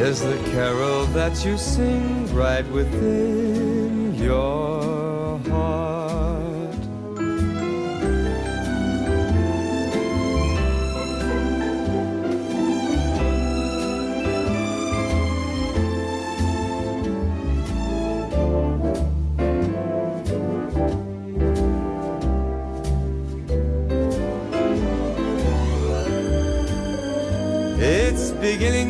is the carol that you sing right within your heart. It's beginning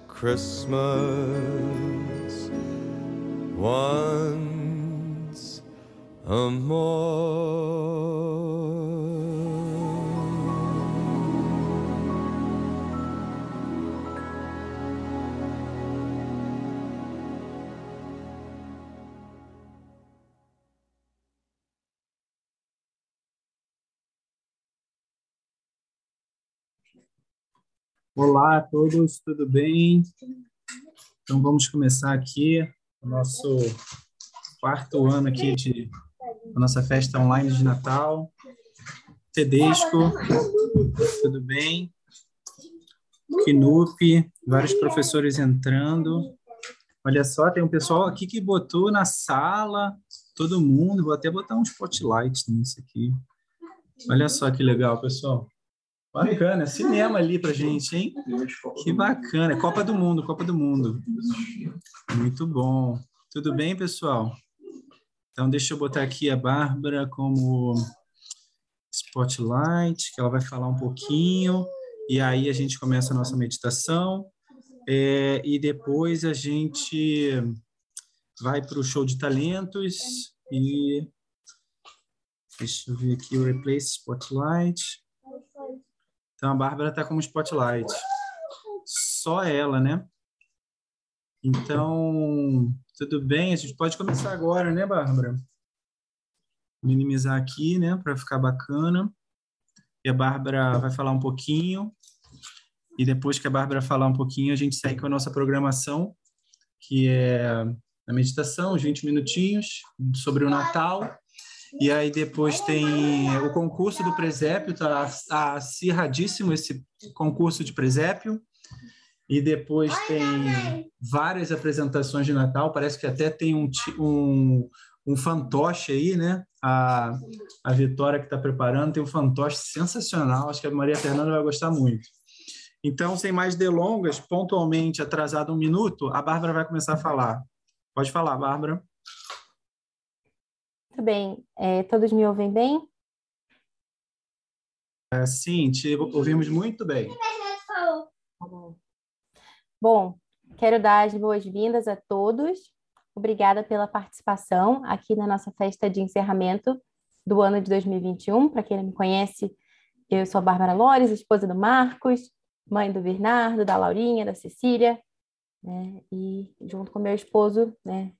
Christmas once a more. Olá a todos, tudo bem? Então vamos começar aqui o nosso quarto ano aqui de a nossa festa online de Natal. Tedesco, tudo bem? Kinup, vários professores entrando. Olha só, tem um pessoal aqui que botou na sala, todo mundo, vou até botar um spotlight nisso aqui. Olha só que legal, pessoal. Bacana, cinema ali pra gente, hein? Que bacana. Copa do Mundo, Copa do Mundo. Muito bom. Tudo bem, pessoal? Então, deixa eu botar aqui a Bárbara como spotlight, que ela vai falar um pouquinho, e aí a gente começa a nossa meditação, é, e depois a gente vai para o show de talentos, e deixa eu ver aqui o replace spotlight. Então, a Bárbara está como spotlight. Só ela, né? Então, tudo bem? A gente pode começar agora, né, Bárbara? Minimizar aqui, né, para ficar bacana. E a Bárbara vai falar um pouquinho. E depois que a Bárbara falar um pouquinho, a gente segue com a nossa programação, que é a meditação, os 20 minutinhos sobre o Natal. E aí depois tem o concurso do presépio, tá, tá acirradíssimo esse concurso de presépio. E depois tem várias apresentações de Natal, parece que até tem um, um, um fantoche aí, né? A, a Vitória que está preparando tem um fantoche sensacional, acho que a Maria Fernanda vai gostar muito. Então, sem mais delongas, pontualmente atrasado um minuto, a Bárbara vai começar a falar. Pode falar, Bárbara. Muito bem. É, todos me ouvem bem? É, sim, te ouvimos muito bem. Bom, quero dar as boas-vindas a todos. Obrigada pela participação aqui na nossa festa de encerramento do ano de 2021. Para quem não me conhece, eu sou a Bárbara Lores, esposa do Marcos, mãe do Bernardo, da Laurinha, da Cecília, né? e junto com meu esposo, né,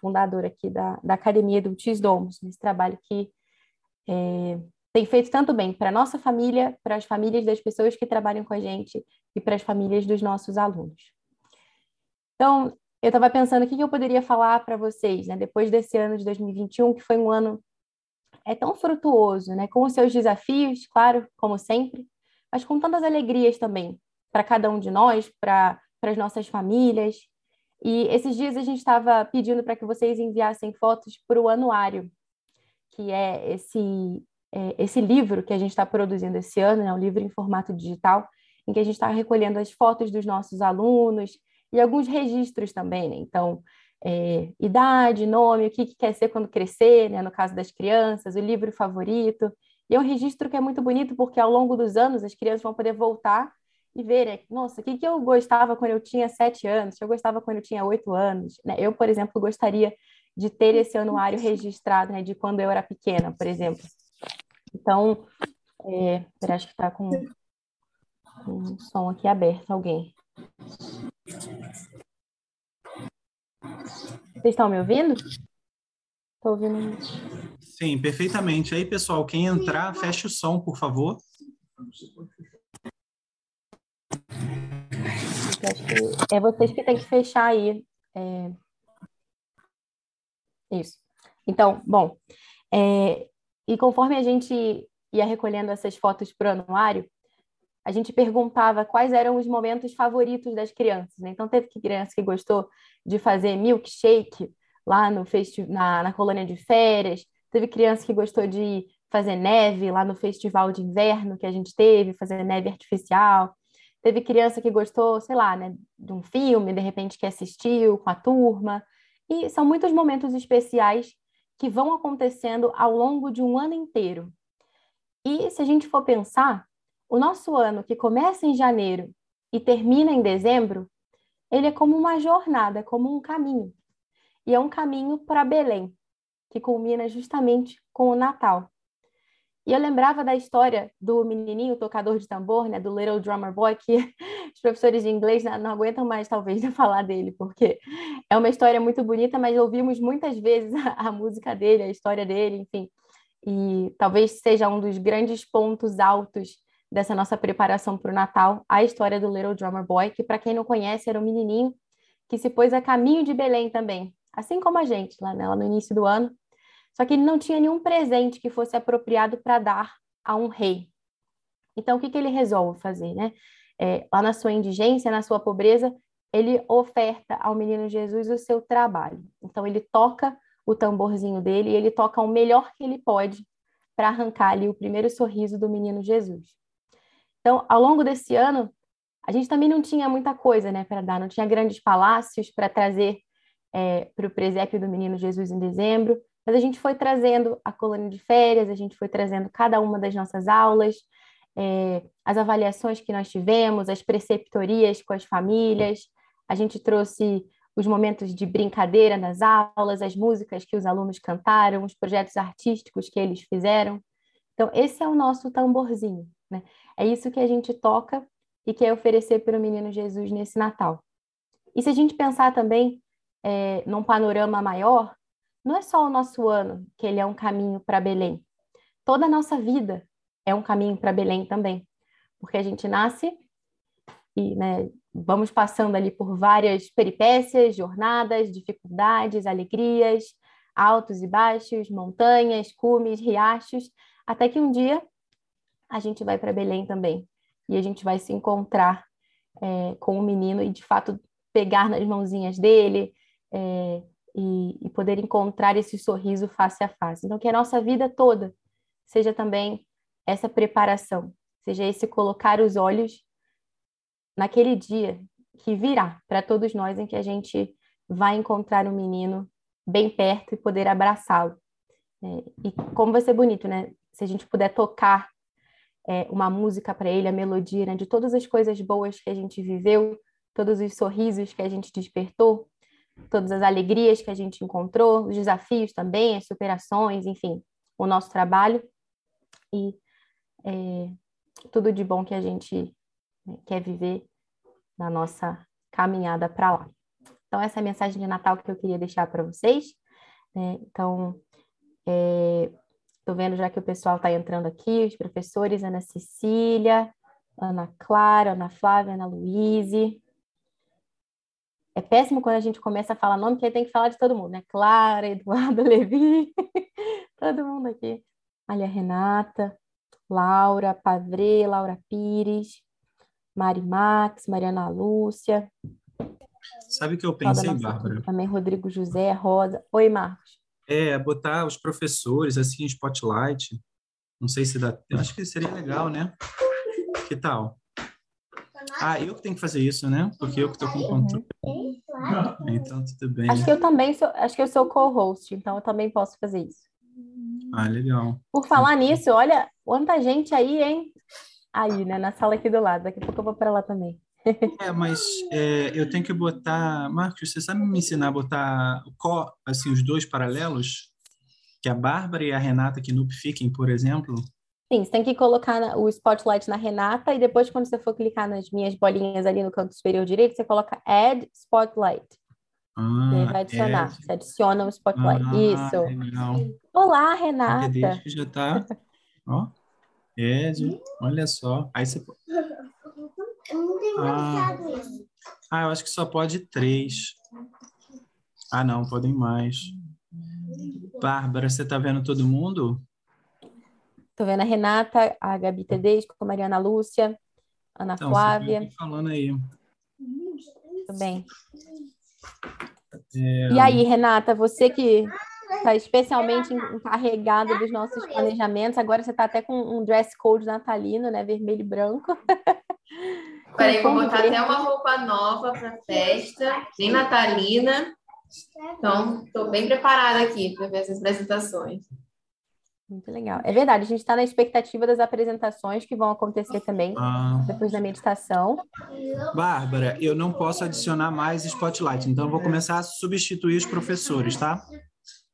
fundador aqui da, da Academia do Tis Domos, nesse trabalho que é, tem feito tanto bem para a nossa família, para as famílias das pessoas que trabalham com a gente e para as famílias dos nossos alunos. Então, eu estava pensando o que eu poderia falar para vocês, né, depois desse ano de 2021, que foi um ano é tão frutuoso, né, com os seus desafios, claro, como sempre, mas com tantas alegrias também para cada um de nós, para as nossas famílias. E esses dias a gente estava pedindo para que vocês enviassem fotos para o anuário, que é esse é, esse livro que a gente está produzindo esse ano, é né, um livro em formato digital, em que a gente está recolhendo as fotos dos nossos alunos e alguns registros também, né? Então, é, idade, nome, o que, que, quer ser quando crescer, né? No caso das crianças, o livro favorito. E é um registro que é muito bonito, porque ao longo dos anos as crianças vão poder voltar e ver, né? nossa, o que, que eu gostava quando eu tinha sete anos, que eu gostava quando eu tinha oito anos. Né? Eu, por exemplo, gostaria de ter esse anuário registrado, né? De quando eu era pequena, por exemplo. Então, é, acho que está com, com o som aqui aberto, alguém. Vocês estão me ouvindo? Estou ouvindo. Sim, perfeitamente. Aí, pessoal, quem entrar, feche o som, por favor. É vocês que têm que fechar aí. É... Isso. Então, bom, é, e conforme a gente ia recolhendo essas fotos para o anuário, a gente perguntava quais eram os momentos favoritos das crianças. Né? Então, teve criança que gostou de fazer milkshake lá no na, na colônia de férias, teve criança que gostou de fazer neve lá no festival de inverno que a gente teve, fazer neve artificial. Teve criança que gostou, sei lá, né, de um filme, de repente que assistiu com a turma. E são muitos momentos especiais que vão acontecendo ao longo de um ano inteiro. E se a gente for pensar, o nosso ano que começa em janeiro e termina em dezembro, ele é como uma jornada, como um caminho. E é um caminho para Belém, que culmina justamente com o Natal. E eu lembrava da história do menininho tocador de tambor, né, do Little Drummer Boy, que os professores de inglês não aguentam mais, talvez, de falar dele, porque é uma história muito bonita, mas ouvimos muitas vezes a, música dele, a história dele, enfim. E talvez seja um dos grandes pontos altos dessa nossa preparação para o Natal, a história do Little Drummer Boy, que, para quem não conhece, era um menininho que se pôs a caminho de Belém também, assim como a gente, lá, né, lá no início do ano, só que ele não tinha nenhum presente que fosse apropriado para dar a um rei. Então, o que, que ele resolve fazer? Né? É, lá na sua indigência, na sua pobreza, ele oferta ao menino Jesus o seu trabalho. Então, ele toca o tamborzinho dele e ele toca o melhor que ele pode para arrancar ali o primeiro sorriso do menino Jesus. Então, ao longo desse ano, a gente também não tinha muita coisa né, para dar, não tinha grandes palácios para trazer é, para o presépio do menino Jesus em dezembro, mas a gente foi trazendo a colônia de férias, a gente foi trazendo cada uma das nossas aulas, é, as avaliações que nós tivemos, as preceptorias com as famílias, a gente trouxe os momentos de brincadeira nas aulas, as músicas que os alunos cantaram, os projetos artísticos que eles fizeram. Então, esse é o nosso tamborzinho, né? É isso que a gente toca e quer oferecer para o menino Jesus nesse Natal. E se a gente pensar também é, num panorama maior, não é só o nosso ano que ele é um caminho para Belém. Toda a nossa vida é um caminho para Belém também, porque a gente nasce e né, vamos passando ali por várias peripécias, jornadas, dificuldades, alegrias, altos e baixos, montanhas, cumes, riachos, até que um dia a gente vai para Belém também e a gente vai se encontrar é, com o menino e de fato pegar nas mãozinhas dele, é, e, e poder encontrar esse sorriso face a face. Então, que a nossa vida toda seja também essa preparação, seja esse colocar os olhos naquele dia que virá para todos nós, em que a gente vai encontrar um menino bem perto e poder abraçá-lo. É, e como vai ser bonito, né? Se a gente puder tocar é, uma música para ele, a melodia né? de todas as coisas boas que a gente viveu, todos os sorrisos que a gente despertou, todas as alegrias que a gente encontrou, os desafios também, as superações, enfim, o nosso trabalho e é, tudo de bom que a gente né, quer viver na nossa caminhada para lá. Então, essa é a mensagem de Natal que eu queria deixar para vocês. Né? Então, estou é, vendo já que o pessoal está entrando aqui, os professores, Ana Cecília, Ana Clara, Ana Flávia, Ana Luíse. É péssimo quando a gente começa a falar nome, porque tem que falar de todo mundo, né? Clara, Eduardo Levi, todo mundo aqui. Olha, Renata, Laura Pavre, Laura Pires, Mari Max, Mariana Lúcia. Sabe o que eu pensei, Bárbara? Também Rodrigo José, Rosa. Oi, Marcos. É, botar os professores assim em spotlight. Não sei se dá. Eu acho que seria legal, né? Que tal? Ah, eu que tenho que fazer isso, né? Porque eu que estou com o controle. Então, tudo bem. Acho que eu também sou, acho que eu sou co-host, então eu também posso fazer isso. Ah, legal. Por falar nisso, olha quanta gente aí, hein? Aí, né? Na sala aqui do lado. Daqui a pouco eu vou para lá também. É, mas é, eu tenho que botar. Marcos, você sabe me ensinar a botar assim, os dois paralelos? Que a Bárbara e a Renata que no fiquem, por exemplo? Sim, você tem que colocar o spotlight na Renata e depois, quando você for clicar nas minhas bolinhas ali no canto superior direito, você coloca Add Spotlight. Ah, e vai adicionar. Você adiciona o spotlight. Ah, Isso. Legal. Olá, Renata. já tá. Ó. Add. Olha só. Aí você. Ah, ah, eu acho que só pode três. Ah, não, podem mais. Bárbara, você tá vendo todo mundo? Tô vendo a Renata, a Gabi Tedesco, a Mariana Lúcia, Ana então, Flávia. falando aí. Tudo bem. É... E aí, Renata, você que está especialmente encarregada dos nossos planejamentos, agora você está até com um dress code natalino, né? Vermelho e branco. Peraí, vou botar até uma roupa nova para festa, bem natalina. Então, estou bem preparada aqui para ver essas apresentações. Muito legal. É verdade, a gente está na expectativa das apresentações que vão acontecer também ah. depois da meditação. Bárbara, eu não posso adicionar mais spotlight, então eu vou começar a substituir os professores, tá?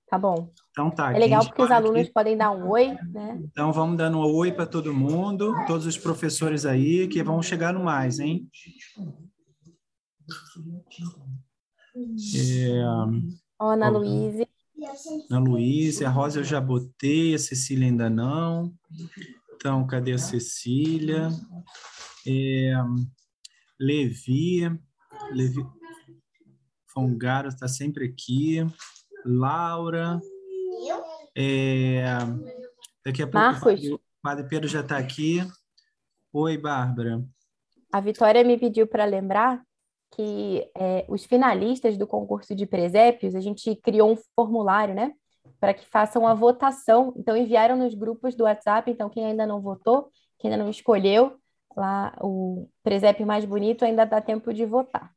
Tá bom. Então tá. É legal porque os alunos aqui. podem dar um oi, né? Então vamos dando um oi para todo mundo, todos os professores aí que vão chegar no mais, hein? É... Ana Luísa. A Luísa, a Rosa eu já botei, a Cecília ainda não. Então, cadê a Cecília? É, Levi, Levi Fongaro está sempre aqui. Laura. É, daqui a pouco Marcos. o Padre Pedro já está aqui. Oi, Bárbara. A Vitória me pediu para lembrar que é, os finalistas do concurso de presépios, a gente criou um formulário, né? Para que façam a votação. Então, enviaram nos grupos do WhatsApp. Então, quem ainda não votou, quem ainda não escolheu lá o presépio mais bonito, ainda dá tempo de votar.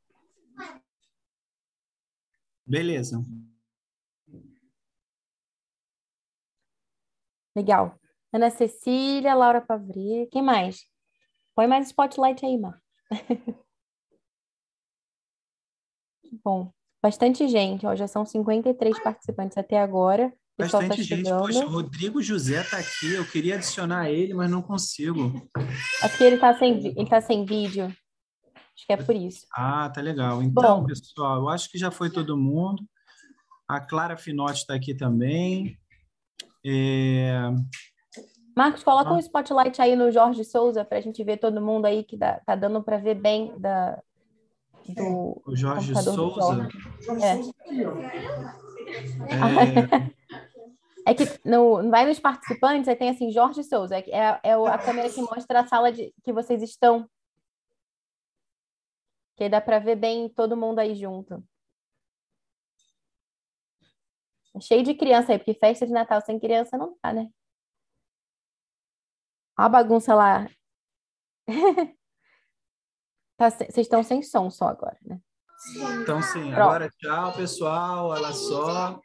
Beleza. Legal. Ana Cecília, Laura Pavri, quem mais? Põe mais spotlight aí, Mar. Bom, bastante gente, ó, já são 53 participantes até agora. Tá bastante tá gente, poxa, o Rodrigo José está aqui, eu queria adicionar ele, mas não consigo. Aqui ele está sem, ele tá sem vídeo. Acho que é por isso. Ah, tá legal. Então, Bom, pessoal, eu acho que já foi todo mundo. A Clara Finotti está aqui também. É... Marcos, coloca ah. um spotlight aí no Jorge Souza para a gente ver todo mundo aí que dá, tá dando para ver bem da, do o Jorge Souza. É. É... é que no, vai nos participantes, aí tem assim, Jorge Souza, é, é, é a câmera que mostra a sala de, que vocês estão. Que aí dá para ver bem todo mundo aí junto. É cheio de criança aí, porque festa de Natal sem criança não dá, né? Olha a bagunça lá. Tá, vocês estão sem som só agora, né? Então, sim. Pronto. Agora, tchau, pessoal. Olha só.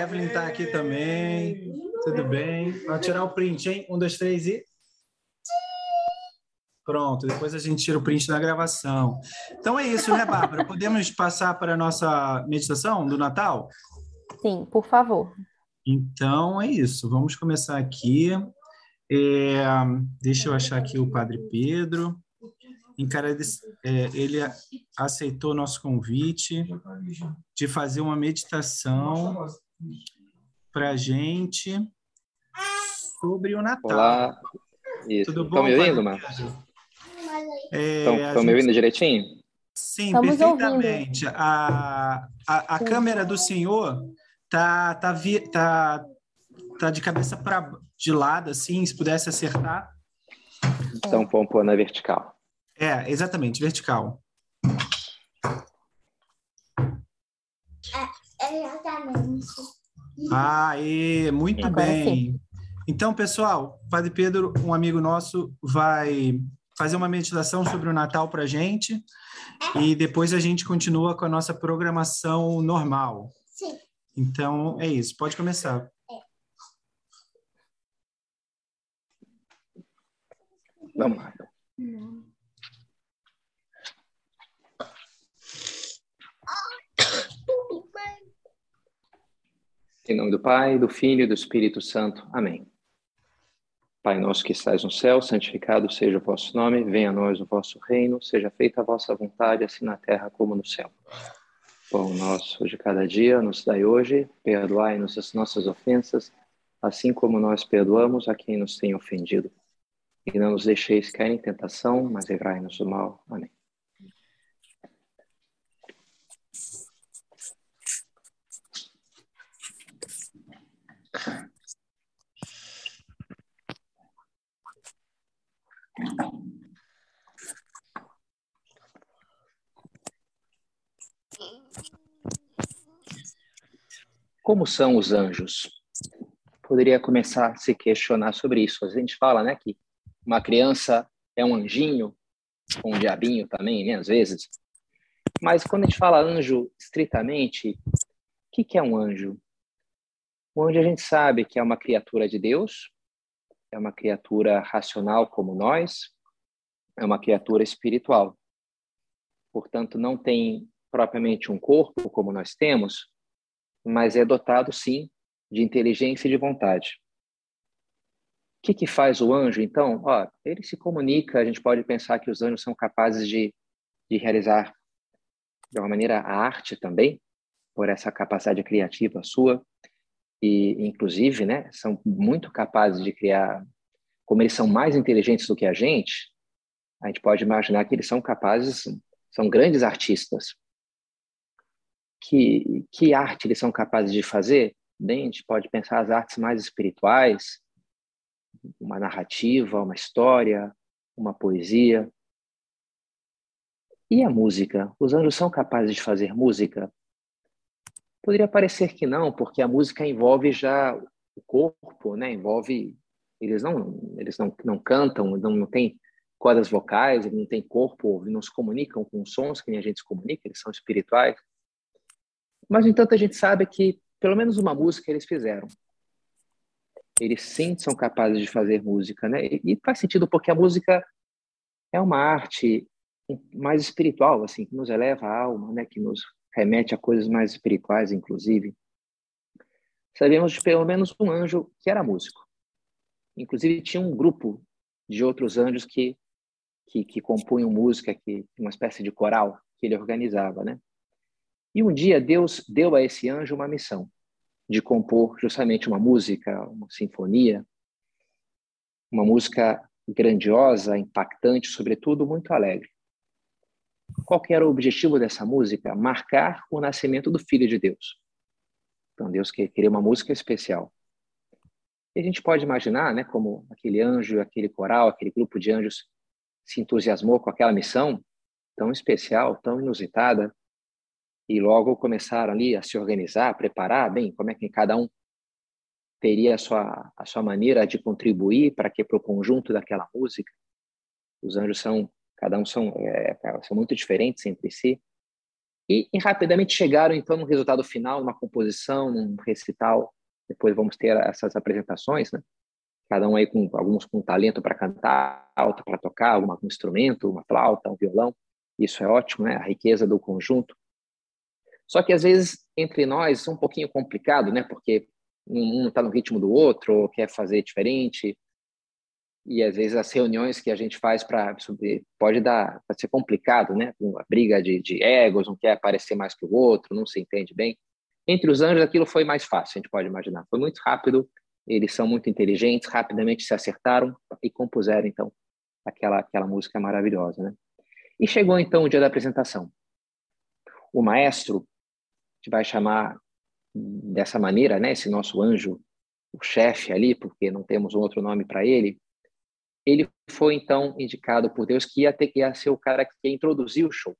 Evelyn está aqui também. Tudo bem? Vamos tirar o print, hein? Um, dois, três e. Pronto, depois a gente tira o print da gravação. Então é isso, né, Bárbara? Podemos passar para a nossa meditação do Natal? Sim, por favor. Então é isso. Vamos começar aqui. É, deixa eu achar aqui o Padre Pedro. É, ele aceitou nosso convite de fazer uma meditação para a gente sobre o Natal. Olá. Isso. Tudo bom? Estão me ouvindo, Marcos? Estão é, me ouvindo direitinho? Sim, Estamos perfeitamente. A, a, a câmera do senhor tá, tá, vi, tá, tá de cabeça para de lado, assim, se pudesse acertar. Então, vamos pôr na vertical. É, exatamente, vertical. É, exatamente. Ah, e muito Agora bem. Sim. Então, pessoal, Padre Pedro, um amigo nosso, vai fazer uma meditação sobre o Natal para a gente e depois a gente continua com a nossa programação normal. Sim. Então, é isso. Pode começar. Vamos lá. Em nome do Pai, do Filho e do Espírito Santo. Amém. Pai nosso que estais no céu, santificado seja o vosso nome, venha a nós o vosso reino, seja feita a vossa vontade, assim na terra como no céu. Pão nosso de cada dia nos dai hoje, perdoai-nos as nossas ofensas, assim como nós perdoamos a quem nos tem ofendido e não nos deixeis cair em tentação, mas livrai-nos do mal. Amém. Como são os anjos? Poderia começar a se questionar sobre isso. A gente fala, né, que uma criança é um anjinho, um diabinho também, né, às vezes. Mas quando a gente fala anjo estritamente, o que, que é um anjo? O anjo a gente sabe que é uma criatura de Deus, é uma criatura racional como nós, é uma criatura espiritual. Portanto, não tem propriamente um corpo como nós temos, mas é dotado sim de inteligência e de vontade que, que faz o anjo, então? Ó, ele se comunica, a gente pode pensar que os anjos são capazes de, de realizar, de uma maneira, a arte também, por essa capacidade criativa sua, e, inclusive, né, são muito capazes de criar, como eles são mais inteligentes do que a gente, a gente pode imaginar que eles são capazes, são grandes artistas. Que, que arte eles são capazes de fazer? Bem, a gente pode pensar as artes mais espirituais, uma narrativa, uma história, uma poesia. E a música? Os anjos são capazes de fazer música? Poderia parecer que não, porque a música envolve já o corpo, né? Envolve eles não eles não, não cantam, não, não tem cordas vocais, não têm corpo, não se comunicam com sons que nem a gente se comunica, eles são espirituais. Mas, no entanto, a gente sabe que pelo menos uma música eles fizeram eles sim são capazes de fazer música, né? E faz sentido porque a música é uma arte mais espiritual, assim, que nos eleva a alma, né? Que nos remete a coisas mais espirituais, inclusive. Sabemos de pelo menos um anjo que era músico. Inclusive tinha um grupo de outros anjos que que, que compunham música, que uma espécie de coral que ele organizava, né? E um dia Deus deu a esse anjo uma missão de compor justamente uma música, uma sinfonia, uma música grandiosa, impactante, sobretudo muito alegre. Qual era o objetivo dessa música? Marcar o nascimento do Filho de Deus. Então Deus queria uma música especial. E a gente pode imaginar, né, como aquele anjo, aquele coral, aquele grupo de anjos se entusiasmou com aquela missão tão especial, tão inusitada, e logo começaram ali a se organizar, a preparar, bem, como é que cada um teria a sua, a sua maneira de contribuir para que para o conjunto daquela música. Os anjos são, cada um são, é, são muito diferentes entre si. E, e, rapidamente chegaram, então, no resultado final, numa composição, num recital. Depois vamos ter essas apresentações, né? cada um aí com alguns com talento para cantar, alto para tocar, algum instrumento, uma flauta, um violão. Isso é ótimo, né? A riqueza do conjunto. Só que às vezes entre nós é um pouquinho complicado, né? Porque um está no ritmo do outro, ou quer fazer diferente. E às vezes as reuniões que a gente faz para pode dar pode ser complicado, né? Uma briga de, de egos, um quer parecer mais que o outro, não se entende bem. Entre os anjos aquilo foi mais fácil, a gente pode imaginar. Foi muito rápido, eles são muito inteligentes, rapidamente se acertaram e compuseram então aquela aquela música maravilhosa, né? E chegou então o dia da apresentação. O maestro, a gente vai chamar dessa maneira, né, esse nosso anjo, o chefe ali, porque não temos um outro nome para ele, ele foi então indicado por Deus que ia ter que ia ser o cara que ia introduzir o show.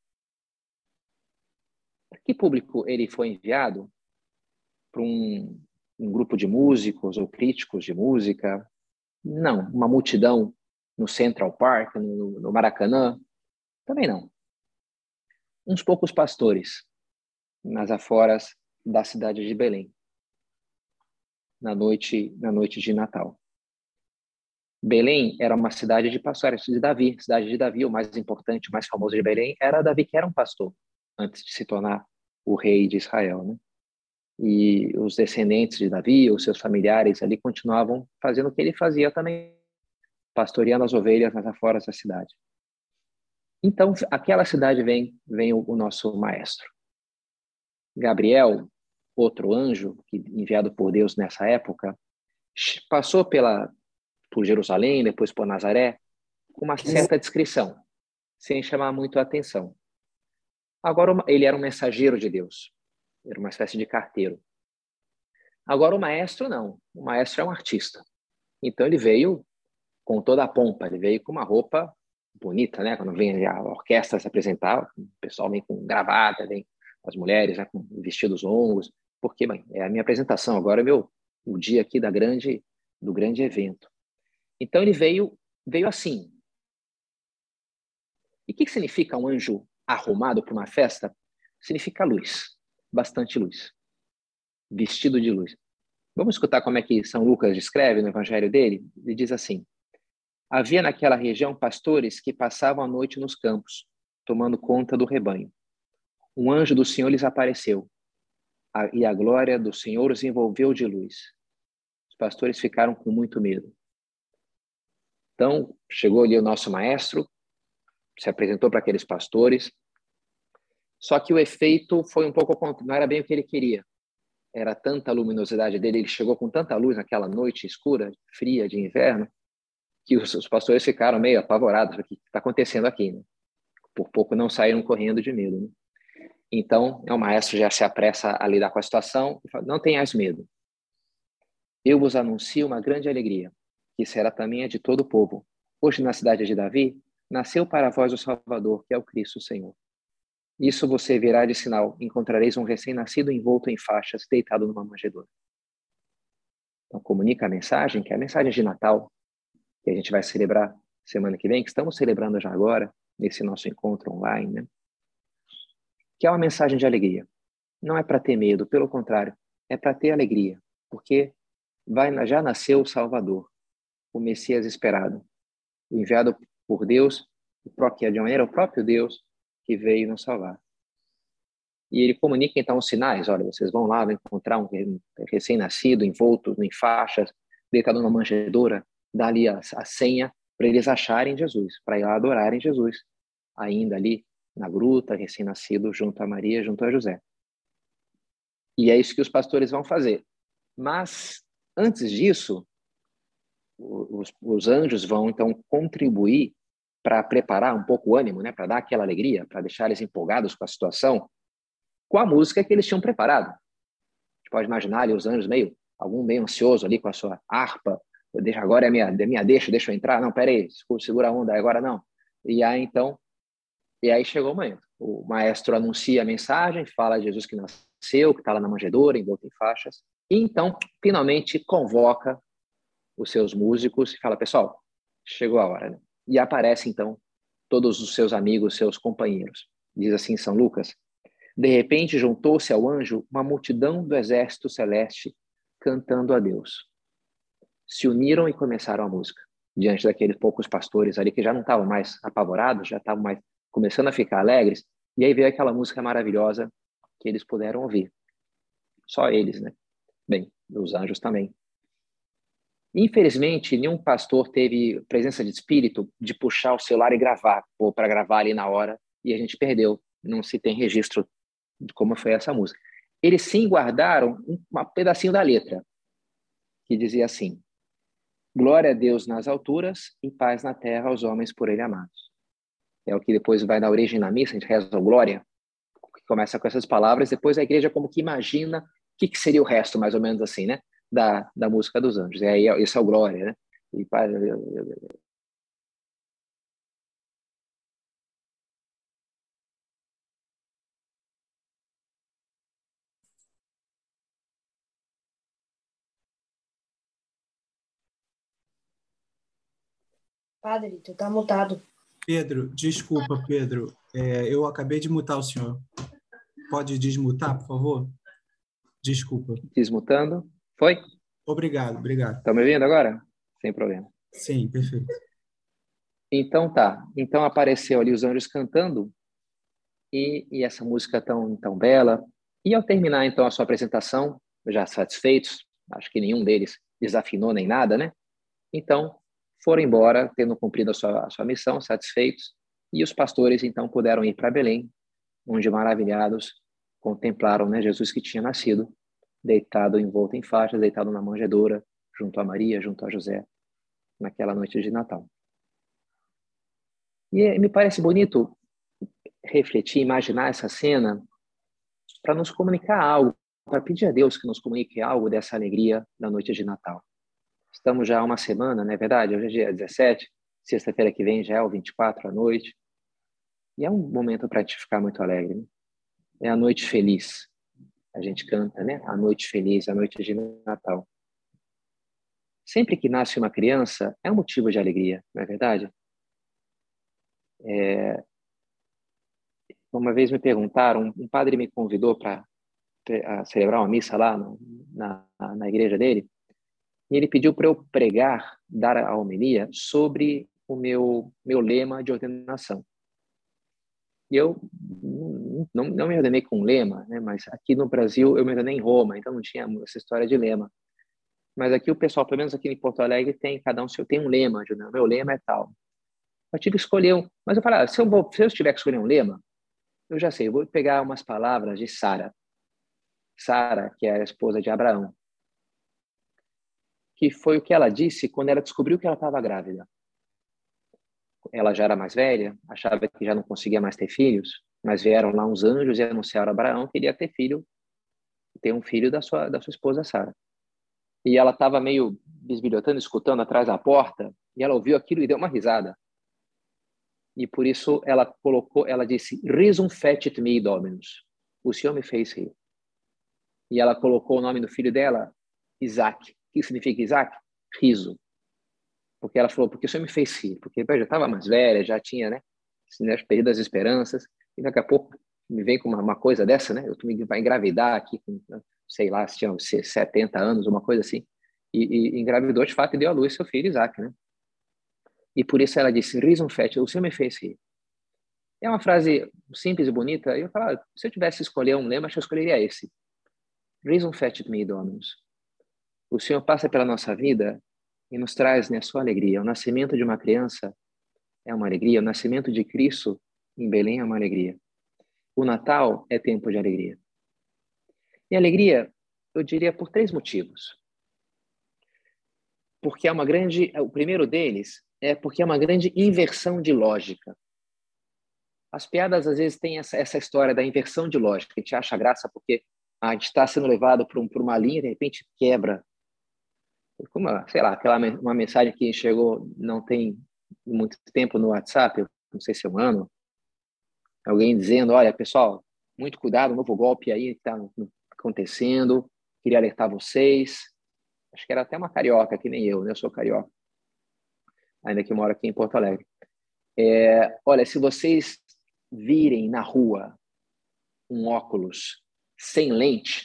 Para que público ele foi enviado? Para um, um grupo de músicos ou críticos de música? Não, uma multidão no Central Park, no, no Maracanã? Também não. Uns poucos pastores nas aforas da cidade de Belém, na noite, na noite de Natal. Belém era uma cidade de pastores de Davi, cidade de Davi, o mais importante, o mais famoso de Belém era Davi, que era um pastor, antes de se tornar o rei de Israel, né? E os descendentes de Davi, os seus familiares ali continuavam fazendo o que ele fazia também, pastoreando as ovelhas nas aforas da cidade. Então, aquela cidade vem, vem o, o nosso maestro. Gabriel outro anjo enviado por Deus nessa época passou pela por Jerusalém, depois por Nazaré, com uma certa descrição, sem chamar muito a atenção. Agora ele era um mensageiro de Deus, era uma espécie de carteiro. Agora o maestro não, o maestro é um artista. Então ele veio com toda a pompa, ele veio com uma roupa bonita, né? Quando vem a orquestra se apresentar, o pessoal vem com gravata, vem as mulheres né, com vestidos longos, porque, mãe, é a minha apresentação, agora é meu, o dia aqui da grande, do grande evento. Então ele veio, veio assim. E o que, significa um anjo arrumado para uma festa? Significa luz, bastante luz, vestido de luz. Vamos escutar como é que São Lucas descreve no evangelho dele? Ele diz assim: Havia naquela região pastores que passavam a noite nos campos, tomando conta do rebanho. Um anjo do Senhor lhes apareceu e a glória do Senhor os envolveu de luz. Os pastores ficaram com muito medo. Então, chegou ali o nosso maestro, se apresentou para aqueles pastores, só que o efeito foi um pouco não era bem o que ele queria. Era tanta luminosidade dele, ele chegou com tanta luz naquela noite escura, fria de inverno, que os, os pastores ficaram meio apavorados. O que está acontecendo aqui? Né? Por pouco não saíram correndo de medo. Né? Então, o maestro já se apressa a lidar com a situação e fala: Não tenhais medo. Eu vos anuncio uma grande alegria, que será também a de todo o povo. Hoje, na cidade de Davi, nasceu para vós o Salvador, que é o Cristo Senhor. Isso você verá de sinal: encontrareis um recém-nascido envolto em faixas, deitado numa manjedoura. Então, comunica a mensagem, que é a mensagem de Natal, que a gente vai celebrar semana que vem, que estamos celebrando já agora, nesse nosso encontro online, né? que é uma mensagem de alegria. Não é para ter medo, pelo contrário, é para ter alegria, porque vai, já nasceu o Salvador, o Messias esperado, o enviado por Deus, o próprio, de maneira o próprio Deus que veio nos salvar. E ele comunica então os sinais: olha, vocês vão lá, vão encontrar um recém-nascido envolto em faixas, deitado numa manjedoura, dá ali a, a senha para eles acharem Jesus, para ir lá adorarem Jesus, ainda ali na gruta, recém-nascido, junto a Maria, junto a José. E é isso que os pastores vão fazer. Mas, antes disso, os, os anjos vão, então, contribuir para preparar um pouco o ânimo, né, para dar aquela alegria, para deixar eles empolgados com a situação, com a música que eles tinham preparado. A gente pode imaginar ali os anjos meio, algum meio ansioso ali com a sua harpa, deixa, agora é minha, é minha deixa, deixa eu entrar, não, peraí, segura a onda, agora não. E aí, então, e aí chegou o momento. O maestro anuncia a mensagem, fala de Jesus que nasceu, que está lá na manjedoura, envolto em faixas. E então, finalmente, convoca os seus músicos e fala: pessoal, chegou a hora. Né? E aparece então todos os seus amigos, seus companheiros. Diz assim São Lucas: De repente juntou-se ao anjo uma multidão do exército celeste cantando a Deus. se uniram e começaram a música diante daqueles poucos pastores ali que já não estavam mais apavorados, já estavam mais começando a ficar alegres. E aí veio aquela música maravilhosa que eles puderam ouvir. Só eles, né? Bem, os anjos também. Infelizmente, nenhum pastor teve presença de espírito de puxar o celular e gravar, ou para gravar ali na hora, e a gente perdeu. Não se tem registro de como foi essa música. Eles sim guardaram um pedacinho da letra, que dizia assim: Glória a Deus nas alturas e paz na terra aos homens por ele amados. É o que depois vai dar origem na missa, a gente reza o glória, que começa com essas palavras, depois a igreja como que imagina o que, que seria o resto, mais ou menos assim, né? Da, da música dos anjos. E aí, esse é o glória, né? E paz, Padre, tu tá mutado. Pedro, desculpa, Pedro. É, eu acabei de mutar o senhor. Pode desmutar, por favor? Desculpa. Desmutando. Foi? Obrigado, obrigado. Tá me ouvindo agora? Sem problema. Sim, perfeito. Então tá. Então apareceu ali os anjos cantando e, e essa música tão, tão bela. E ao terminar então a sua apresentação, já satisfeitos, acho que nenhum deles desafinou nem nada, né? Então foram embora, tendo cumprido a sua, a sua missão, satisfeitos, e os pastores então puderam ir para Belém, onde maravilhados contemplaram né, Jesus que tinha nascido, deitado envolto em faixas, deitado na manjedoura, junto a Maria, junto a José, naquela noite de Natal. E me parece bonito refletir, imaginar essa cena para nos comunicar algo, para pedir a Deus que nos comunique algo dessa alegria da noite de Natal. Estamos já há uma semana, não é verdade? Hoje é dia 17, sexta-feira que vem já é o 24 à noite. E é um momento para te ficar muito alegre. Né? É a noite feliz. A gente canta, né? A noite feliz, a noite de Natal. Sempre que nasce uma criança, é um motivo de alegria, não é verdade? É... Uma vez me perguntaram, um padre me convidou para celebrar uma missa lá no, na, na igreja dele, e ele pediu para eu pregar, dar a homilia sobre o meu, meu lema de ordenação. E eu não, não me ordenei com lema, né? mas aqui no Brasil eu me ordenei em Roma, então não tinha essa história de lema. Mas aqui o pessoal, pelo menos aqui em Porto Alegre, tem cada um seu tem um lema, meu lema é tal. Eu tive que escolher um, mas eu falei, ah, se eu vou, se eu tiver que escolher um lema, eu já sei, eu vou pegar umas palavras de Sara. Sara, que é a esposa de Abraão que foi o que ela disse quando ela descobriu que ela estava grávida. Ela já era mais velha, achava que já não conseguia mais ter filhos, mas vieram lá uns anjos e anunciaram a Abraão que ele ia ter filho, ter um filho da sua da sua esposa Sara. E ela estava meio bisbilhotando, escutando atrás da porta, e ela ouviu aquilo e deu uma risada. E por isso ela colocou, ela disse: "Risum fecit me dominus". O Senhor me fez rir. E ela colocou o nome do filho dela, Isaac que significa Isaac? Riso. Porque ela falou, porque o Senhor me fez rir, porque eu já estava mais velha, já tinha, né, perdido as esperanças, e daqui a pouco me vem com uma, uma coisa dessa, né, eu me vai engravidar aqui com, sei lá, se tinha 70 anos, uma coisa assim, e, e engravidou de fato e deu à luz seu filho Isaac, né? E por isso ela disse, reason fat, o Senhor me fez rir. É uma frase simples e bonita, e eu falo, se eu tivesse escolher um lema, eu escolheria esse. Reason fat me, Dominus. O Senhor passa pela nossa vida e nos traz né, a sua alegria. O nascimento de uma criança é uma alegria, o nascimento de Cristo em Belém é uma alegria. O Natal é tempo de alegria. E alegria, eu diria, por três motivos. Porque é uma grande. O primeiro deles é porque é uma grande inversão de lógica. As piadas, às vezes, têm essa, essa história da inversão de lógica. A gente acha graça porque a gente está sendo levado por, um, por uma linha e, de repente, quebra como, sei lá, aquela uma mensagem que chegou não tem muito tempo no WhatsApp, não sei se é um ano, alguém dizendo, olha, pessoal, muito cuidado, um novo golpe aí está acontecendo, queria alertar vocês. Acho que era até uma carioca, que nem eu, né? Eu sou carioca, ainda que moro aqui em Porto Alegre. É, olha, se vocês virem na rua um óculos sem lente,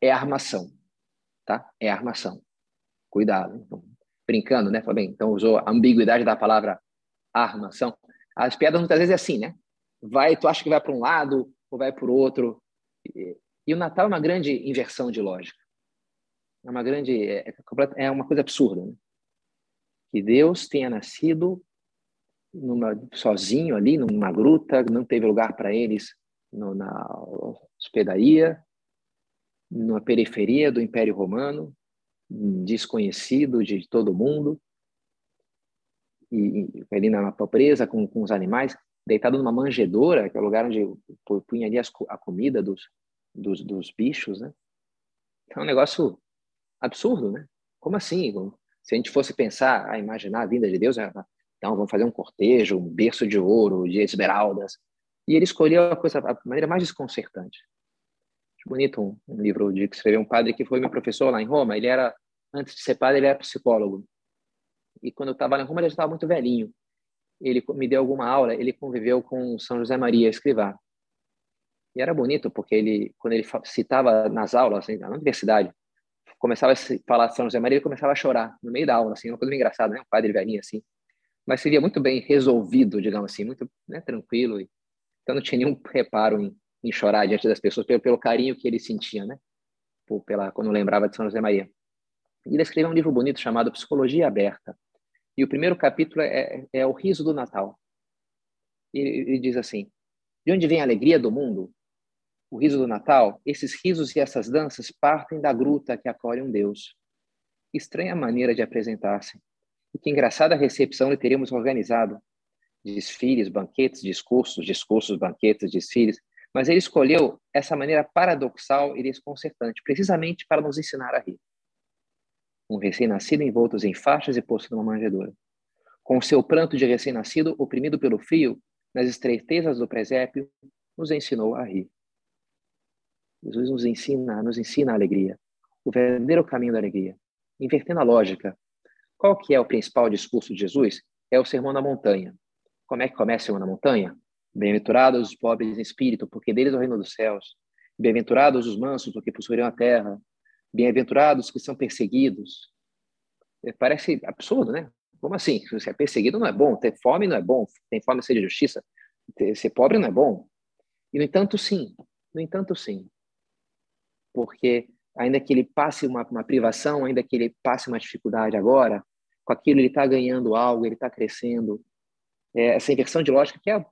é armação tá? É armação. Cuidado. Então, brincando, né? Bem, então usou a ambiguidade da palavra armação. As piadas muitas vezes é assim, né? Vai, tu acha que vai para um lado ou vai para o outro. E, e, o Natal é uma grande inversão de lógica. É uma grande, é, é, é uma coisa absurda, né? Que Deus tenha nascido numa, sozinho ali numa gruta, não teve lugar para eles no, na hospedaria, na periferia do Império Romano, desconhecido de todo mundo, e, e ali na pobreza com, com os animais, deitado numa manjedoura, que é o lugar onde punha ali as, a comida dos, dos, dos bichos, né? É um negócio absurdo, né? Como assim? Se a gente fosse pensar, a imaginar a vinda de Deus, é, então vamos fazer um cortejo, um berço de ouro, de esmeraldas. E ele escolheu a coisa, a maneira mais desconcertante. Acho bonito um, um livro de que escreveu um padre que foi meu professor lá em Roma. Ele era, antes de ser padre, ele era psicólogo. E quando eu estava em Roma, ele já estava muito velhinho. Ele me deu alguma aula, ele conviveu com São José Maria Escrivá. E era bonito, porque ele, quando ele citava nas aulas, assim, na universidade, começava a falar São José Maria, ele começava a chorar no meio da aula, assim, uma coisa engraçada, né? Um padre velhinho, assim mas seria muito bem resolvido, digamos assim, muito né, tranquilo. Então não tinha nenhum reparo em, em chorar diante das pessoas pelo, pelo, carinho que ele sentia, né? Por, pela, quando lembrava de São José Maria. E ele escreveu um livro bonito chamado Psicologia Aberta. E o primeiro capítulo é, é o riso do Natal. E diz assim: De onde vem a alegria do mundo? O riso do Natal, esses risos e essas danças partem da gruta que acolhe um Deus. Estranha maneira de apresentar-se e que engraçada recepção lhe teríamos organizado. Desfiles, banquetes, discursos, discursos, banquetes, desfiles. Mas ele escolheu essa maneira paradoxal e desconcertante, precisamente para nos ensinar a rir. Um recém-nascido envolto em faixas e posto numa manjedoura. Com seu pranto de recém-nascido oprimido pelo fio, nas estreitezas do presépio, nos ensinou a rir. Jesus nos ensina, nos ensina a alegria, o verdadeiro caminho da alegria, invertendo a lógica, qual que é o principal discurso de Jesus? É o Sermão da Montanha. Como é que começa o Sermão da Montanha? Bem-aventurados os pobres em espírito, porque deles é o reino dos céus. Bem-aventurados os mansos, porque possuirão a terra. Bem-aventurados que são perseguidos. É, parece absurdo, né? Como assim? Se é perseguido não é bom, ter fome não é bom, tem fome de justiça, ser pobre não é bom. E no entanto, sim. No entanto, sim. Porque ainda que ele passe uma, uma privação, ainda que ele passe uma dificuldade agora, com aquilo ele está ganhando algo, ele está crescendo. É, essa inversão de lógica que é,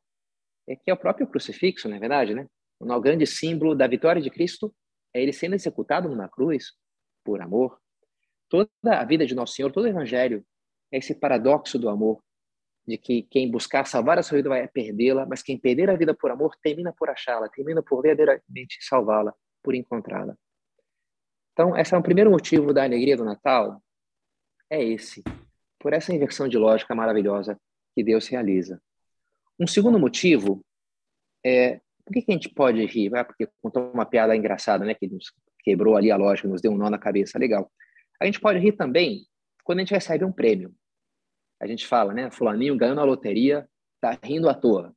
é, que é o próprio crucifixo, não é verdade, né? O grande símbolo da vitória de Cristo é ele sendo executado numa cruz por amor. Toda a vida de Nosso Senhor, todo o Evangelho é esse paradoxo do amor, de que quem buscar salvar a sua vida vai perdê-la, mas quem perder a vida por amor termina por achá-la, termina por verdadeiramente salvá-la, por encontrá-la. Então, esse é o primeiro motivo da alegria do Natal, é esse, por essa inversão de lógica maravilhosa que Deus realiza. Um segundo motivo é por que, que a gente pode rir? Ah, porque contou uma piada engraçada, né, que nos quebrou ali a lógica, nos deu um nó na cabeça, legal. A gente pode rir também quando a gente recebe um prêmio. A gente fala, né, fulaninho ganhou na loteria, tá rindo à toa.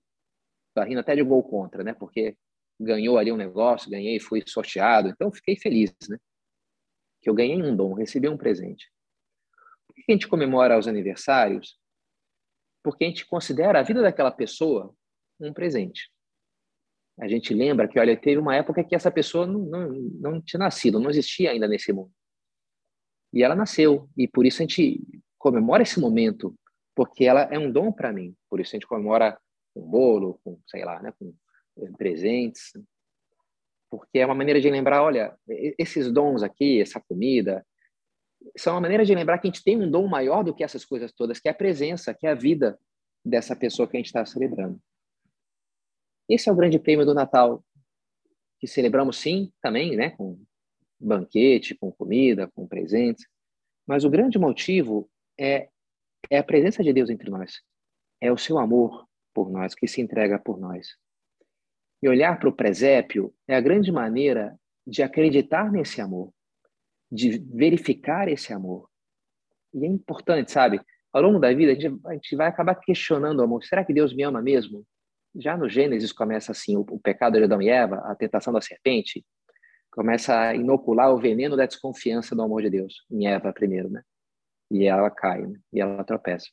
Tá rindo até de gol contra, né, porque ganhou ali um negócio, ganhei, fui sorteado, então fiquei feliz, né? que eu ganhei um dom, recebi um presente. Por que a gente comemora os aniversários? Porque a gente considera a vida daquela pessoa um presente. A gente lembra que, olha, teve uma época que essa pessoa não, não, não tinha nascido, não existia ainda nesse mundo. E ela nasceu, e por isso a gente comemora esse momento, porque ela é um dom para mim. Por isso a gente comemora com bolo, com, sei lá, né, com presentes porque é uma maneira de lembrar, olha, esses dons aqui, essa comida, são uma maneira de lembrar que a gente tem um dom maior do que essas coisas todas, que é a presença, que é a vida dessa pessoa que a gente está celebrando. Esse é o grande prêmio do Natal, que celebramos sim, também, né, com banquete, com comida, com presentes, mas o grande motivo é, é a presença de Deus entre nós, é o seu amor por nós, que se entrega por nós. E olhar para o presépio é a grande maneira de acreditar nesse amor, de verificar esse amor. E é importante, sabe? Ao longo da vida, a gente, a gente vai acabar questionando o amor. Será que Deus me ama mesmo? Já no Gênesis começa assim: o, o pecado de Adão e Eva, a tentação da serpente, começa a inocular o veneno da desconfiança do amor de Deus, em Eva primeiro, né? e ela cai, né? e ela tropeça.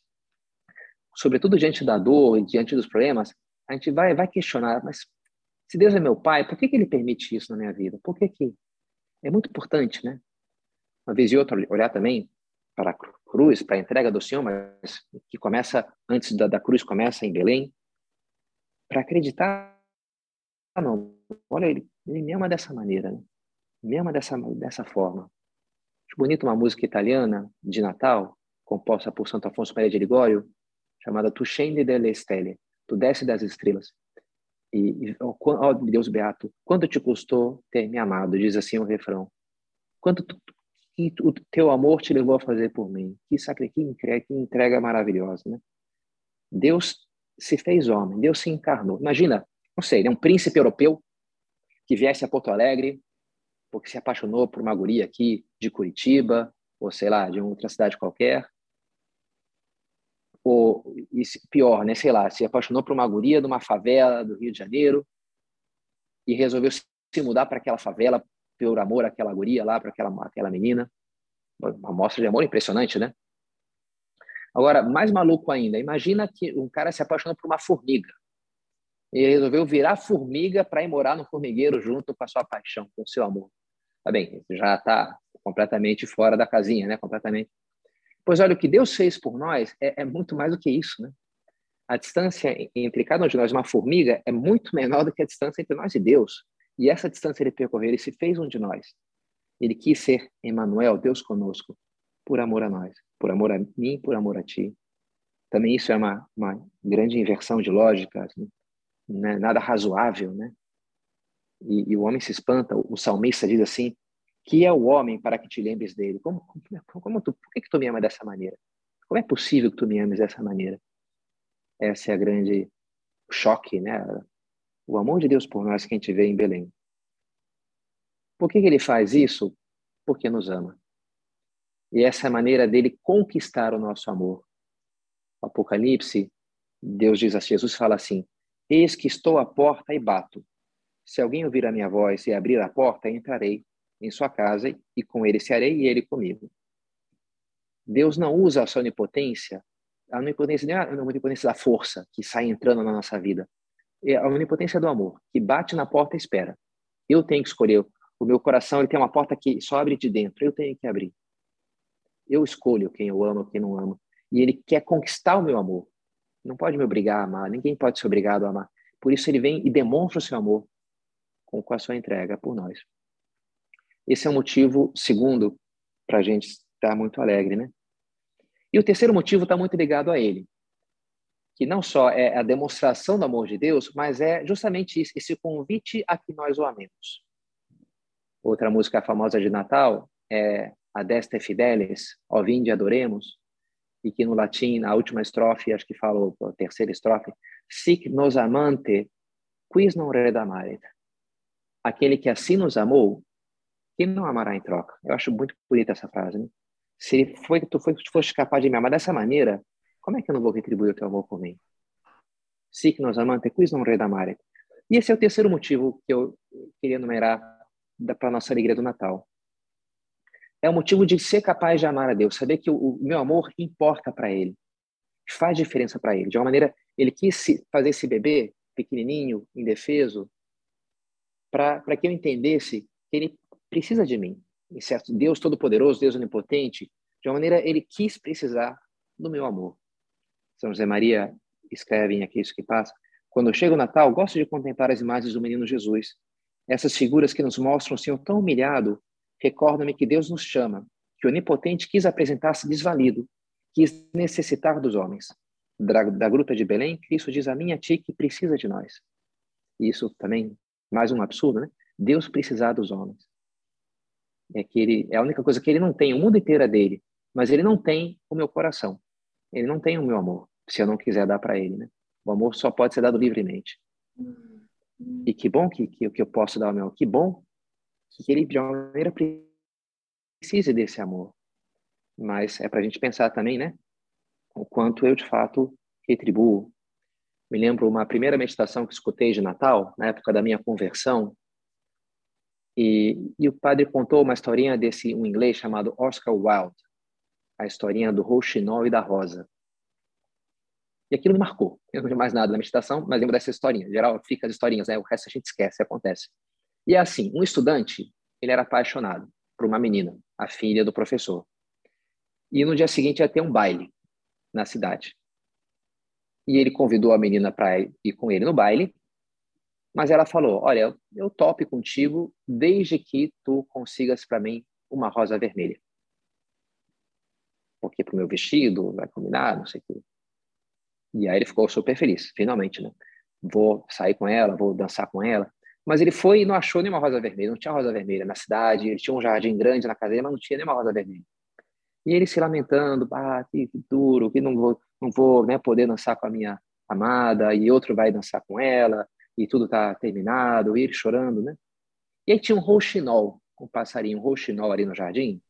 Sobretudo diante da dor e diante dos problemas, a gente vai, vai questionar, mas se Deus é meu pai, por que, que ele permite isso na minha vida? Por que que? É muito importante, né? Uma vez e outra, olhar também para a cruz, para a entrega do Senhor, mas que começa, antes da, da cruz, começa em Belém, para acreditar, ah, não, olha, ele, ele me ama dessa maneira, né? me ama dessa, dessa forma. Acho bonito uma música italiana de Natal, composta por Santo Afonso Maria de Ligório, chamada Tu scendi delle stelle, Tu desce das estrelas. E, e oh, Deus beato, quanto te custou ter me amado? Diz assim o refrão. Quanto tu, que o teu amor te levou a fazer por mim? Que sacrifício, que entrega maravilhosa, né? Deus se fez homem, Deus se encarnou. Imagina, não sei, né, um príncipe europeu que viesse a Porto Alegre porque se apaixonou por uma guria aqui de Curitiba, ou sei lá, de outra cidade qualquer. Ou, pior, né, sei lá, se apaixonou por uma guria de uma favela do Rio de Janeiro e resolveu se mudar para aquela favela por amor àquela guria lá, para aquela, aquela menina. Uma mostra de amor impressionante, né? Agora, mais maluco ainda, imagina que um cara se apaixonou por uma formiga e resolveu virar formiga para ir morar no formigueiro junto com a sua paixão, com o seu amor. Tá bem, já está completamente fora da casinha, né? Completamente. Pois olha, o que Deus fez por nós é, é muito mais do que isso, né? A distância entre cada um de nós, uma formiga, é muito menor do que a distância entre nós e Deus. E essa distância ele percorreu, ele se fez um de nós. Ele quis ser Emmanuel, Deus conosco, por amor a nós, por amor a mim, por amor a ti. Também isso é uma, uma grande inversão de lógica, assim, né? nada razoável, né? E, e, o homem se espanta. O salmista diz assim: que é o homem para que te lembres dele? Como, como, como tu, por que, que tu me ama dessa maneira? Como é possível que tu me ames dessa maneira? Essa é a grande choque, né? O amor de Deus por nós que a gente vê em Belém. Por que, que ele faz isso? Porque nos ama. E essa é a maneira dele conquistar o nosso amor. Apocalipse, Deus diz a Jesus fala assim: Eis que estou à porta e bato. Se alguém ouvir a minha voz e abrir a porta, entrarei em sua casa e com ele serei e ele comigo. Deus não usa a sua onipotência, a onipotência não é a onipotência da força que sai entrando na nossa vida. É a onipotência do amor, que bate na porta e espera. Eu tenho que escolher. O meu coração ele tem uma porta que só abre de dentro. Eu tenho que abrir. Eu escolho quem eu amo, quem não amo. E ele quer conquistar o meu amor. Não pode me obrigar a amar. Ninguém pode ser obrigado a amar. Por isso ele vem e demonstra o seu amor com a sua entrega por nós. Esse é o motivo segundo para a gente estar muito alegre, né? E o terceiro motivo está muito ligado a ele, que não só é a demonstração do amor de Deus, mas é justamente isso, esse convite a que nós o amemos. Outra música famosa de Natal é Adeste Fidelis, Ó Vinde Adoremos, e que no latim, na última estrofe, acho que fala a terceira estrofe, Sic nos amante, quis non redamaret aquele que assim nos amou, quem não amará em troca? Eu acho muito bonita essa frase. Né? Se foi tu, foi, foste capaz de me amar dessa maneira, como é que eu não vou retribuir o teu amor por mim? Sic nos amante, quis non redamare. E esse é o terceiro motivo que eu queria enumerar para a nossa alegria do Natal. É o motivo de ser capaz de amar a Deus, saber que o, o meu amor importa para Ele, faz diferença para Ele. De uma maneira, Ele quis fazer esse bebê pequenininho, indefeso, para que eu entendesse que ele precisa de mim. Certo, Deus Todo-Poderoso, Deus Onipotente, de uma maneira, ele quis precisar do meu amor. São José Maria escreve em Aqui Isso Que Passa, quando chega o Natal, gosto de contemplar as imagens do menino Jesus. Essas figuras que nos mostram o Senhor tão humilhado, recordam-me que Deus nos chama, que o Onipotente quis apresentar-se desvalido, quis necessitar dos homens. Da, da gruta de Belém, Cristo diz a mim a ti que precisa de nós. Isso também mais um absurdo, né? Deus precisar dos homens. É que ele é a única coisa que ele não tem, o mundo inteiro é dele, mas ele não tem o meu coração. Ele não tem o meu amor, se eu não quiser dar para ele, né? O amor só pode ser dado livremente. E que bom que, que, que eu posso dar o meu, que bom que ele de uma maneira precise desse amor. Mas é para a gente pensar também, né? O quanto eu de fato retribuo me lembro uma primeira meditação que escutei de Natal, na época da minha conversão, e, e o padre contou uma historinha desse um inglês chamado Oscar Wilde. a historinha do rouxinol e da rosa. E aquilo me marcou. Eu não vi mais nada na meditação, mas lembro dessa historinha. Em geral, fica as historinhas, né? O resto a gente esquece, acontece. E é assim, um estudante, ele era apaixonado por uma menina, a filha do professor. E no dia seguinte ia ter um baile na cidade. E ele convidou a menina para ir com ele no baile, mas ela falou: Olha, eu, topo contigo desde que tu consigas para mim uma rosa vermelha. Porque para o meu vestido vai combinar, não sei o quê. E aí ele ficou super feliz, finalmente, né? Vou sair com ela, vou dançar com ela. Mas ele foi e não achou nenhuma rosa vermelha, não tinha rosa vermelha na cidade, ele tinha um jardim grande na casa dele, mas não tinha nenhuma rosa vermelha. E ele se lamentando, ah, que, duro, que não vou, não vou né, poder dançar com a minha amada, e outro vai dançar com ela, e tudo está terminado, e ele chorando, né? E aí tinha um rouxinol, um passarinho, um rouxinol ali no jardim,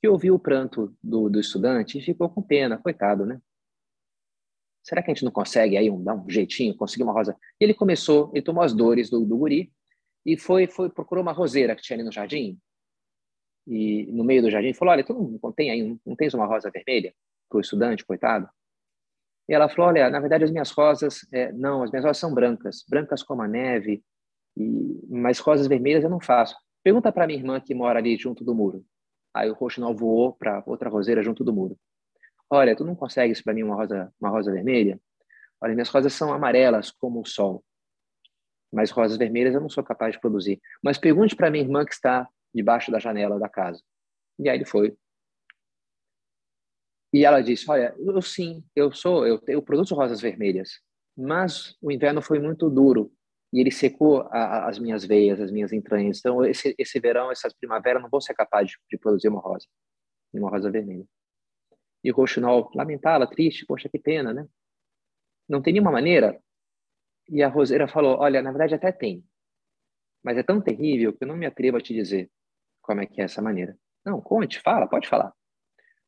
que ouviu o pranto do, do estudante e ficou com pena, coitado, né? Será que a gente não consegue aí um, dar um jeitinho, conseguir uma rosa? E ele começou, ele tomou as dores do, do guri e foi, foi procurou uma roseira que tinha ali no jardim e no meio do jardim falou: Olha, tu não, tem aí, não tens uma rosa vermelha para o estudante, coitado? E ela falou: Olha, na verdade as minhas rosas, é, não, as minhas rosas são brancas, brancas como a neve, e, mas rosas vermelhas eu não faço. Pergunta para minha irmã que mora ali junto do muro. Aí o roxinol voou para outra roseira junto do muro. Olha, tu não consegues para mim uma rosa, uma rosa vermelha? Olha, minhas rosas são amarelas como o sol, mas rosas vermelhas eu não sou capaz de produzir. Mas pergunte para minha irmã que está debaixo da janela da casa. E aí ele foi. E ela disse: Olha, eu sim, eu sou, eu, eu produzo rosas vermelhas, mas o inverno foi muito duro e ele secou a, a, as minhas veias, as minhas entranhas. Então, esse, esse verão, essa primavera, não vou ser capaz de, de produzir uma rosa, uma rosa vermelha. E Rochinol lamentava, triste, poxa, que pena, né? Não tem nenhuma maneira. E a Roseira falou: Olha, na verdade até tem, mas é tão terrível que eu não me atrevo a te dizer. Como é que é essa maneira? Não, conte, fala, pode falar.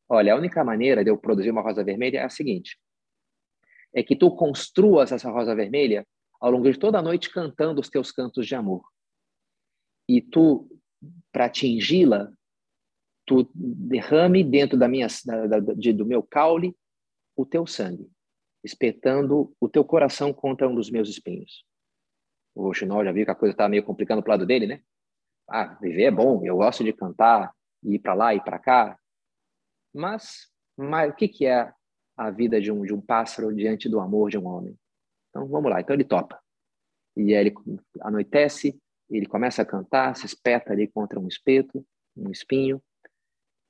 Olha, a única maneira de eu produzir uma rosa vermelha é a seguinte: é que tu construas essa rosa vermelha ao longo de toda a noite cantando os teus cantos de amor. E tu, para atingi-la, tu derrame dentro da minha, da, da, de, do meu caule o teu sangue, espetando o teu coração contra um dos meus espinhos. O Roxinol já viu que a coisa estava meio complicando para o lado dele, né? ah, viver é bom, eu gosto de cantar, ir para lá e para cá. Mas, mas o que, que é a vida de um, de um pássaro diante do amor de um homem? Então, vamos lá. Então, ele topa. E aí ele anoitece, ele começa a cantar, se espeta ali contra um espeto, um espinho,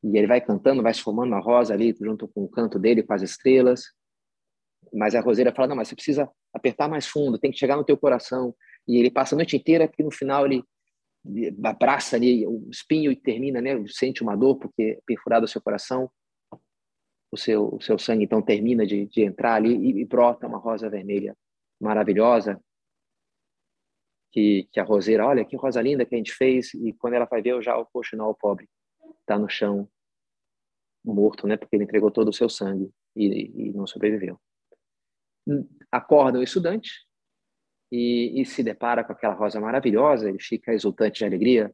e ele vai cantando, vai se formando uma rosa ali junto com o canto dele, com as estrelas. Mas a roseira fala: não, mas você precisa apertar mais fundo, tem que chegar no teu coração. E ele passa a noite inteira, que no final ele abraça ali o espinho e termina, né? Sente uma dor porque é perfurado o seu coração. O seu, o seu sangue então termina de, de entrar ali e, e, brota uma rosa vermelha maravilhosa. Que, que a roseira, olha que rosa linda que a gente fez. E quando ela vai ver, já o coxinol pobre está no chão, morto, né? Porque ele entregou todo o seu sangue e, e não sobreviveu. Acorda o estudante, e, e, se depara com aquela rosa maravilhosa, ele fica exultante de alegria.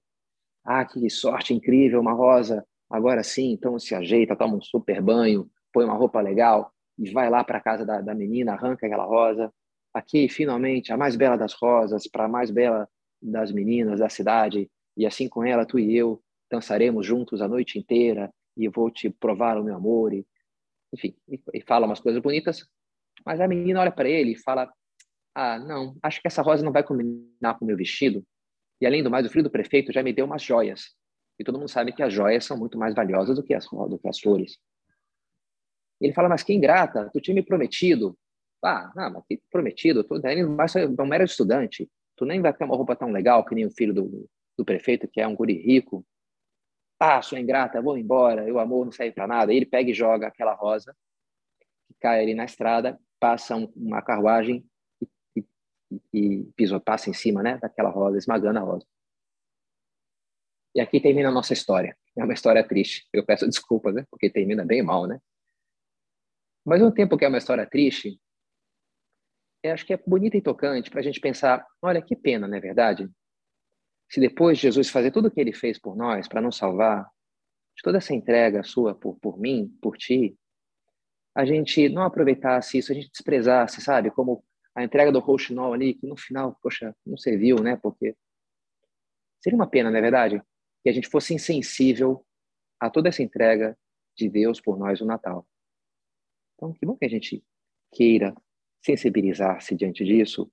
Ah, que sorte incrível, uma rosa. Agora sim, então se ajeita, toma um super banho, põe uma roupa legal e vai lá para a casa da, da menina, arranca aquela rosa. Aqui, finalmente, a mais bela das rosas, para a mais bela das meninas da cidade. E assim com ela, tu e eu dançaremos juntos a noite inteira e vou te provar o meu amor. E, enfim, e, fala umas coisas bonitas. Mas a menina olha para ele e fala: ah, não, acho que essa rosa não vai combinar com o meu vestido. E além do mais, o filho do prefeito já me deu umas joias. E todo mundo sabe que as joias são muito mais valiosas do que as, do que as flores. Ele fala, mas que ingrata, tu tinha me prometido. Ah, não, mas que prometido, tu não era estudante. Tu nem vai ter uma roupa tão legal que nem o filho do, do prefeito, que é um guri rico. Ah, sou ingrata, vou embora, o amor não serve para nada. E ele pega e joga aquela rosa, que cai ali na estrada, passa um, uma carruagem e pisou, passa em cima né, daquela rosa, esmagando a rosa. E aqui termina a nossa história. É uma história triste. Eu peço desculpas, né, porque termina bem mal, né? Mas um tempo que é uma história triste, acho que é bonita e tocante para a gente pensar, olha, que pena, não é verdade? Se depois de Jesus fazer tudo o que ele fez por nós, para nos salvar, de toda essa entrega sua por, por mim, por ti, a gente não aproveitasse isso, a gente desprezasse, sabe? Como a entrega do Rouxinol ali, que no final, poxa, não serviu, né? Porque seria uma pena, não é verdade? Que a gente fosse insensível a toda essa entrega de Deus por nós no Natal. Então, que bom que a gente queira sensibilizar-se diante disso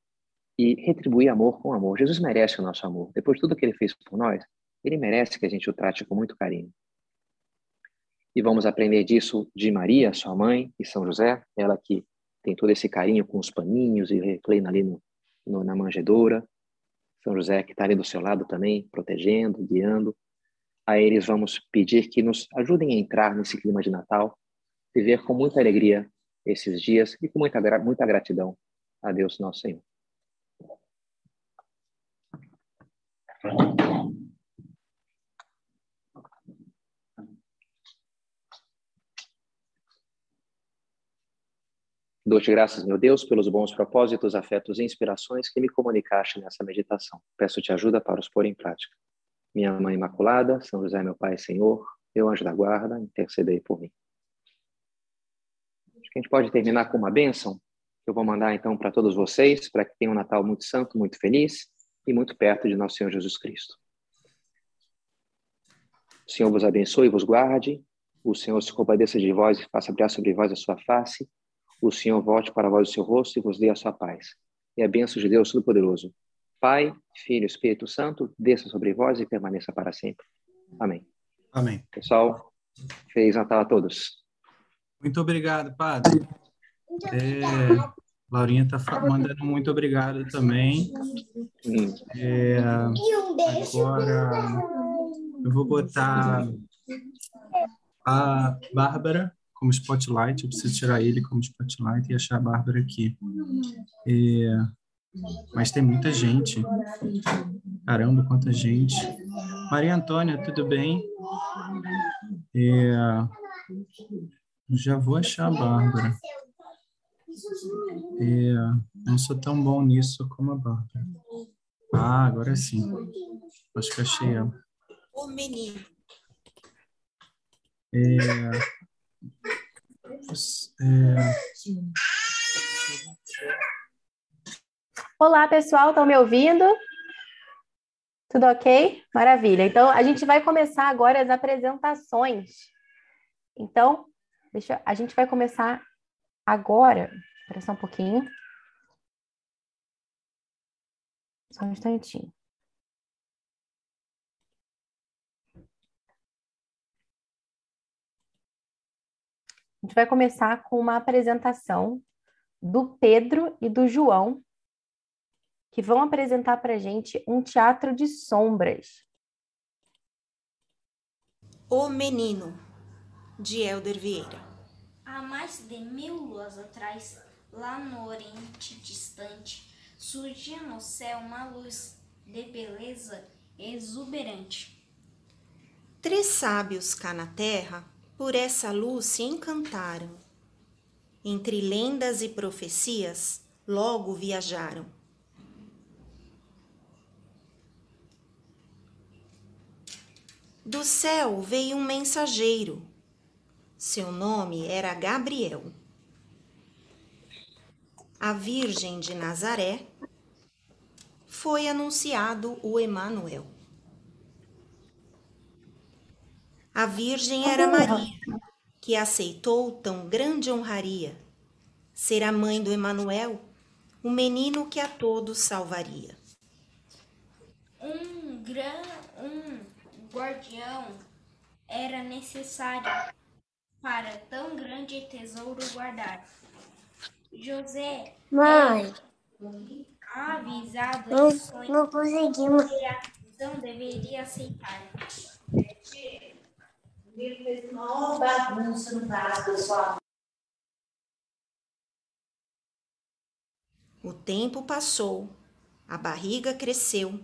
e retribuir amor com amor. Jesus merece o nosso amor. Depois de tudo que ele fez por nós, ele merece que a gente o trate com muito carinho. E vamos aprender disso de Maria, sua mãe, e São José, ela que tem todo esse carinho com os paninhos e reclina ali no, no, na manjedoura. São José que está ali do seu lado também, protegendo, guiando. A eles vamos pedir que nos ajudem a entrar nesse clima de Natal, viver com muita alegria esses dias e com muita, muita gratidão a Deus nosso Senhor. Dou-te graças, meu Deus, pelos bons propósitos, afetos e inspirações que me comunicaste nessa meditação. Peço-te ajuda para os pôr em prática. Minha Mãe Imaculada, São José, meu Pai Senhor, meu anjo da guarda, intercedei por mim. Acho que a gente pode terminar com uma bênção, que eu vou mandar então para todos vocês, para que tenham um Natal muito santo, muito feliz e muito perto de nosso Senhor Jesus Cristo. O Senhor vos abençoe e vos guarde. O Senhor se compadeça de vós e faça brilhar sobre vós a sua face. O Senhor volte para vós o seu rosto e vos dê a sua paz. E a bênção de Deus Todo-Poderoso, Pai, Filho e Espírito Santo, desça sobre vós e permaneça para sempre. Amém. Amém. Pessoal, feliz Natal a todos. Muito obrigado, Padre. É, Laurinha está mandando muito obrigado também. É, agora eu vou botar a Bárbara como spotlight. Eu preciso tirar ele como spotlight e achar a Bárbara aqui. É, mas tem muita gente. Caramba, quanta gente. Maria Antônia, tudo bem? É, já vou achar a Bárbara. É, não sou tão bom nisso como a Bárbara. Ah, agora sim. Acho que achei ela. O menino. É, é, Olá, pessoal, estão me ouvindo? Tudo ok? Maravilha. Então, a gente vai começar agora as apresentações. Então, deixa, a gente vai começar agora. Espera só um pouquinho. Só um instantinho. A gente vai começar com uma apresentação do Pedro e do João, que vão apresentar para a gente um teatro de sombras. O Menino, de Helder Vieira. Há mais de mil luas atrás, lá no Oriente distante, surgia no céu uma luz de beleza exuberante. Três sábios cá na terra por essa luz se encantaram. Entre lendas e profecias, logo viajaram. Do céu veio um mensageiro. Seu nome era Gabriel. A Virgem de Nazaré foi anunciado o Emanuel. A Virgem era Maria, que aceitou tão grande honraria, ser a mãe do Emanuel, o menino que a todos salvaria. Um gran, um guardião era necessário para tão grande tesouro guardar. José, Mãe, avisado não, não conseguimos. visão deveria aceitar. O tempo passou, a barriga cresceu.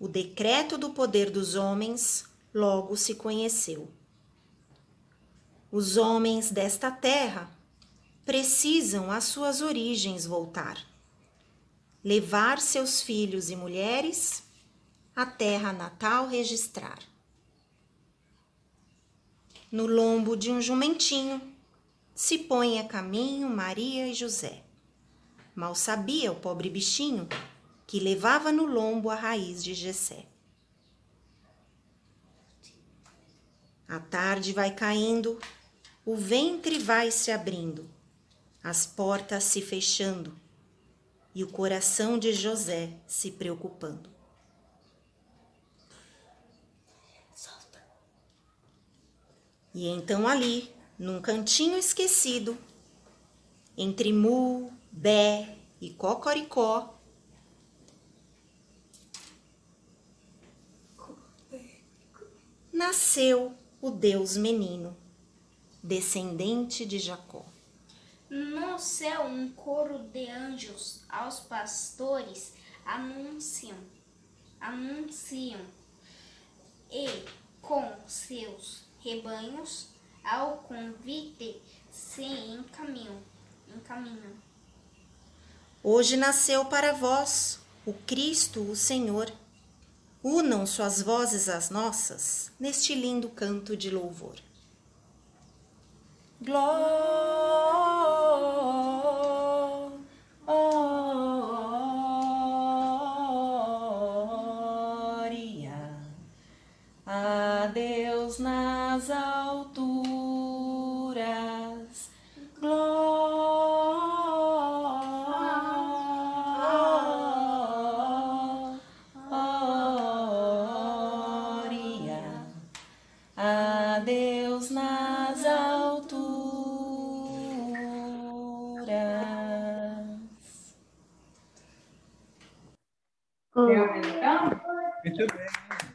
O decreto do poder dos homens logo se conheceu. Os homens desta terra precisam às suas origens voltar, levar seus filhos e mulheres à terra natal registrar. no lombo de um jumentinho, se põe a caminho Maria e José. Mal sabia o pobre bichinho que levava no lombo a raiz de Jessé. A tarde vai caindo, o ventre vai se abrindo, as portas se fechando e o coração de José se preocupando. E então ali, num cantinho esquecido, entre mu, bé e cocoricó, nasceu o Deus menino, descendente de Jacó. No céu, um coro de anjos aos pastores anunciam, anunciam e com seus rebanhos ao convite se encaminham, encaminham. Hoje nasceu para vós o Cristo, o Senhor. Unam suas vozes às nossas neste lindo canto de louvor. Glória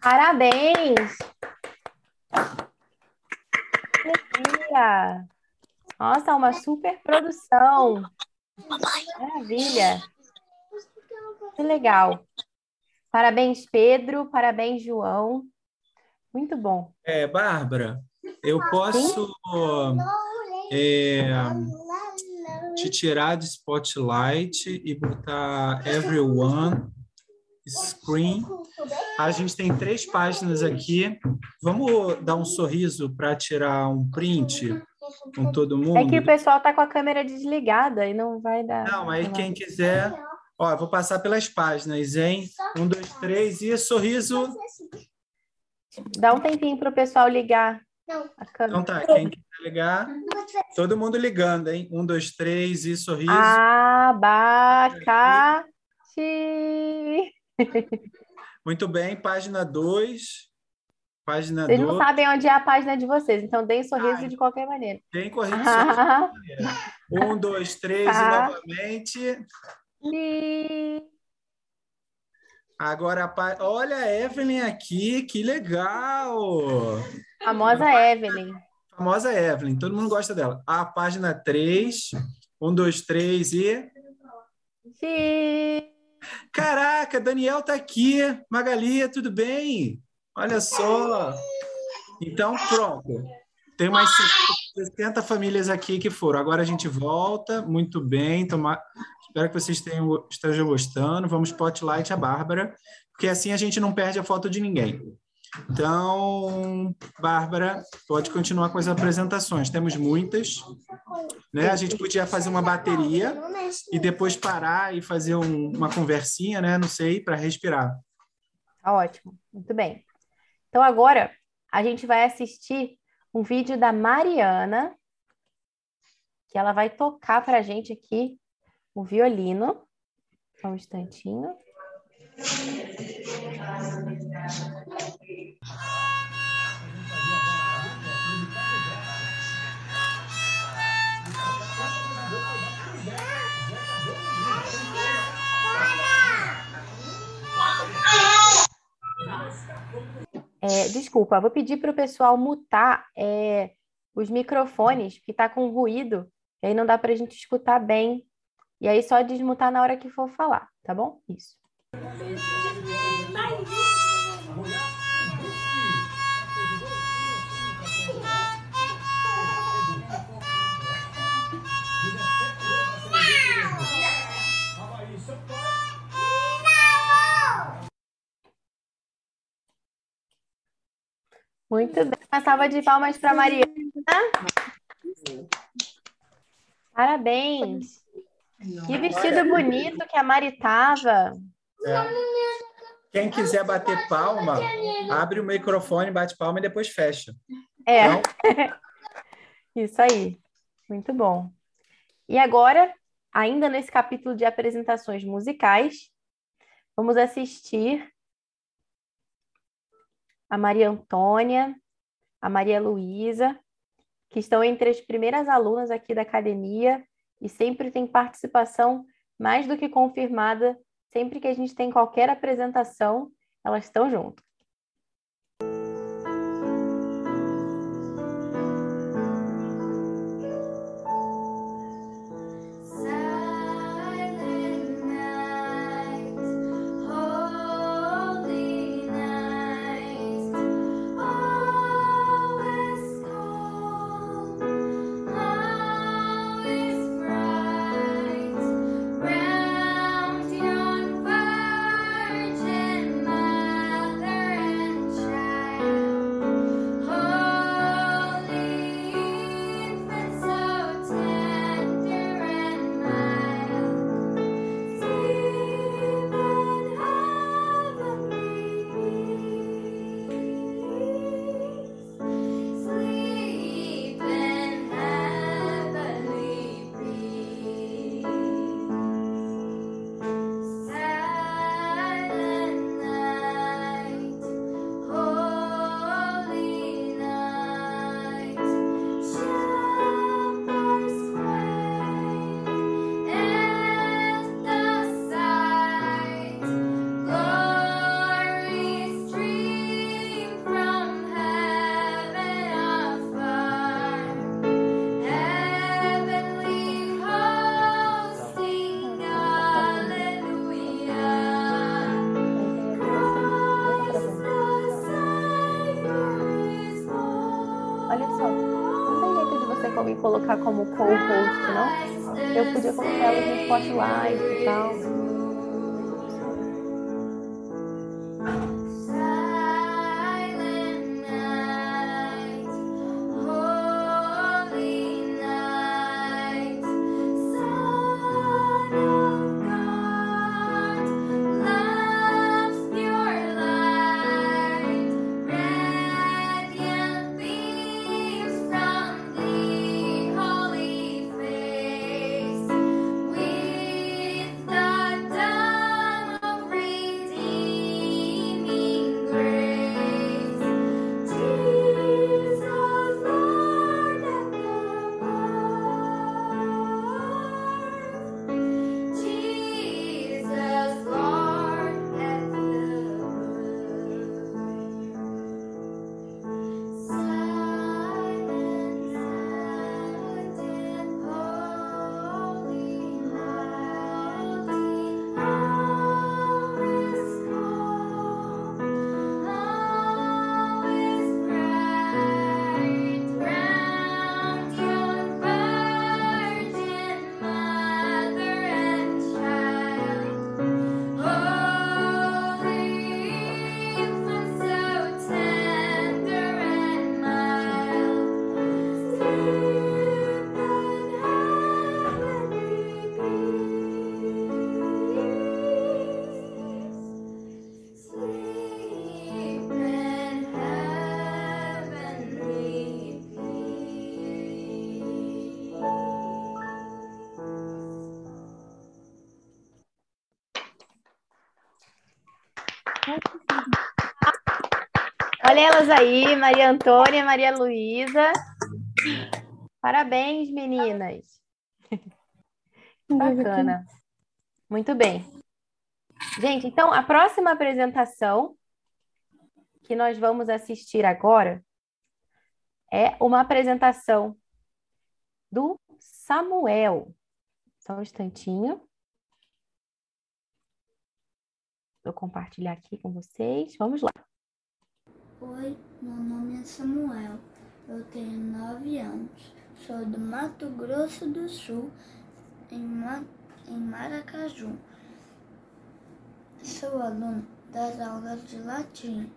Parabéns! Nossa, uma super produção. Maravilha! Que legal. Parabéns, Pedro. Parabéns, João. Muito bom. É, Bárbara, eu posso é, te tirar de spotlight e botar everyone screen. A gente tem três páginas aqui. Vamos dar um sorriso para tirar um print com todo mundo? É que o pessoal tá com a câmera desligada e não vai dar. Não, aí quem quiser. Ó, vou passar pelas páginas, hein? Um, dois, três e sorriso. Dá um tempinho para o pessoal ligar a câmera. Então tá, quem quiser ligar, todo mundo ligando, hein? Um, dois, três e sorriso. Abacate. Muito bem, página 2. Página Vocês não 2. sabem onde é a página de vocês, então deem sorriso Ai. de qualquer maneira. Tem corrida de sorriso. Ah, Um, dois, três e Ah. novamente. e- Agora, olha a Evelyn aqui, que legal! famosa Evelyn. Famosa Evelyn, todo mundo gosta dela. A página 3. Um, dois, três e. E- Caraca, Daniel tá aqui. Magali, tudo bem? Olha só. Então, pronto. Tem mais 60 famílias aqui que foram. Agora a gente volta. Muito bem. Toma... Espero que vocês tenham, estejam gostando. Vamos spotlight a Bárbara, porque assim a gente não perde a foto de ninguém. Então, Bárbara, pode continuar com as apresentações. Temos muitas. Né? A gente podia fazer uma bateria e depois parar e fazer um- uma conversinha, né? Não sei, para respirar. Tá ótimo, muito bem. Então agora a gente vai assistir um vídeo da Mariana, que ela vai tocar para a gente aqui o violino. Só um instantinho. É, desculpa, vou pedir para o pessoal mutar é, os microfones, que está com ruído, e aí não dá para a gente escutar bem. E aí só desmutar na hora que for falar, tá bom? Isso. Muito bem. Uma salva de palmas para Mariana. Parabéns. Que vestido bonito que a Mari tava. É. Quem quiser bater palma, abre o microfone, bate palma e depois fecha. É. Então... Isso aí. Muito bom. E agora, ainda nesse capítulo de apresentações musicais, vamos assistir a Maria Antônia, a Maria Luísa, que estão entre as primeiras alunas aqui da academia e sempre tem participação mais do que confirmada. Sempre que a gente tem qualquer apresentação, elas estão junto. Elas aí, Maria Antônia, Maria Luísa. Parabéns, meninas. Bacana. Muito bem. Gente, então a próxima apresentação que nós vamos assistir agora é uma apresentação do Samuel. Só um instantinho. Vou compartilhar aqui com vocês. Vamos lá. Oi, meu nome é Samuel. Eu tenho nove anos. Sou do Mato Grosso do Sul, em, Ma em Maracaju. Sou aluno das aulas de latim.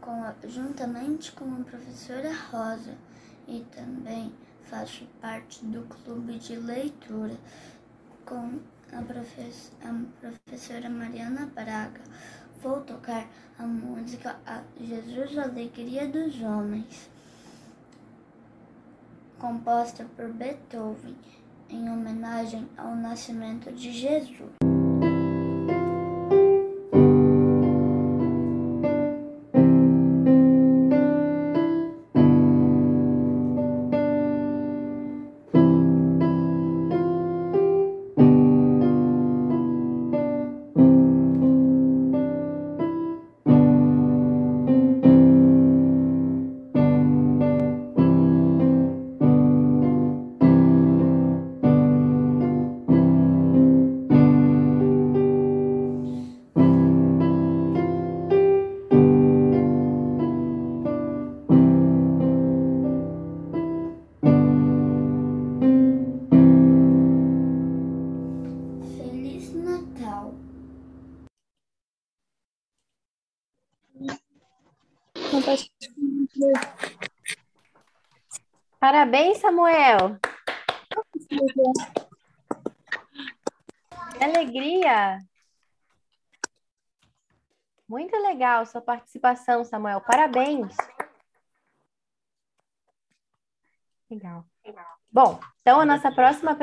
com juntamente com a professora Rosa e também faço parte do clube de leitura com a, a professora Mariana Braga. Vou tocar a música a Jesus, Alegria dos Homens, composta por Beethoven, em homenagem ao nascimento de Jesus. Parabéns, Samuel. Que alegria. Muito legal sua participação, Samuel. Parabéns. Legal. Bom, então a nossa próxima.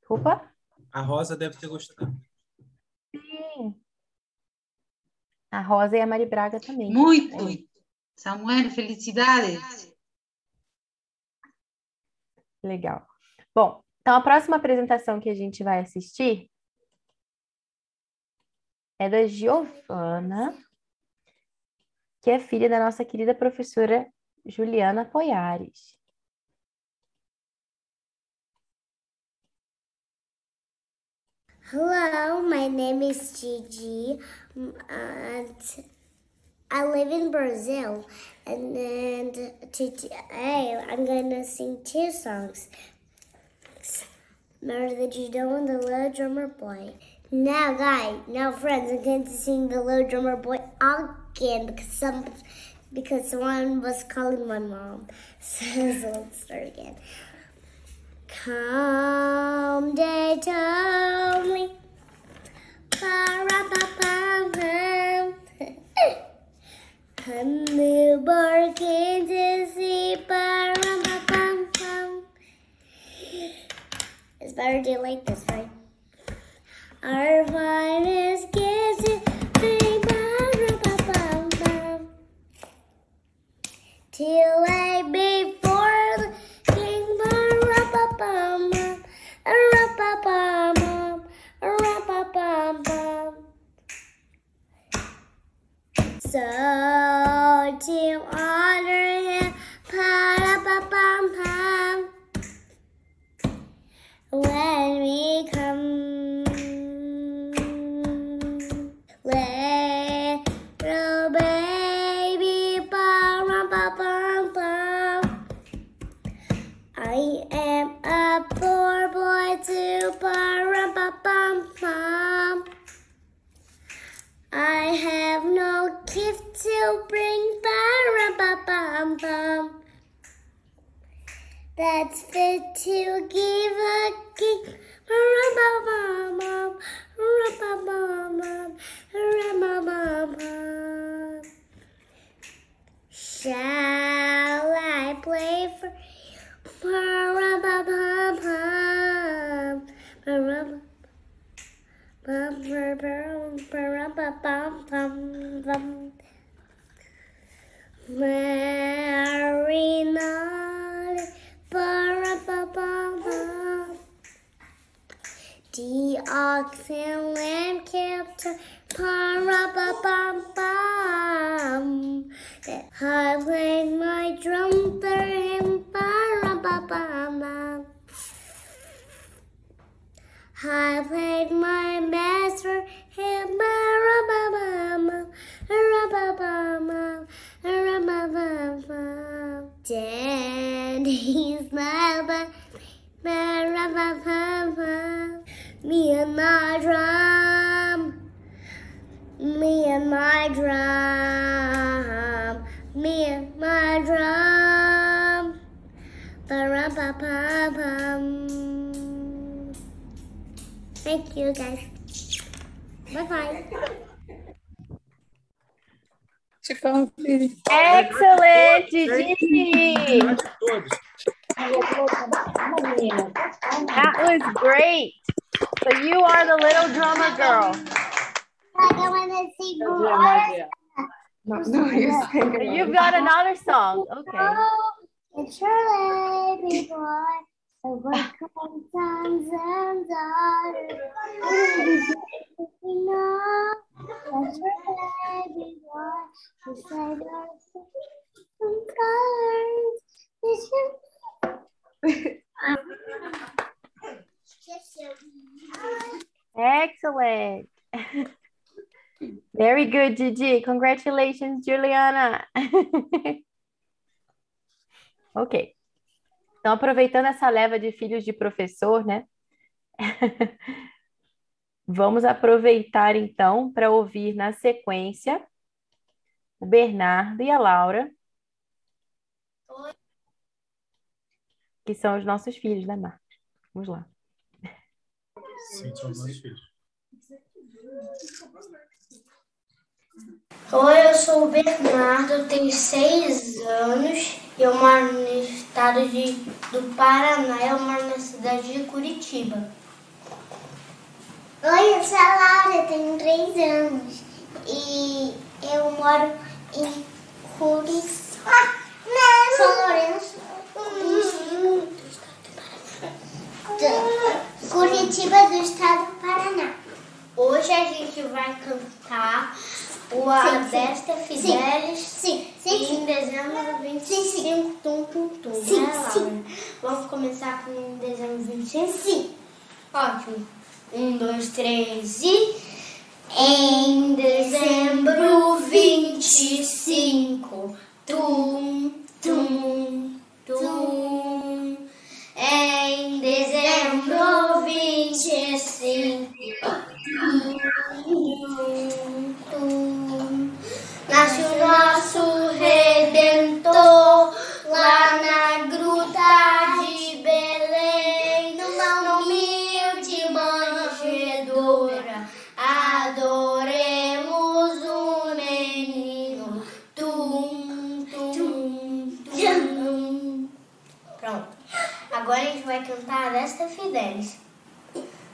Desculpa. A Rosa deve ter gostado. Sim. A Rosa e a Mari Braga também. Muito. Samuel, felicidades. Legal. Bom, então a próxima apresentação que a gente vai assistir é da Giovana, que é filha da nossa querida professora Juliana Poiares. Hello, my name is Gigi, and I live in Brazil. And then today I'm gonna sing two songs. Remember the Judo and the Little Drummer Boy. Now, guys, now friends, I'm going to sing the Little Drummer Boy again because some because someone was calling my mom. So, let's start again. Come, they told me. Ba-ra-ba-ba-bum. A Hannubar Kansas Param Pam It's better to like this, right? Our finest Kansas Param Pam Till I be for the King bar, rum, ba, bum, rum, ba, bum, rum, ba, bum, bum. So two. that's fit to give a kick. Shall I play for you? Rum Marina. The ox and lamb kept pa-ra-ba-bum-bum. I played my for him pa-ra-ba-bum-bum. I played my best for him ba-ra-ba-bum-bum. Ra-ba-bum-bum. Ra-ba-bum-bum. Daddy smiled but ba-ra-ba-bum-bum. Me and my drum Me and my drum, me and my drum. Ba-rum-pa-pum-pum. Thank you guys. Bye bye. Excellent, Gigi! That was great. So you are the little drummer girl. I want to see more. No, You've got another song. Okay. It's your lady boy. Overcome sons and daughters. Excellent. Very good, Gigi. Congratulations, Juliana. ok. Então, aproveitando essa leva de filhos de professor, né? Vamos aproveitar então para ouvir na sequência o Bernardo e a Laura, que são os nossos filhos, né, Marcos? Vamos lá. Sim, são nossos filhos. Oi, eu sou o Bernardo, tenho seis anos. Eu moro no estado de, do Paraná, eu moro na cidade de Curitiba. Oi, eu sou a Laura, tenho três anos e eu moro em Curitiba. São Lourenço, Curitiba, Curitiba do estado do Paraná. Hoje a gente vai cantar o A Desta Fidelis sim, sim, em dezembro 25, tum, tum, tum, Sim, né, Laura? sim. Vamos começar com dezembro 25? Sim. Ótimo. Um, dois, três e... Em dezembro 25, tum, tum, tum. Em dezembro 25, tum, tum. Nasce o nosso Redentor vai cantar esta Fidelis.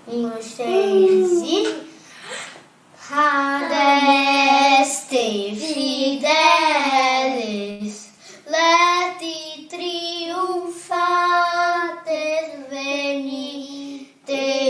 Um, dois, três e. Adeste fidelis, leti triumphates venite, venite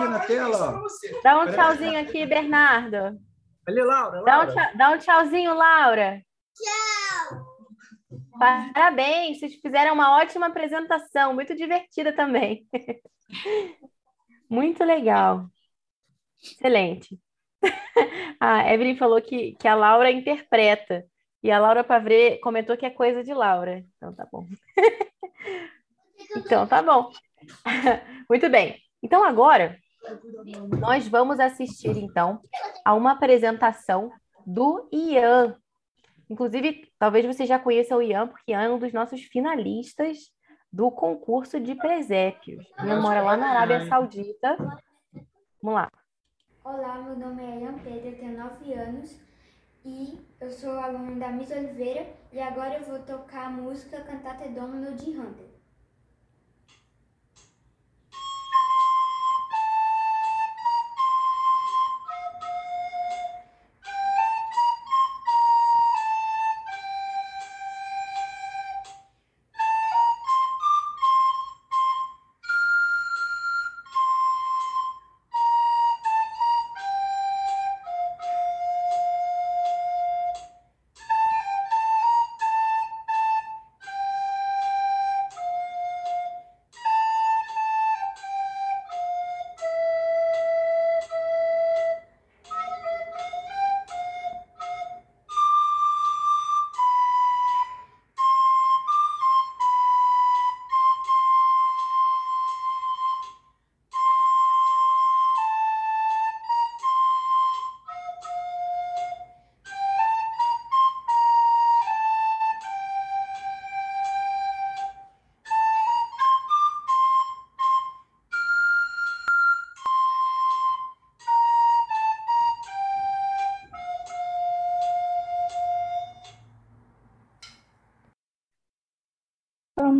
ali na tela. Dá um tchauzinho aqui, Bernardo. Ali, Laura. Dá um, Laura. tchau- dá um tchauzinho, Laura. Tchau. Parabéns, vocês fizeram uma ótima apresentação, muito divertida também. muito legal. Excelente. A Evelyn falou que, que a Laura interpreta. E a Laura Pavre comentou que é coisa de Laura. Então tá bom. então tá bom. Muito bem. Então agora nós vamos assistir então a uma apresentação do Ian. Inclusive, talvez você já conheça o Ian, porque Ian é um dos nossos finalistas do concurso de presépios. Ian mora lá na Arábia Saudita. Vamos lá. Olá, meu nome é Ian Pedro, eu tenho 9 anos e eu sou aluno da Miss Oliveira e agora eu vou tocar a música Cantate Domino de Handel.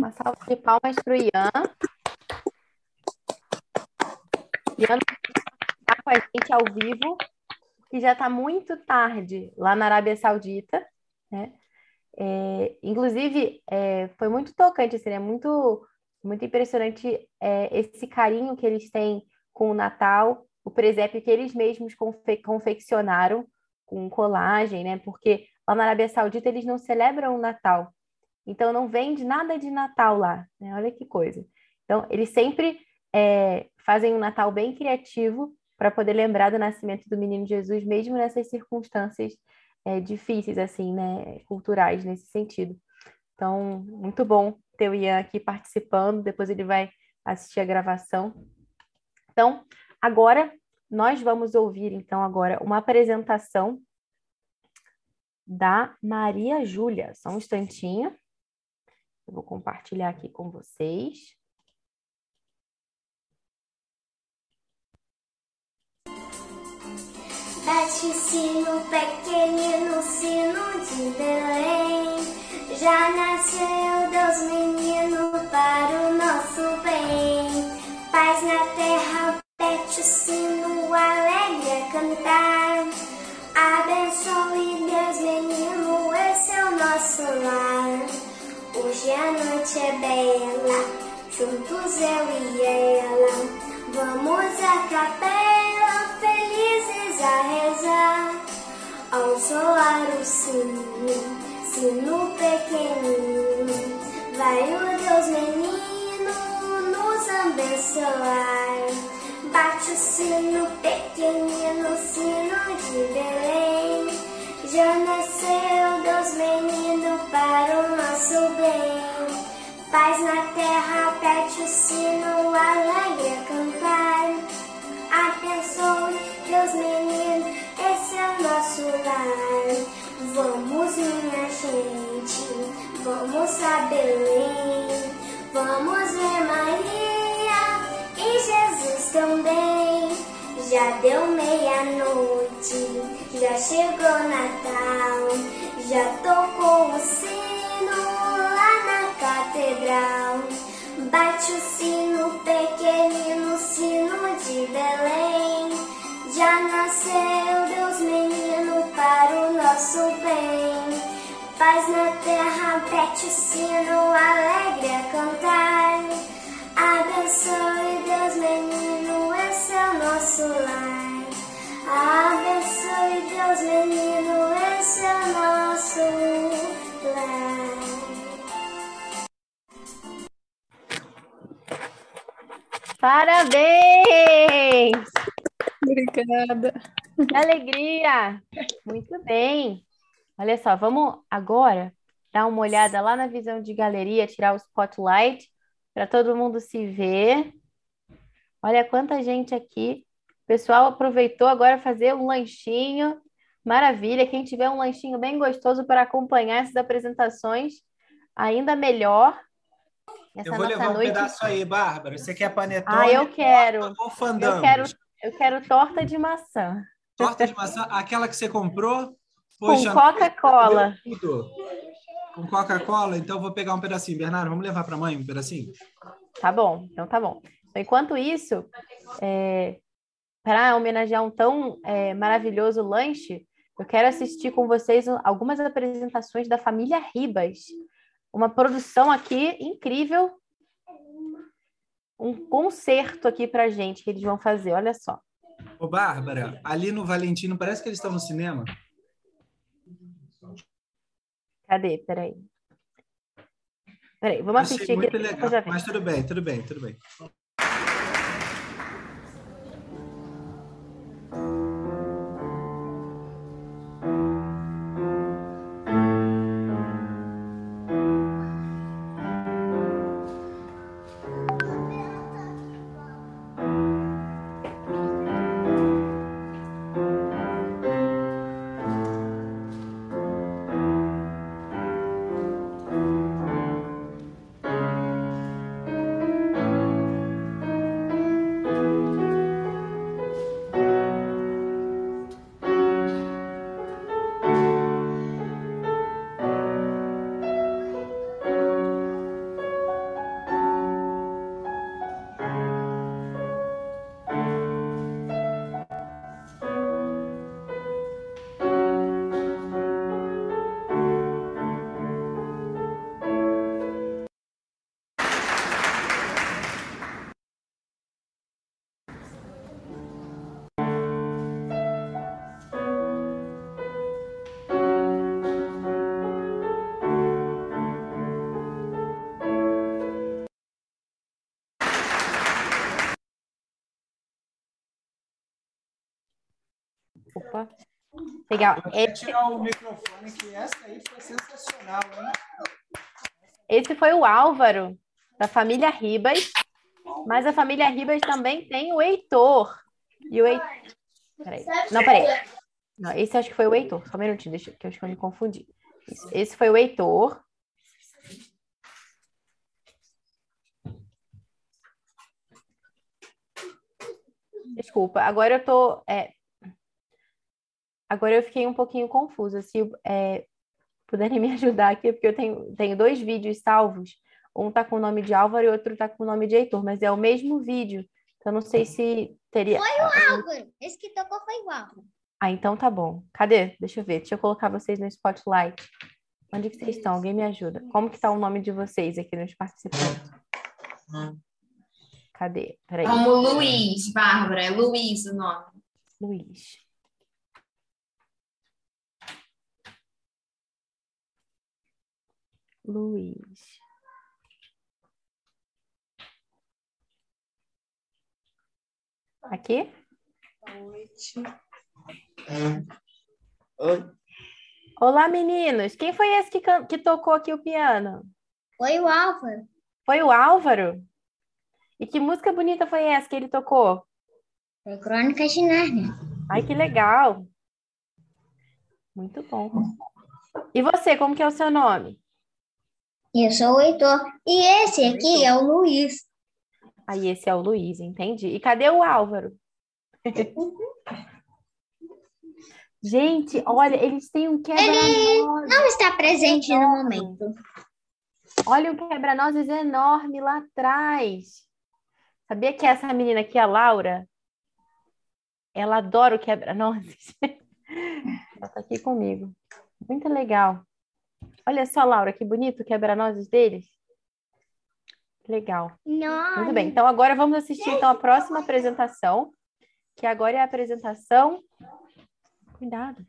Uma salva de palmas para o Ian. Ian está com a gente ao vivo, que já está muito tarde lá na Arábia Saudita, né? É, inclusive, é, foi muito tocante, assim, é muito, muito impressionante é, esse carinho que eles têm com o Natal, o presépio que eles mesmos confe confeccionaram com colagem, né? Porque lá na Arábia Saudita eles não celebram o Natal, então, não vende nada de Natal lá, né? Olha que coisa. Então, eles sempre é, fazem um Natal bem criativo para poder lembrar do nascimento do menino Jesus, mesmo nessas circunstâncias é, difíceis, assim, né? Culturais, nesse sentido. Então, muito bom ter o Ian aqui participando, depois ele vai assistir a gravação. Então, agora, nós vamos ouvir, então, agora uma apresentação da Maria Júlia. Só um instantinho. Eu vou compartilhar aqui com vocês. Bate sino pequenino, sino de Belém. Já nasceu Deus menino para o nosso bem. Paz na terra, pete o sino, alegre a cantar. Abençoe Deus menino, esse é o nosso lar. Hoje a noite é bela, juntos eu e ela. Vamos à capela, felizes a rezar. Ao soar o sino, sino pequenino, vai o Deus menino nos abençoar. Bate o sino pequenino, sino de Belém. Já nasceu Deus menino para o nosso bem. Paz na terra, pede o sino, a cantar. Abençoe Deus menino, esse é o nosso lar. Vamos, minha gente, vamos a Belém. Vamos ver Maria e Jesus também. Já deu meia-noite, já chegou Natal, já tocou o sino lá na catedral. Bate o sino pequenino, sino de Belém. Já nasceu Deus menino para o nosso bem. Paz na terra, bate o sino, alegre a cantar. Abençoe Deus, menino, esse é o nosso lar. Abençoe Deus, menino, esse é o nosso lar. Parabéns! Obrigada. Que alegria! Muito bem. Olha só, vamos agora dar uma olhada lá na visão de galeria, tirar o spotlight para todo mundo se ver. Olha quanta gente aqui. O pessoal aproveitou agora fazer um lanchinho. Maravilha. Quem tiver um lanchinho bem gostoso para acompanhar essas apresentações, ainda melhor. Essa eu vou nossa levar um noite. pedaço aí, Bárbara. Você quer panetone? Ah, eu quero. Eu quero, eu quero torta de maçã. Torta de maçã, aquela que você comprou? Com Coca-Cola. Com Coca-Cola? Então vou pegar um pedacinho. Bernardo, vamos levar para a mãe um pedacinho? Tá bom, então tá bom. Enquanto isso, para homenagear um tão é, maravilhoso lanche, eu quero assistir com vocês algumas apresentações da família Ribas. Uma produção aqui incrível. Um concerto aqui pra gente que eles vão fazer, olha só. Ô, Bárbara, ali no Valentino, parece que eles estão no cinema. Cadê? Peraí. Peraí, vamos assistir muito aqui. legal. Mas tudo bem, tudo bem, tudo bem. Legal. Vou Esse, tirar o microfone, que essa aí foi sensacional, hein? esse foi o Álvaro, da família Ribas. Mas a família Ribas também tem o Heitor. E o Heitor. Peraí. Não, peraí. Não, esse acho que foi o Heitor. Só um minutinho, deixa que eu acho que eu me confundi. Esse foi o Heitor. Desculpa, agora eu tô. é, Agora eu fiquei um pouquinho confusa. Se é, puderem me ajudar aqui, porque eu tenho, tenho dois vídeos salvos. Um tá com o nome de Álvaro e outro tá com o nome de Heitor, mas é o mesmo vídeo. Então não sei se teria. Foi o Álvaro. Esse que tocou foi o Álvaro. Ah, então tá bom. Cadê? Deixa eu ver. Deixa eu colocar vocês no spotlight. Onde que vocês estão? Alguém me ajuda. Como que tá o nome de vocês aqui nos participantes? Cadê? Peraí. Como Luiz, Bárbara. É Luiz o nome. Luiz. Luiz. Aqui? Olá, meninos. Quem foi esse que, que tocou aqui o piano? Foi o Álvaro. Foi o Álvaro? E que música bonita foi essa que ele tocou? Foi Crônicas de Nárnia. Ai, que legal. Muito bom. E você, como que é o seu nome? Eu sou o Heitor. E esse aqui é o Luiz. Aí esse é o Luiz, entendi. E cadê o Álvaro? Gente, olha, eles têm um Ele quebra-nozes. não está presente no momento. Olha um quebra-nozes enorme lá atrás. Sabia que essa menina aqui, a Laura, ela adora o quebra-nozes? Ela tá aqui comigo. Muito legal. Olha só, Laura, que bonito quebra-nozes deles. Legal. Muito bem. Então agora vamos assistir então a próxima apresentação, que agora é a apresentação. Cuidado.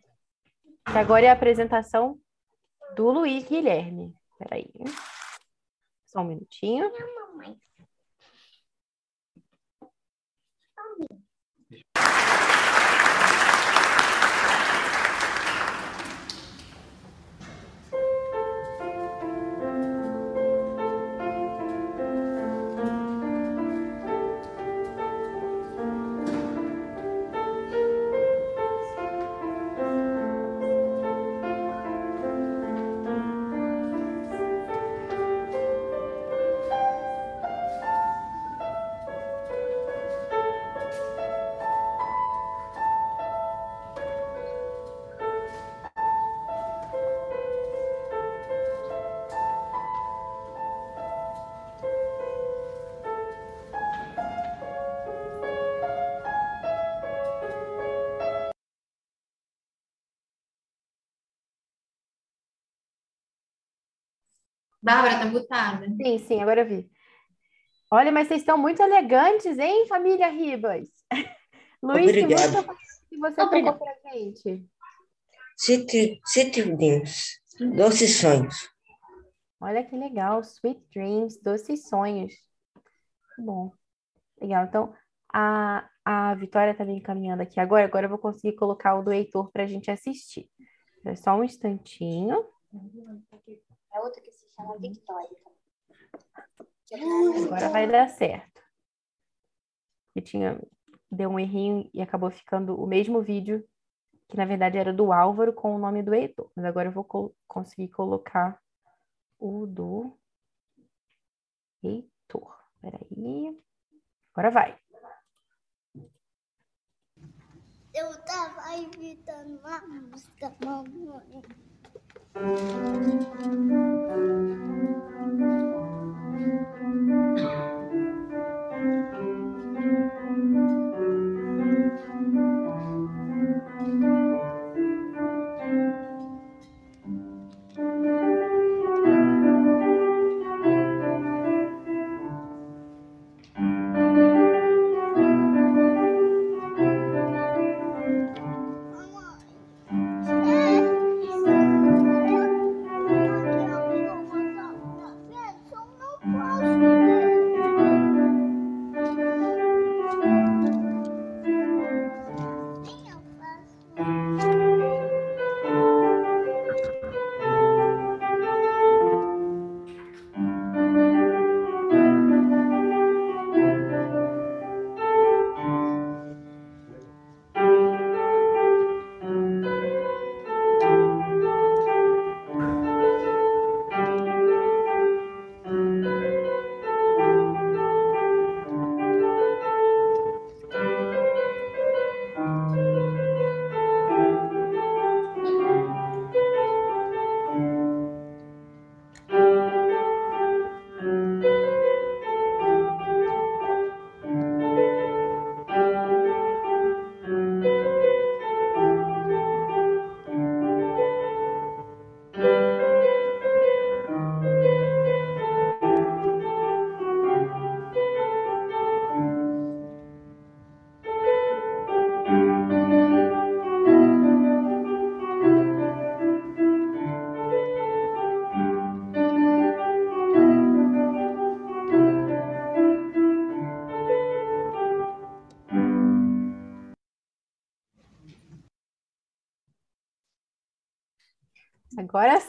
Que agora é a apresentação do Luiz Guilherme. Peraí. Só um minutinho. Bárbara, tá mutada. Sim, sim, agora eu vi. Olha, mas vocês estão muito elegantes, hein, família Ribas? Luiz, que Obrigado. música que você Obrigado. tocou pra gente? City, City Dreams, Doces Sonhos. Olha que legal, Sweet Dreams, Doces Sonhos. Muito bom. Legal. Então, a, a Vitória está me encaminhando aqui agora. Agora eu vou conseguir colocar o do Heitor para a gente assistir. É só um instantinho. É outra que se chama Victoria. Agora vai dar certo. E tinha, deu um errinho e acabou ficando o mesmo vídeo, que na verdade era do Álvaro com o nome do Heitor. Mas agora eu vou col- conseguir colocar o do Heitor. Peraí. Agora vai. Eu tava imitando uma música, mamãe. Thank you.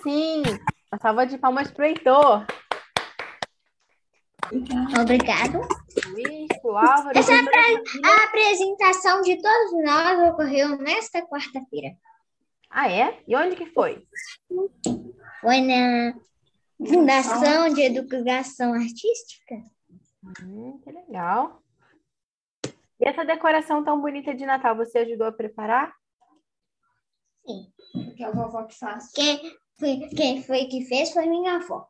Sim! Uma salva de palmas pro Heitor. Obrigado. Luiz, pro Álvaro. Essa a apresentação de todos nós ocorreu nesta quarta-feira. Ah, é? E onde que foi? Foi na Fundação de Educação Artística. Hum, que legal. E essa decoração tão bonita de Natal, você ajudou a preparar? Sim, que é a vovó que faz. Quem foi, quem foi que fez foi minha avó.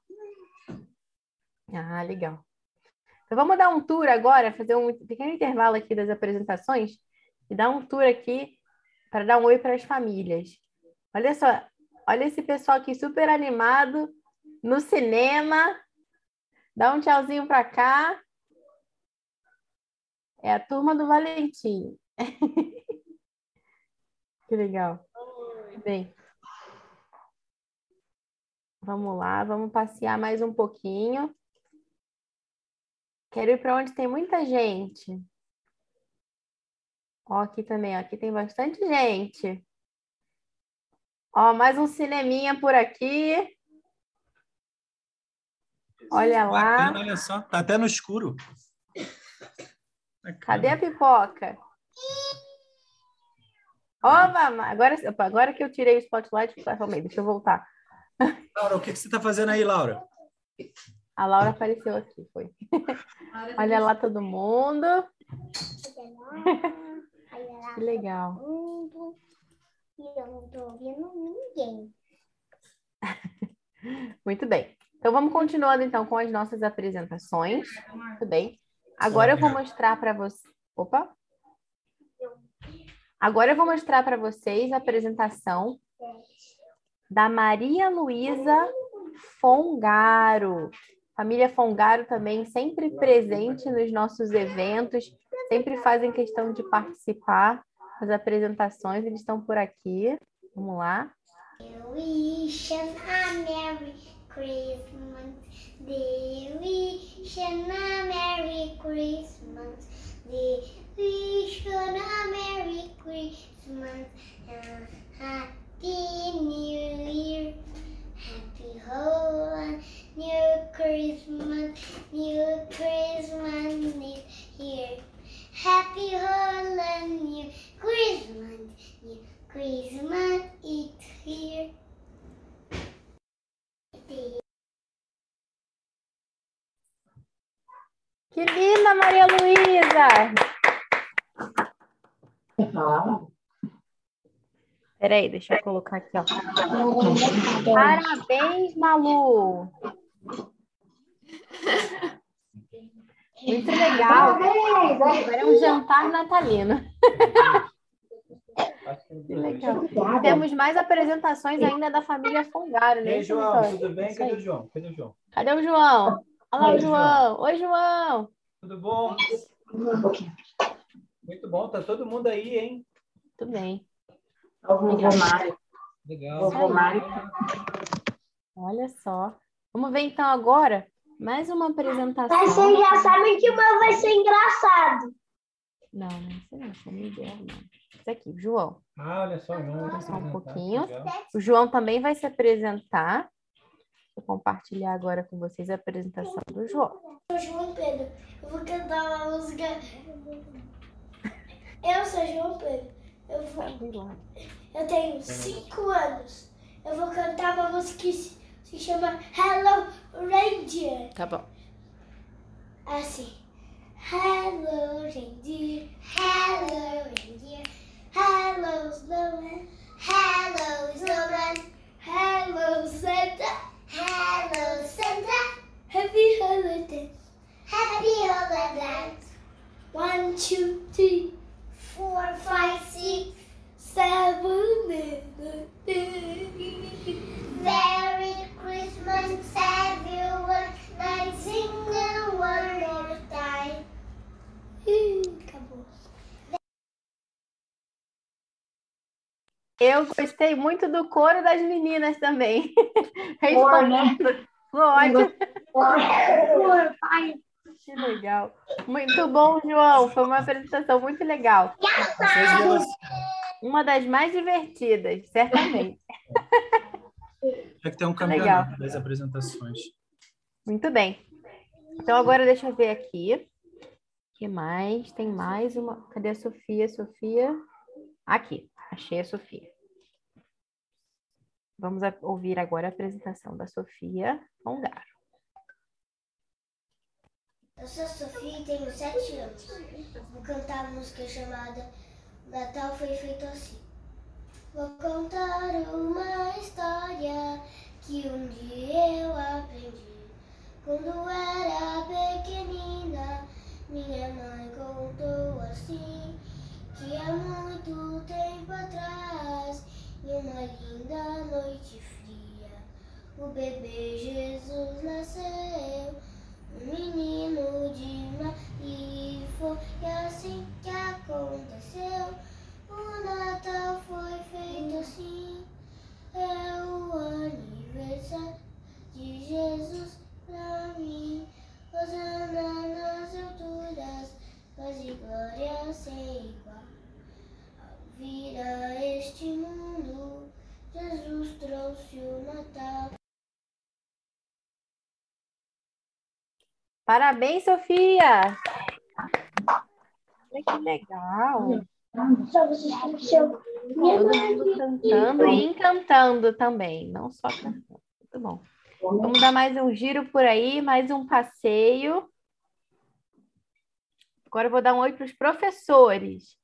Ah, legal. Então vamos dar um tour agora, fazer um pequeno intervalo aqui das apresentações e dar um tour aqui para dar um oi para as famílias. Olha só, olha esse pessoal aqui super animado no cinema. Dá um tchauzinho para cá. É a turma do Valentim. que legal. Bem, vamos lá, vamos passear mais um pouquinho. Quero ir para onde tem muita gente. Ó, aqui também, ó, aqui tem bastante gente. Ó, mais um cineminha por aqui. Olha lá. Bacana, olha só, tá até no escuro. Cadê a pipoca? Oba, agora, opa, agora que eu tirei o spotlight, deixa eu voltar. Laura, o que que você está fazendo aí, Laura? A Laura apareceu aqui, foi. Olha lá todo mundo. Que legal. E eu não tô ouvindo ninguém. Muito bem. Então vamos continuando então com as nossas apresentações. Muito bem. Agora eu vou mostrar para você. Opa. Agora eu vou mostrar para vocês a apresentação da Maria Luísa Fongaro. Família Fongaro também sempre presente nos nossos eventos, sempre fazem questão de participar das apresentações, eles estão por aqui. Vamos lá. wish him a Merry Christmas. They wish him a Merry Christmas. They wish him a Merry Christmas. Happy New Year. Happy whole New Christmas. New Christmas is here. Happy whole New Christmas. New Christmas is here. Que linda, Maria Luísa! Ah. Peraí, deixa eu colocar aqui, ó. Parabéns, Malu! Muito legal. Agora é um jantar natalino. Que legal. Temos mais apresentações ainda da família Fongaro, né? Ei, João, Antônio? tudo bem? Cadê aí. o João? Cadê o João? Cadê o João? Olha lá o Oi, João. Oi, João. Tudo bom? Muito bom, tá todo mundo aí, hein? Tudo bem. O vovô Mário. Legal. Vovô Mário. Olha só. Vamos ver então agora mais uma apresentação. Mas vocês já sabem que o meu vai ser engraçado. Não, não é esse não, São Miguel, não. Esse aqui, o João. Ah, olha só, João. vai Só um pouquinho. legal. O João também vai se apresentar. Vou compartilhar agora com vocês a apresentação do João. Eu sou João Pedro. Eu vou cantar uma música. Eu sou João Pedro. Eu, vou... eu tenho cinco anos. Eu vou cantar uma música que se, se chama Hello Reindeer. Tá bom. Assim. Hello reindeer, hello reindeer, hello snowman, hello snowman, hello Santa, hello Santa, happy holidays, happy holidays. One, two, three, four, five, six, seven, eight. Merry Christmas, everyone. Let's sing it one more time. Ih, Acabou. Eu gostei muito do coro das meninas também. Cor, né? Respondendo. Ótimo. Que legal. Muito bom, João. Foi uma apresentação muito legal. Uma das mais divertidas, certamente. Tinha que ter um Legal. campeonato das apresentações. Muito bem. Então, agora deixa eu ver aqui. O que mais? Tem mais uma. Cadê a Sofia? Sofia? Aqui, achei a Sofia. Vamos ouvir agora a apresentação da Sofia Ongaro. Eu sou a Sofia e tenho sete anos. Vou cantar a música chamada Natal foi feito assim. Vou contar uma história que um dia eu aprendi. Quando era pequenina, minha mãe contou assim que há muito tempo atrás, em uma linda noite fria, o bebê Jesus nasceu. Menino de e foi assim que aconteceu. O Natal foi feito assim. É o aniversário de Jesus Parabéns, Sofia! Olha que legal! Todo mundo cantando e encantando também, não só cantando. Muito bom. Vamos dar mais um giro por aí, mais um passeio. Agora eu vou dar um oi para os professores.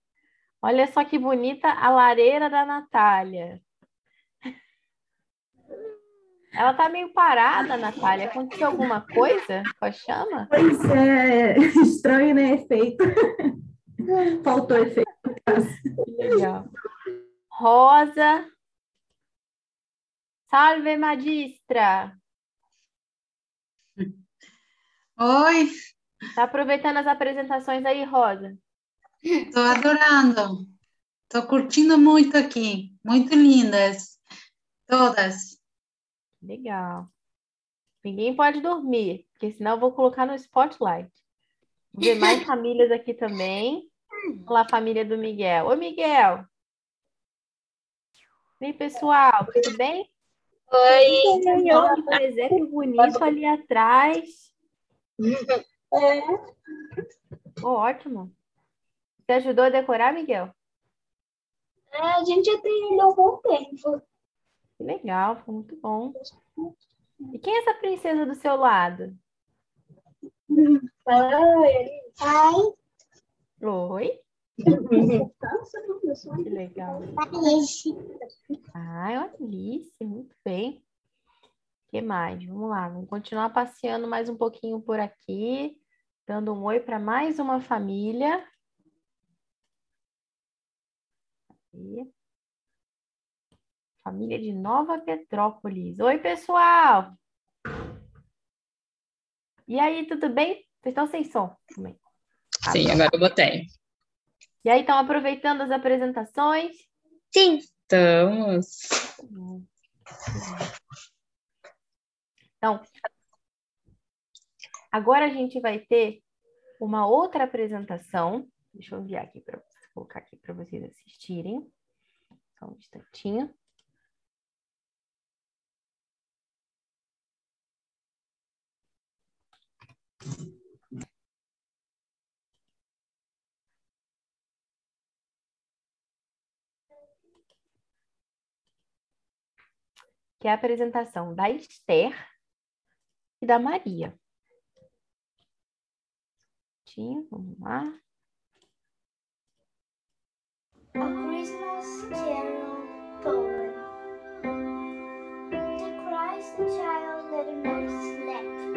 Olha só que bonita a lareira da Natália. Ela tá meio parada, Natália. Aconteceu alguma coisa com a chama? Pois é, estranho, né? Efeito. Faltou efeito. Legal. Rosa. Salve, magistra. Oi. Tá aproveitando as apresentações aí, Rosa? Estou adorando. Estou curtindo muito aqui. Muito lindas. Todas. Legal. Ninguém pode dormir, porque senão eu vou colocar no spotlight. Vou ver mais famílias aqui também. Olha lá a família do Miguel. Oi, Miguel. Oi, pessoal, tudo bem? Oi. Olha presépio bonito ali atrás. É. Oh, ótimo. Você ajudou a decorar, Miguel? É, a gente já tem ele há algum tempo. Que legal, foi muito bom. E quem é essa princesa do seu lado? Oi. Oi. Que legal. Ai, uma Alice, muito bem. O que mais? Vamos lá, vamos continuar passeando mais um pouquinho por aqui, dando um oi para mais uma família. Aqui. Família de Nova Petrópolis. Oi, pessoal! E aí, tudo bem? Vocês estão sem som? Também. Sim, agora eu botei. E aí, estão aproveitando as apresentações? Sim. Estamos. Então, agora a gente vai ter uma outra apresentação. Deixa eu enviar aqui para colocar aqui para vocês assistirem. Só um instantinho. Que é a apresentação da Esther e da Maria. Vamos lá. A Christmas Carol poem. The Christ child him know slept.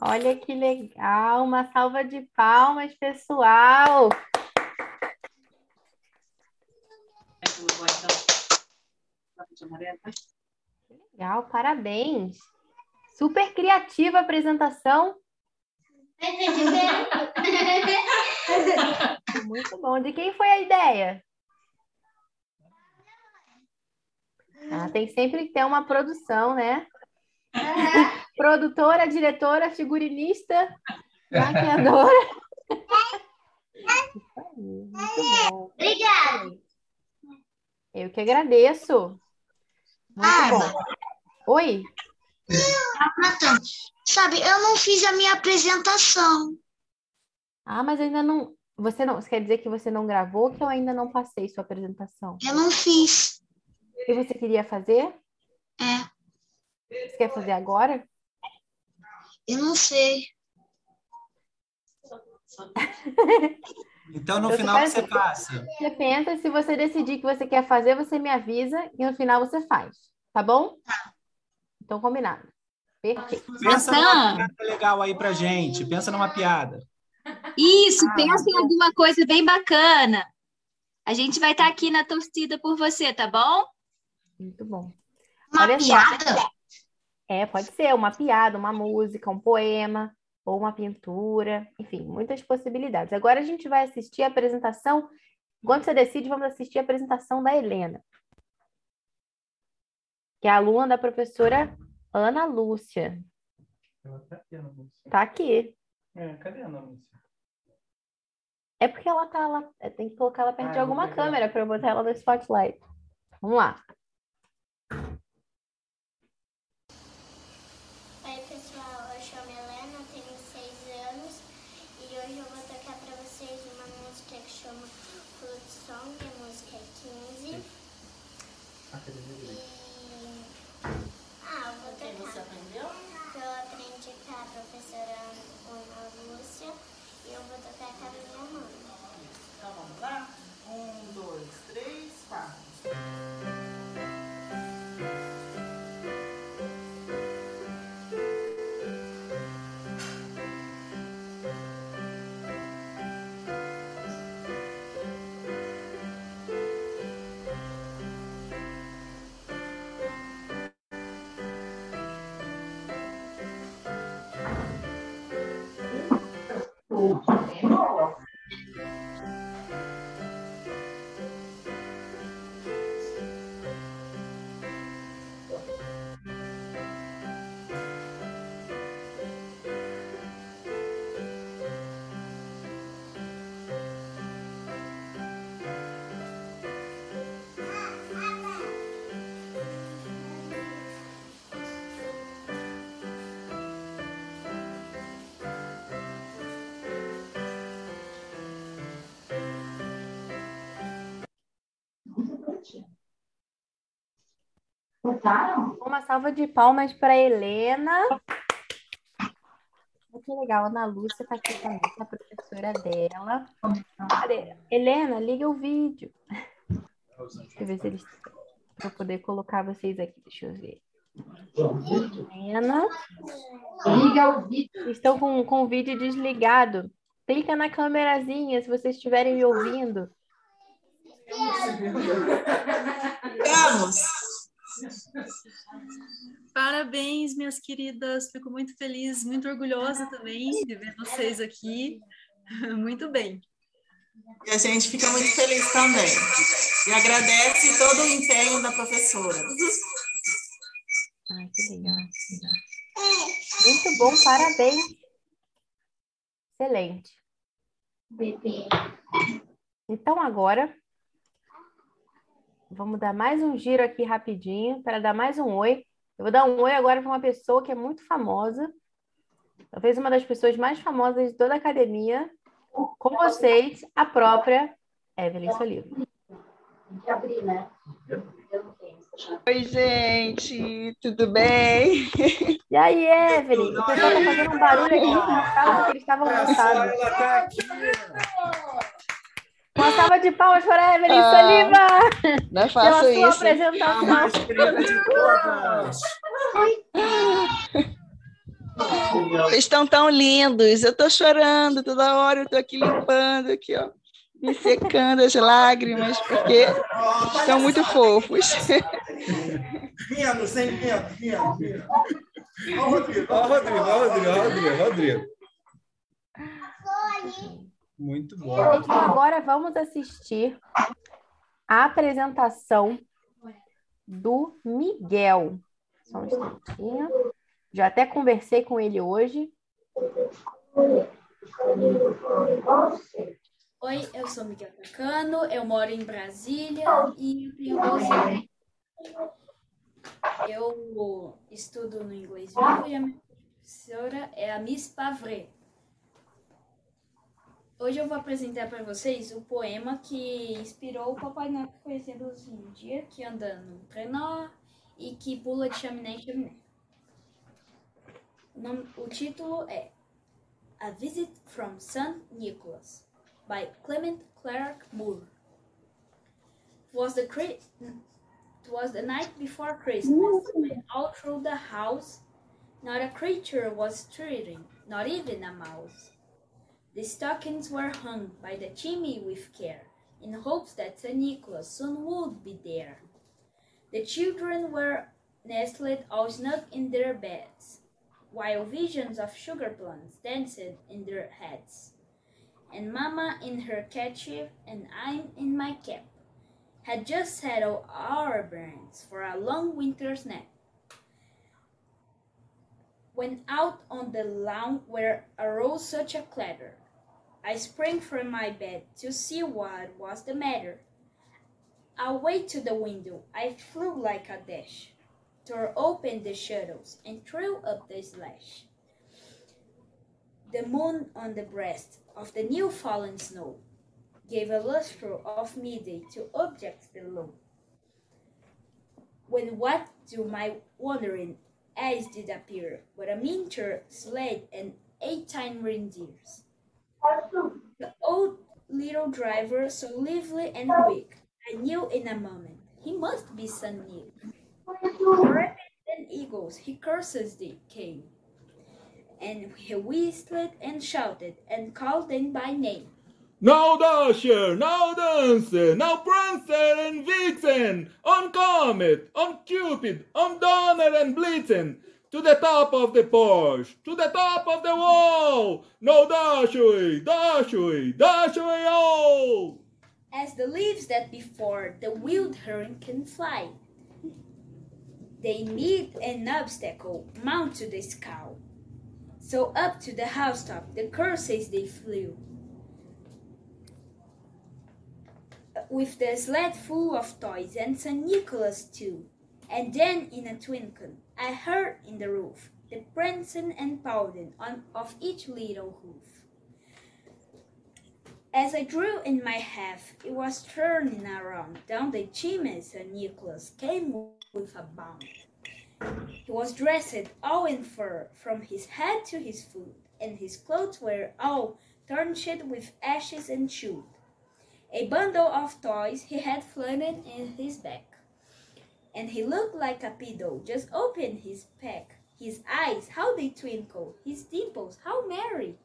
Olha que legal, uma salva de palmas, pessoal. Legal, parabéns. Super criativa a apresentação. Muito bom. De quem foi a ideia? Ah, tem sempre que ter uma produção, né? Produtora, diretora, figurinista, maquiadora. Obrigada. Eu que agradeço. Muito bom. Oi? Nathan, sabe, eu não fiz a minha apresentação. Ah, mas ainda não. Você não. Você quer dizer que você não gravou que eu ainda não passei sua apresentação? Eu não fiz. Que você queria fazer? É, Você quer fazer agora? eu não sei. Então, no Então, final, você passa. Você pensa, se você decidir que você quer fazer, você me avisa e no final você faz. Tá bom? Então, combinado. Perfeito. Pensa numa piada legal aí pra gente. Pensa numa piada. Isso, Ah, pensa em alguma coisa bem bacana. A gente vai estar aqui na torcida por você, tá bom? Muito bom. Uma Olha só. É, pode ser uma piada, uma música, um poema ou uma pintura, enfim, muitas possibilidades. Agora a gente vai assistir a apresentação. Enquanto você decide, vamos assistir a apresentação da Helena. que é aluna da professora Ana Lúcia. Ela tá aqui, Ana Lúcia. Tá aqui. É, cadê a Ana Lúcia? É porque ela tá lá. é, Tem que colocar ela perto Ah, de alguma câmera para eu botar ela no spotlight. Vamos lá. Uma salva de palmas para Helena. Que legal, Ana Lúcia tá aqui também, é a professora dela. Cadê? Helena, liga o vídeo. Deixa eu ver se eles. Para poder colocar vocês aqui, deixa eu ver. Helena. Liga o vídeo. Estão com, com o vídeo desligado. Clica na câmerazinha se vocês estiverem me ouvindo. Vamos! Parabéns, minhas queridas. Fico muito feliz, muito orgulhosa também de ver vocês aqui. Muito bem. E a gente fica muito feliz também. E agradece todo o empenho da professora. Ai, que legal. Muito bom, parabéns. Excelente. Então, agora, vamos dar mais um giro aqui rapidinho para dar mais um oi. Eu vou dar um oi agora para uma pessoa que é muito famosa, talvez uma das pessoas mais famosas de toda a academia, com vocês, a própria Evelyn Soliva. Tem que abrir, né? Oi, gente, tudo bem? E aí, Evelyn? O pessoal tá fazendo um barulho aqui na sala porque eles estavam cansados. Uma salva de palmas para Evelyn Ah, Soliva! não faço pela sua isso. apresentação. Vocês estão tão lindos. Eu tô chorando toda hora, eu tô aqui limpando, aqui, ó, me secando as lágrimas, porque estão muito fofos. Rindo, sem medo, rindo, rindo. Ó o Rodrigo, ó o Rodrigo, ó o Rodrigo, ó o Rodrigo, ó o Rodrigo. Muito bom. Gente, então agora vamos assistir a apresentação do Miguel. Só um instantinho. Já até conversei com ele hoje. Oi, eu sou Miguel Cacano, eu moro em Brasília e eu tenho 12 anos. Eu estudo no inglês vivo e a minha professora é a Miss Pavre. Hoje eu vou apresentar para vocês o poema que inspirou o Papai Noel que conhecemos um dia, que anda no trenó e que pula de chaminé em chaminé. O, nome- o título é A Visit from St. Nicholas, by Clement Clark Moore. It was the it was the night before Christmas, when all through the house not a creature was stirring, not even a mouse. The stockings were hung by the chimney with care, in hopes that St. Nicholas soon would be there. The children were nestled all snug in their beds, while visions of sugar plums danced in their heads. And Mamma in her kerchief, and I'm in my cap, had just settled our brains for a long winter's nap. When out on the lawn where arose such a clatter, I sprang from my bed to see what was the matter. Away to the window I flew like a dash, tore open the shutters and threw up the slash. The moon on the breast of the new fallen snow gave a lustre of midday to objects below. When what to my wondering eyes did appear but a miniature sled and eight eighteen reindeers. The old little driver, so lively and quick, I knew in a moment he must be Nick. Rabbits and eagles, he curses the king, and he whistled and shouted and called them by name. Now Dasher, now Dancer, now Prancer and Vixen, on Comet, on Cupid, on Donner and Blitzen, to the top of the porch, to the top of the wall. No dash away, dash away, dash away oh! all. As the leaves that before the wheeled heron can fly, they meet an obstacle, mount to the sky. So up to the housetop the curses they flew. With the sled full of toys and St. Nicholas too. And then in a twinkle I heard in the roof the prancing and pounding on of each little hoof. As I drew in my half, it was turning around down the chimney. St. Nicholas came with a bound. He was dressed all in fur from his head to his foot, and his clothes were all tarnished with ashes and chewed. A bundle of toys he had flung in his back, and he looked like a pedo. Just opened his pack. His eyes, how they twinkle! His dimples, how merry!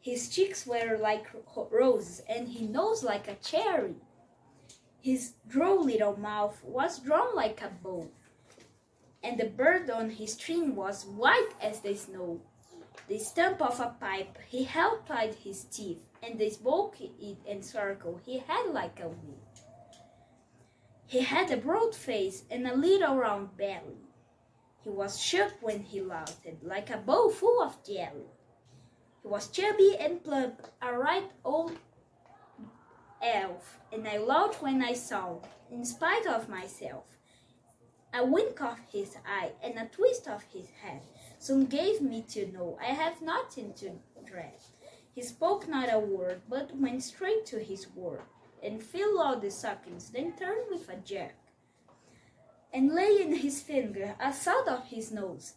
His cheeks were like roses, and his nose like a cherry. His droll little mouth was drawn like a bow, and the bird on his chin was white as the snow. The stump of a pipe he held tied his teeth, and the smoke it encircled he had like a wheel. He had a broad face and a little round belly. He was shook when he laughed, like a bowl full of jelly. He was chubby and plump, a right old elf, and I laughed when I saw, in spite of myself. A wink of his eye and a twist of his head soon gave me to know I have nothing to dread. He spoke not a word, but went straight to his work, and filled all the stockings, then turned with a jerk, and lay in his finger a salt of his nose.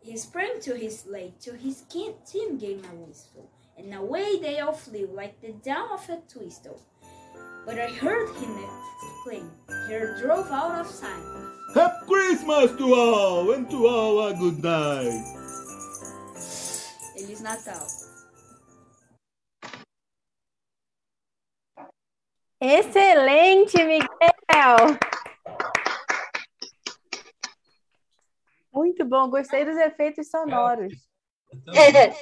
He sprang to his sled, to his kin- team gave a whistle, and away they all flew like the down of a twistle. But I heard him exclaim, he drove out of sight. Happy Christmas to all, and to all a good night. Feliz Natal. Excelente, Miguel! Muito bom, gostei dos efeitos sonoros. Também.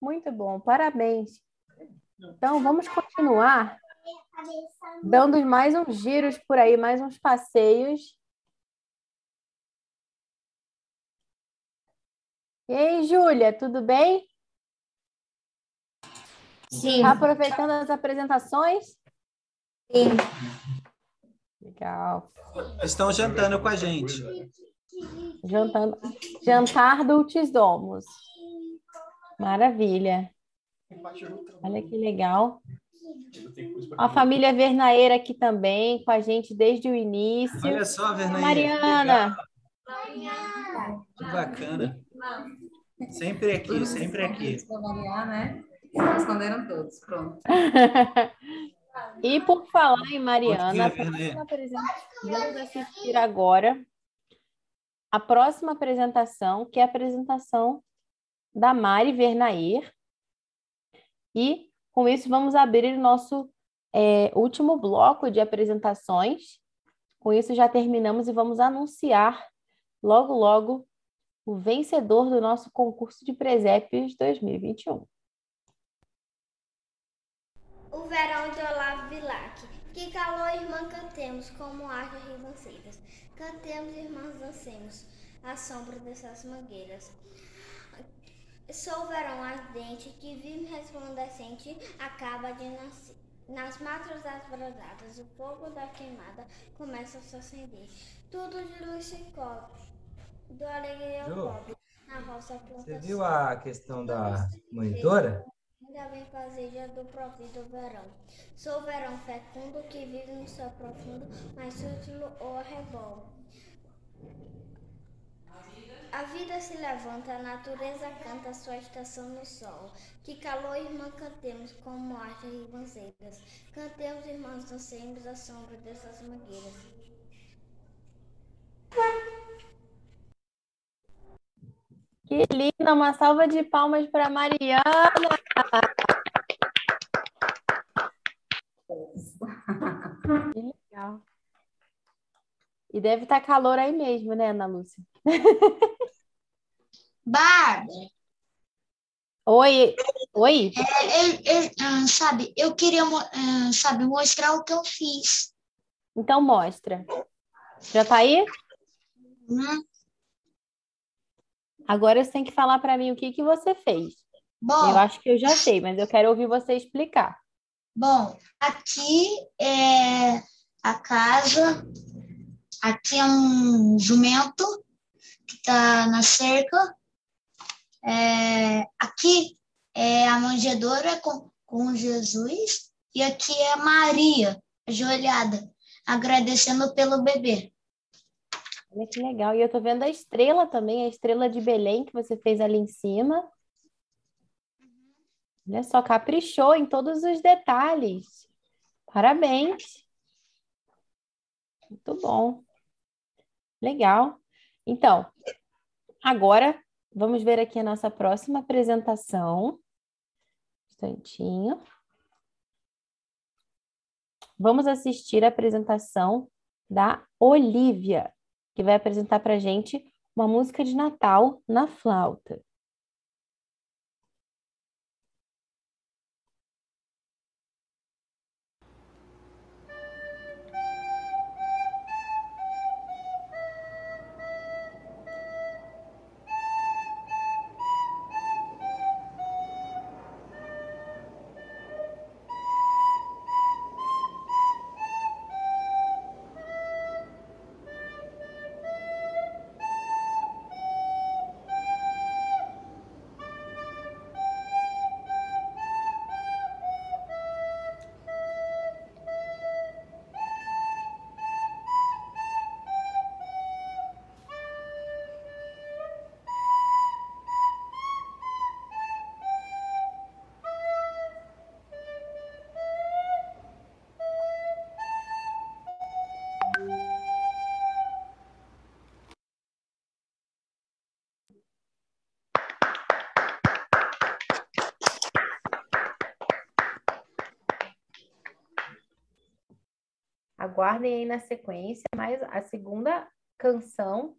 Muito bom, parabéns. Então, vamos continuar dando mais uns giros por aí, mais uns passeios. E aí, Júlia, tudo bem? Sim. Aproveitando as apresentações? Sim. Legal. Estão jantando com a gente. Jantando, jantar dulcis domos. Maravilha. Olha que legal. A família Vernaeira aqui também, com a gente desde o início. Olha só, Vernaeira. Mariana. Que bacana. Sempre aqui, sempre aqui. né? Responderam todos, pronto. E por falar em Mariana, a próxima apresentação, vamos assistir agora a próxima apresentação, que é a apresentação da Mari Vernaer. E com isso vamos abrir o nosso é, último bloco de apresentações. Com isso já terminamos e vamos anunciar logo, logo o vencedor do nosso concurso de presépios 2021. O verão de Olavo Bilac. Que calor, irmã, cantemos, como haja ribanceiras. Cantemos, irmãs, dancemos, à sombra dessas mangueiras. Sou o verão ardente, que vive resplandecente, acaba de nascer. Nas matas das brasadas, o fogo da queimada começa a se acender. Tudo de luz se cobre, do alegria ao pobre, na roça plantação. Você viu a questão da monitora? Ainda bem fazeja do provido verão. Sou verão fecundo que vive no céu profundo, mais útil ou arrebol. A vida se levanta, a natureza canta sua estação no sol. Que calor, irmã, cantemos como arte ribanceiras. Cantemos, irmãos, dancemos a sombra dessas mangueiras. Que linda! Uma salva de palmas para Mariana! Que legal. E deve estar calor aí mesmo, né, Ana Lúcia? Bárbara, Oi, oi. é, é, é, ah, sabe, eu queria ah, sabe, mostrar o que eu fiz. Então mostra. Já tá aí? Uhum. Agora você tem que falar para mim o que que você fez. Bom. Eu acho que eu já sei, mas eu quero ouvir você explicar. Bom, aqui é a casa, aqui é um jumento que está na cerca. É, aqui é a manjedoura com, com Jesus e aqui é a Maria, ajoelhada, agradecendo pelo bebê. Olha que legal. E eu tô vendo a estrela também, a estrela de Belém que você fez ali em cima. Olha só, caprichou em todos os detalhes. Parabéns. Muito bom. Legal. Então, agora vamos ver aqui a nossa próxima apresentação. Um instantinho. Vamos assistir a apresentação da Olivia, que vai apresentar para gente uma música de Natal na flauta. Aguardem aí na sequência mais a segunda canção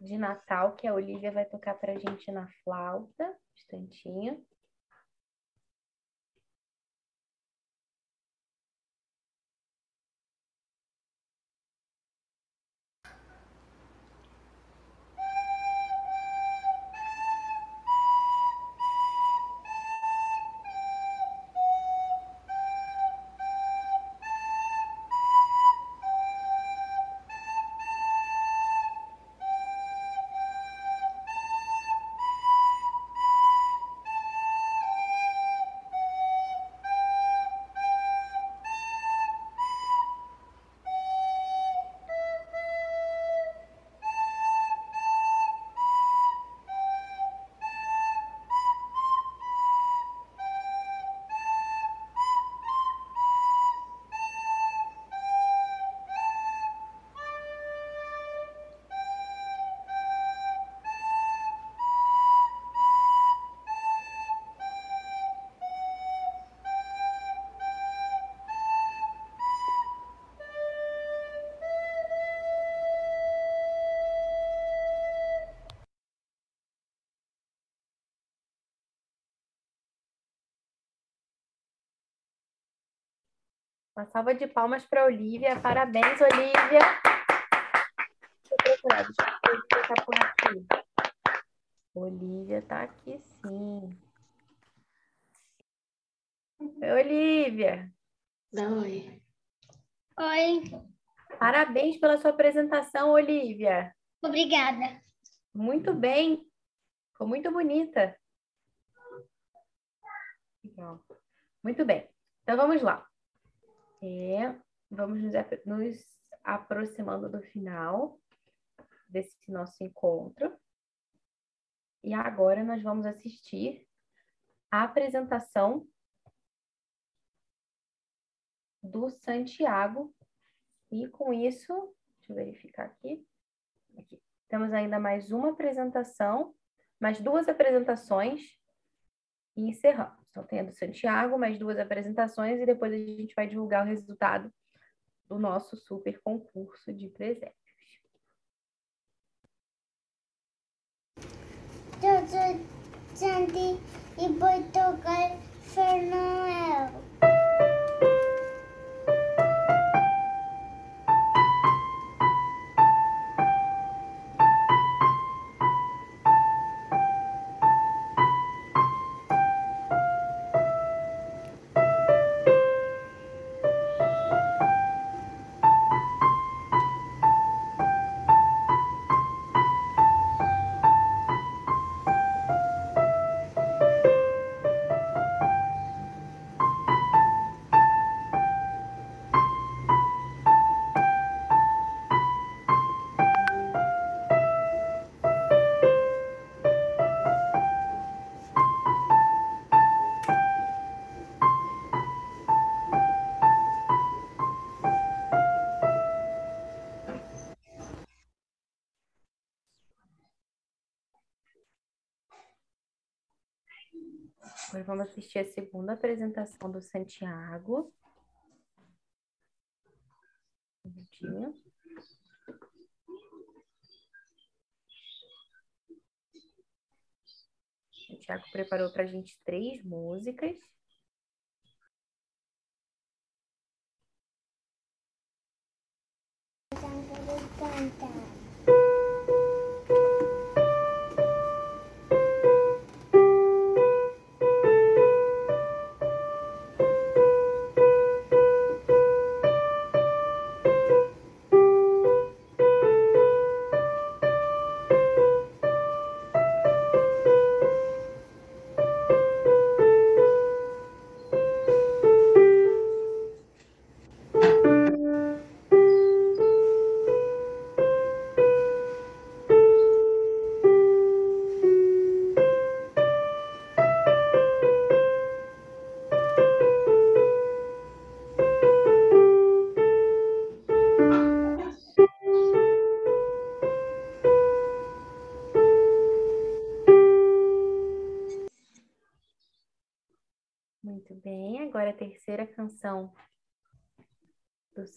de Natal que a Olivia vai tocar para a gente na flauta. Um instantinho. Uma salva de palmas para Olivia. Parabéns, Olivia. Deixa eu procurar, deixa eu ver se por aqui. Olivia tá aqui sim. Oi, Olivia. Oi. Oi. Parabéns pela sua apresentação, Olivia. Obrigada. Muito bem. Ficou muito bonita. Legal. Muito bem. Então vamos lá. É, vamos nos, nos aproximando do final desse nosso encontro. E agora nós vamos assistir a apresentação do Santiago. E com isso, deixa eu verificar aqui. Aqui. Temos ainda mais uma apresentação, mais duas apresentações e encerramos. Então, tem a do Santiago, mais duas apresentações e depois a gente vai divulgar o resultado do nosso super concurso de presente. Jojo, Sandy e Portugal Fernando. Vamos assistir a segunda apresentação do Santiago. Um minutinho. O Santiago preparou para a gente três músicas.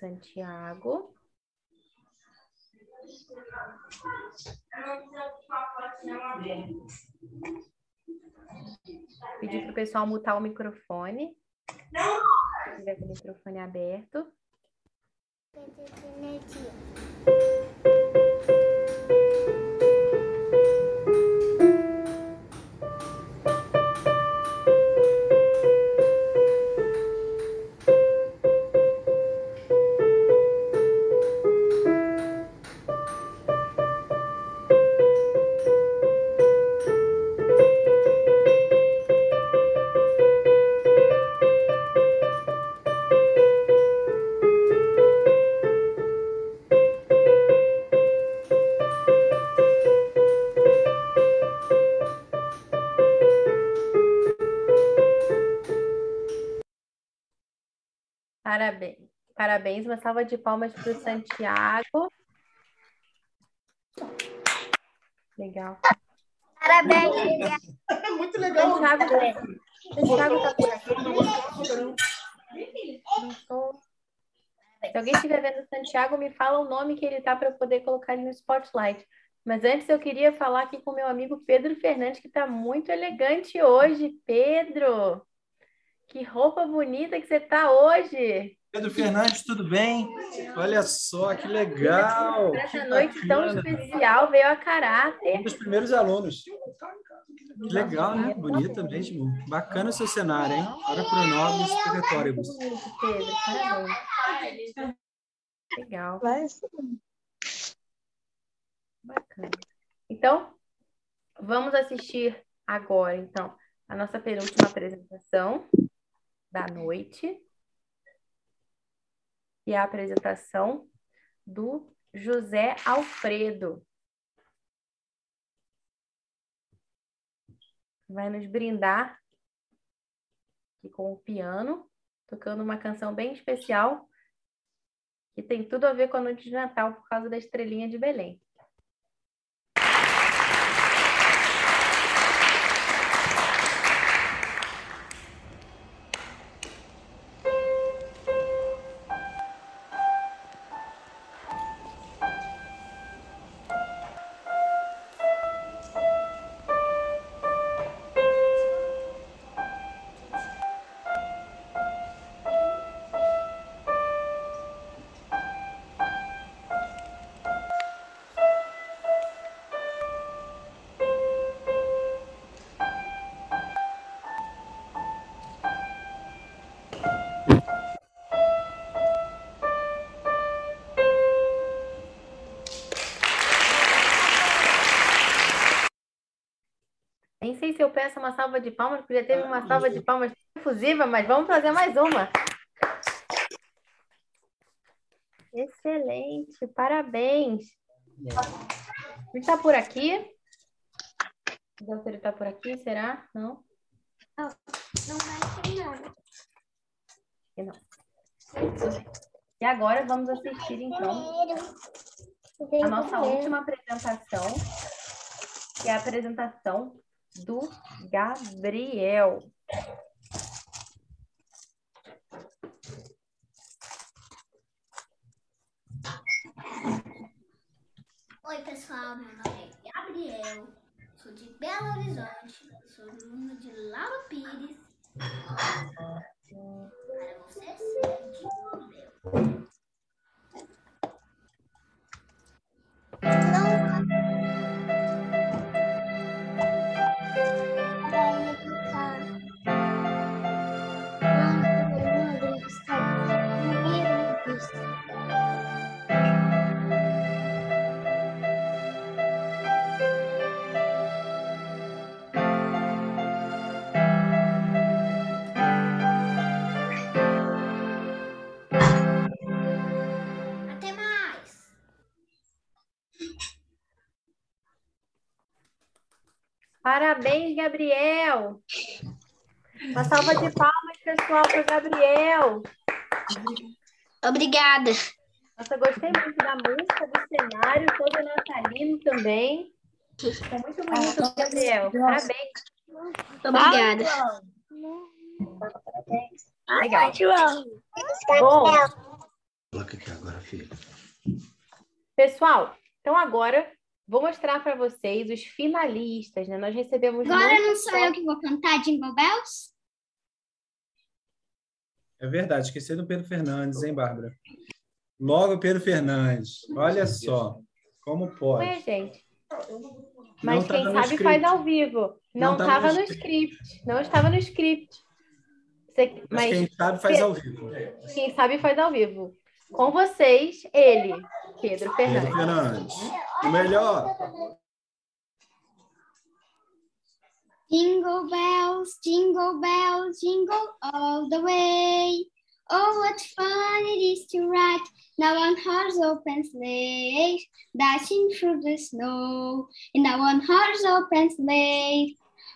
Santiago. Pedir para o pessoal mutar o microfone. Se tiver com o microfone aberto. Parabéns. Parabéns, uma salva de palmas para o Santiago. Legal. Parabéns, Lívia. Muito legal. Santiago, Santiago tá por aqui. Não tô. Se alguém estiver vendo o Santiago, me fala o nome que ele tá para eu poder colocar ele no spotlight. Mas antes eu queria falar aqui com meu amigo Pedro Fernandes, que está muito elegante hoje. Pedro, que roupa bonita que você tá hoje. Pedro Fernandes, tudo bem? Olha só, que legal! Essa que noite tão bacana. especial veio a caráter. Um dos primeiros alunos. Que legal, né? Bonita mesmo. Bacana o seu cenário, hein? Ora pro nome explicatórios. Muito, Pedro, parabéns. Legal. Bacana. Então, vamos assistir agora, então, a nossa penúltima apresentação da noite. E a apresentação do José Alfredo. Vai nos brindar aqui com o piano, tocando uma canção bem especial que tem tudo a ver com a noite de Natal por causa da estrelinha de Belém. Peço uma salva de palmas, porque já teve uma salva de palmas efusiva, mas vamos fazer mais uma. Excelente, parabéns. Ele está por aqui? O doutor está por aqui, será? Não? Não vai ter nada. Não. E agora vamos assistir, então, a nossa última apresentação, que é a apresentação do Gabriel. Oi, pessoal. Meu nome é Gabriel. Sou de Belo Horizonte. Sou aluno de Laura Pires. Para vocês, Gabriel. Até Parabéns, Gabriel! Uma salva de palmas, pessoal, para o Gabriel. Obrigada. Nossa, gostei muito da música, do cenário, todo natalino também. Ficou muito bonito, Gabriel. Parabéns. Obrigada. Legal. Bom, Coloca aqui agora, filho. pessoal, então agora vou mostrar para vocês os finalistas, né? Nós recebemos Agora não sou eu que vou cantar Jingle Bells? É verdade, esqueci do Pedro Fernandes, hein, Bárbara? Logo, Pedro Fernandes. Olha só, como pode. Ué, gente. Mas quem sabe script. faz ao vivo. Não Não tava estava no no script. Não estava no script. Você- Mas quem sabe faz ao vivo. Quem sabe faz ao vivo. Com vocês, ele, Pedro Pedro Fernandes. Fernandes. O melhor. Jingle bells, jingle bells, jingle all the way. Oh, what fun it is to ride now one horse open sleigh, dashing through the snow. In a one horse open sleigh,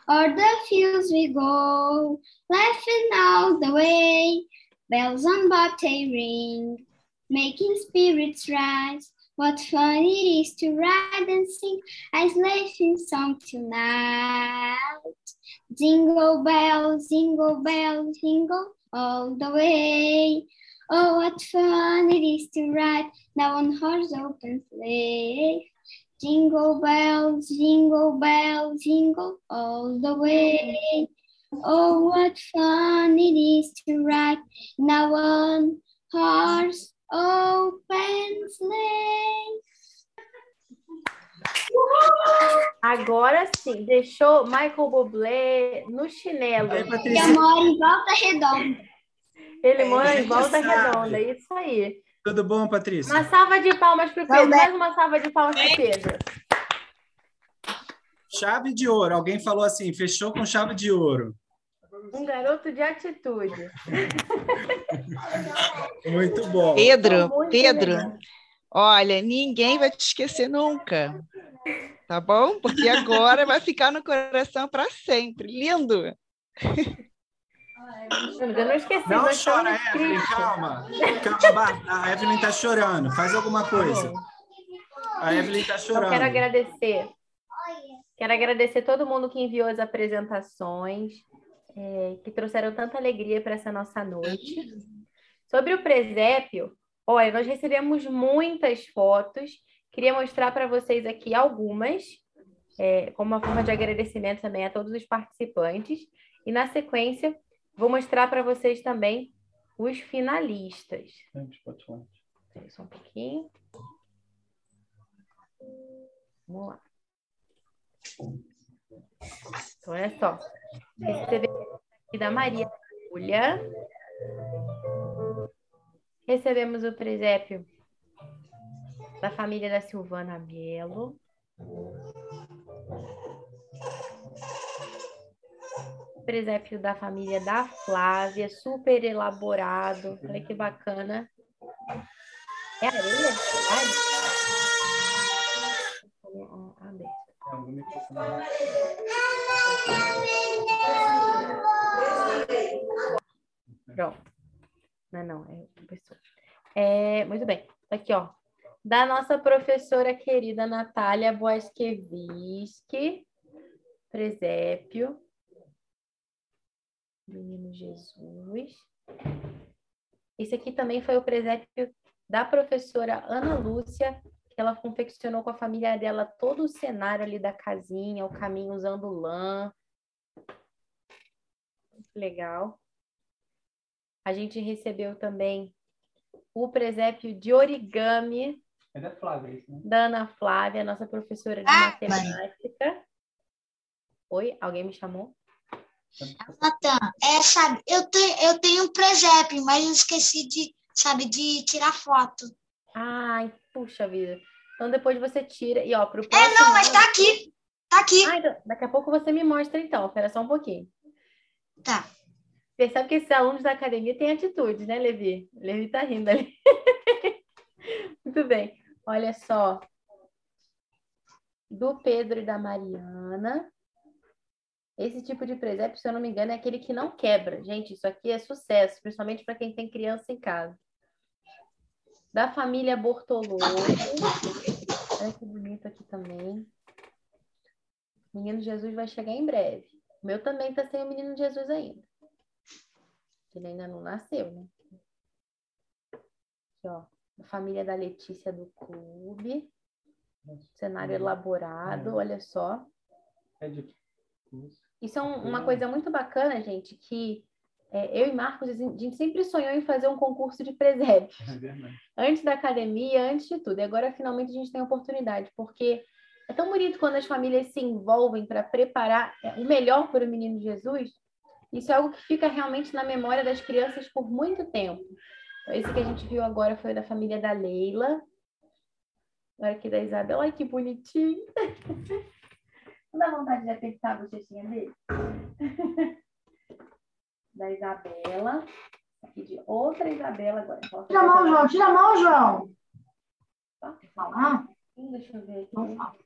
o'er the fields we go, laughing all the way. Bells on bobtail ring, making spirits rise. What fun it is to ride and sing a sleighing song tonight. Jingle bells, jingle bells, jingle all the way. Oh, what fun it is to ride now on horse open sleigh. Jingle bells, jingle bells, jingle all the way. Oh, what fun it is to ride now on horse open sleigh. Agora sim, deixou Michael Bublé no chinelo. Eu moro em Volta Redonda. Ele É, mora em ele Volta sabe. Redonda, isso aí. Tudo bom, Patrícia? Uma salva de palmas para o Pedro. Mais uma salva de palmas para o Pedro. Chave de ouro. Alguém falou assim, fechou com chave de ouro. Um garoto de atitude. Muito bom. Pedro, Muito Pedro, legal. olha, ninguém vai te esquecer nunca. Tá bom? Porque agora vai ficar no coração para sempre. Lindo. Eu não esqueci. Não nós chora, Evelyn, calma. Calma, a Evelyn tá chorando. Faz alguma coisa. A Evelyn tá Então, chorando. quero agradecer. Quero agradecer todo mundo que enviou as apresentações, eh, que trouxeram tanta alegria para essa nossa noite. Sobre o presépio, olha, nós recebemos muitas fotos. Queria mostrar para vocês aqui algumas, eh, como uma forma de agradecimento também a todos os participantes. E na sequência, vou mostrar para vocês também os finalistas. Só um pouquinho. Vamos lá. Então, olha só. Recebemos aqui da Maria Júlia. Recebemos o presépio da família da Silvana Melo. Presépio da família da Flávia, super elaborado. Olha que bacana. É areia? Ai. Aberto. Pronto. Não, não, é outra pessoa. É, muito bem. Aqui, ó. Da nossa professora querida Natália Boaskeviski, presépio. Menino Jesus. Esse aqui também foi o presépio da professora Ana Lúcia, ela confeccionou com a família dela todo o cenário ali da casinha, o caminho usando lã. Muito legal. A gente recebeu também o presépio de origami É da Flávia isso, né? da Ana Flávia, nossa professora de matemática. Oi, alguém me chamou? Natan, é, sabe, eu, te, eu tenho um presépio, mas eu esqueci de, sabe, de tirar foto. Ai, puxa vida. Então depois você tira e ó, pro É, próximo não, mas tá aqui. Tá aqui. Ah, então, daqui a pouco você me mostra então, espera só um pouquinho. Tá. Percebe que esses alunos da academia têm atitude, né, Levi? Levi tá rindo ali. Muito bem. Olha só. Do Pedro e da Mariana. Esse tipo de presépio, se eu não me engano, é aquele que não quebra. Gente, isso aqui é sucesso, principalmente para quem tem criança em casa. Da família Bortolotto. Olha que bonito aqui também. Menino Jesus vai chegar em breve. O meu também tá sem o menino Jesus ainda. Ele ainda não nasceu, né? Aqui, ó. A família da Letícia do clube. Cenário elaborado, olha só. É Isso é um- uma coisa muito bacana, gente, que é, eu e Marcos, a gente sempre sonhou em fazer um concurso de presépio. É verdade. Antes da academia, antes de tudo. E agora, finalmente, a gente tem a oportunidade, porque é tão bonito quando as famílias se envolvem para preparar é, o melhor para o menino Jesus. Isso é algo que fica realmente na memória das crianças por muito tempo. Esse que a gente viu agora foi da família da Leila. Agora aqui da Isabela. Ai, que bonitinho. Não dá vontade de apertar a bochechinha dele? da Isabela. Aqui de outra Isabela agora. Tira a mão, João. Tira a mão, João. Posso falar? Deixa eu ver aqui. Não fala.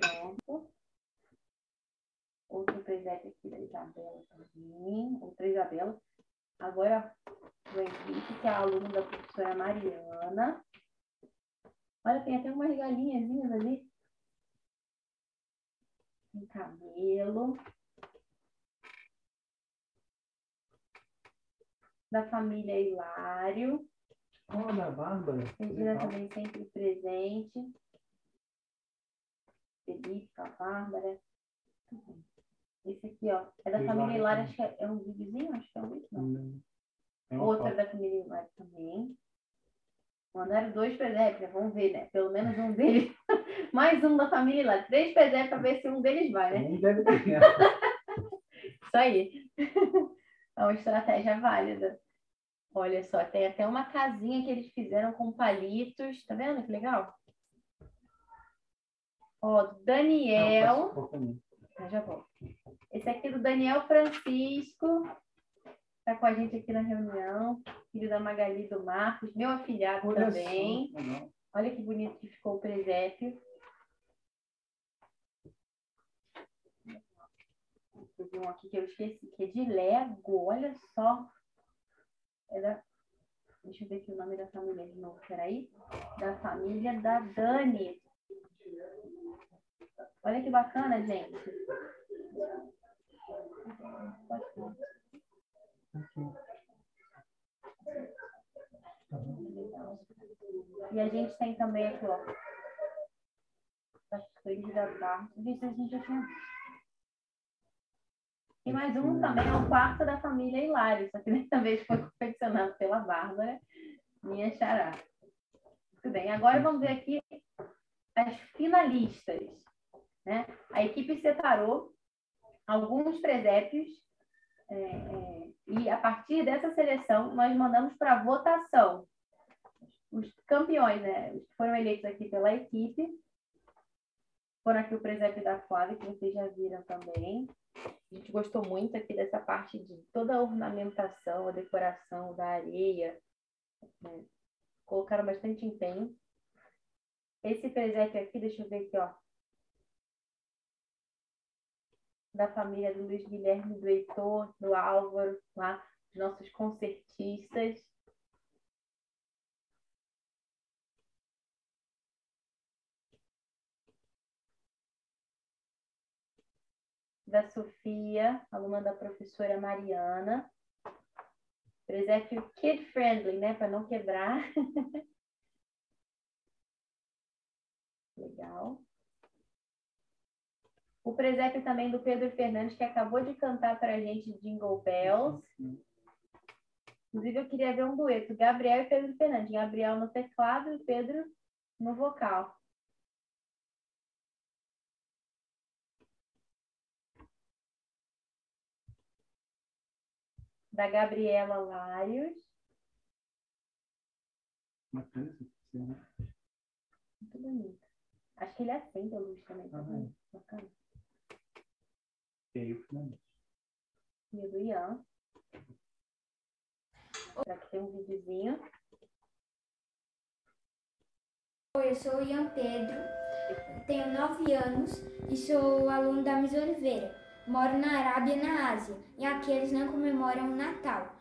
Pronto. Outro presépio aqui da Isabela também. Outra Isabela. Agora, o Henrique, que é aluno da professora Mariana. Olha, tem até umas galinhazinhas ali. Tem cabelo. Da família Hilário. Olha, a Bárbara. Regina também sempre presente. Felipe, com a Bárbara. Esse aqui, ó, é da Hilário família Hilário, também. acho que é, é um videozinho? Acho que é um vídeo, não. Uma Outra foto. da família Hilário também. Mandaram dois presépios, né? vamos ver, né? Pelo menos um deles. Mais um da família. Três presépios para ver se um deles vai, né? Um deve ter. Isso aí. É uma estratégia válida. Olha só, tem até uma casinha que eles fizeram com palitos. Tá vendo que legal? Ó, Daniel. Ah, já vou. Esse aqui é do Daniel Francisco. Tá com a gente aqui na reunião. Filho da Magali do Marcos. Meu afilhado Olha também. Olha que bonito que ficou o presépio. Teve um aqui que eu esqueci, que é de Lego. Olha só. É da... Deixa eu ver aqui o nome da família de novo. Peraí. Da família da Dani. Olha que bacana, gente. E a gente tem também aqui, ó. As coisas da barra. Isso a gente já tinha. E mais um também é o quarto da família Hilário, só que dessa vez foi confeccionado pela Bárbara, minha xará. Muito bem, agora vamos ver aqui as finalistas. Né? A equipe separou alguns presépios é, é, e a partir dessa seleção nós mandamos para votação os campeões, né? Os que foram eleitos aqui pela equipe. Foram aqui o presépio da Flávia, que vocês já viram também. A gente gostou muito aqui dessa parte de toda a ornamentação, a decoração da areia. né? Colocaram bastante empenho. Esse presépio aqui, deixa eu ver aqui, ó. Da família do Luiz Guilherme, do Heitor, do Álvaro, lá, os nossos concertistas. Da Sofia, aluna da professora Mariana. Presépio kid friendly, né? Para não quebrar. Legal. O presépio também do Pedro Fernandes, que acabou de cantar para a gente Jingle Bells. Inclusive, eu queria ver um dueto, Gabriel e Pedro Fernandes. Gabriel no teclado e Pedro no vocal. Da Gabriela Larios. Bacana aqui, né? Muito bonito. Acho que ele acende a luz também, tá vendo? Bacana. E aí, finalmente. E o do Ian. Aqui tem um videozinho. Oi, eu sou o Ian Pedro, tenho 9 anos e sou aluno da Miss Oliveira. Moro na Arábia, na Ásia, e aqui eles não comemoram o Natal.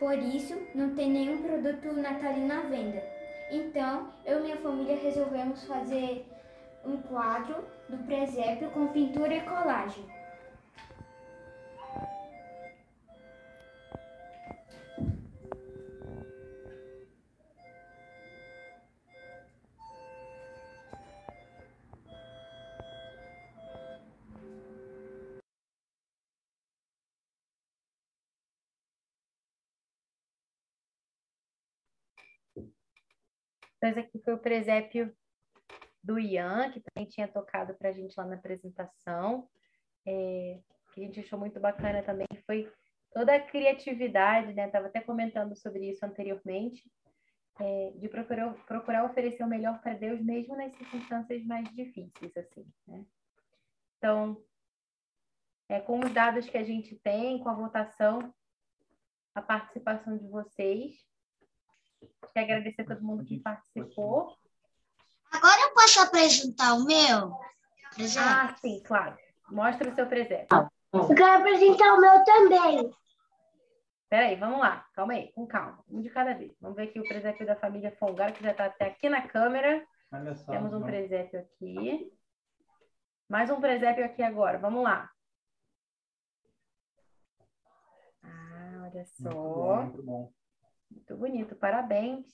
Por isso, não tem nenhum produto natalino à venda. Então, eu e minha família resolvemos fazer um quadro do presépio com pintura e colagem. Então, esse aqui foi o presépio do Ian, que também tinha tocado para a gente lá na apresentação. É, que a gente achou muito bacana também foi toda a criatividade, né? Estava até comentando sobre isso anteriormente, é, de procurar, procurar oferecer o melhor para Deus, mesmo nas circunstâncias mais difíceis, assim, né? Então, é, com os dados que a gente tem, com a votação, a participação de vocês, Quero agradecer a todo mundo que participou. Agora eu posso apresentar o meu? Ah, sim, claro. Mostra o seu presépio. Eu quero apresentar o meu também. Peraí, vamos lá. Calma aí, com calma. Um de cada vez. Vamos ver aqui o presépio da família Fongar, que já está até aqui na câmera. Olha só. Temos um presépio aqui. Mais um presépio aqui agora. Vamos lá. Ah, olha Muito bom, só. muito bom. Muito bonito. Parabéns.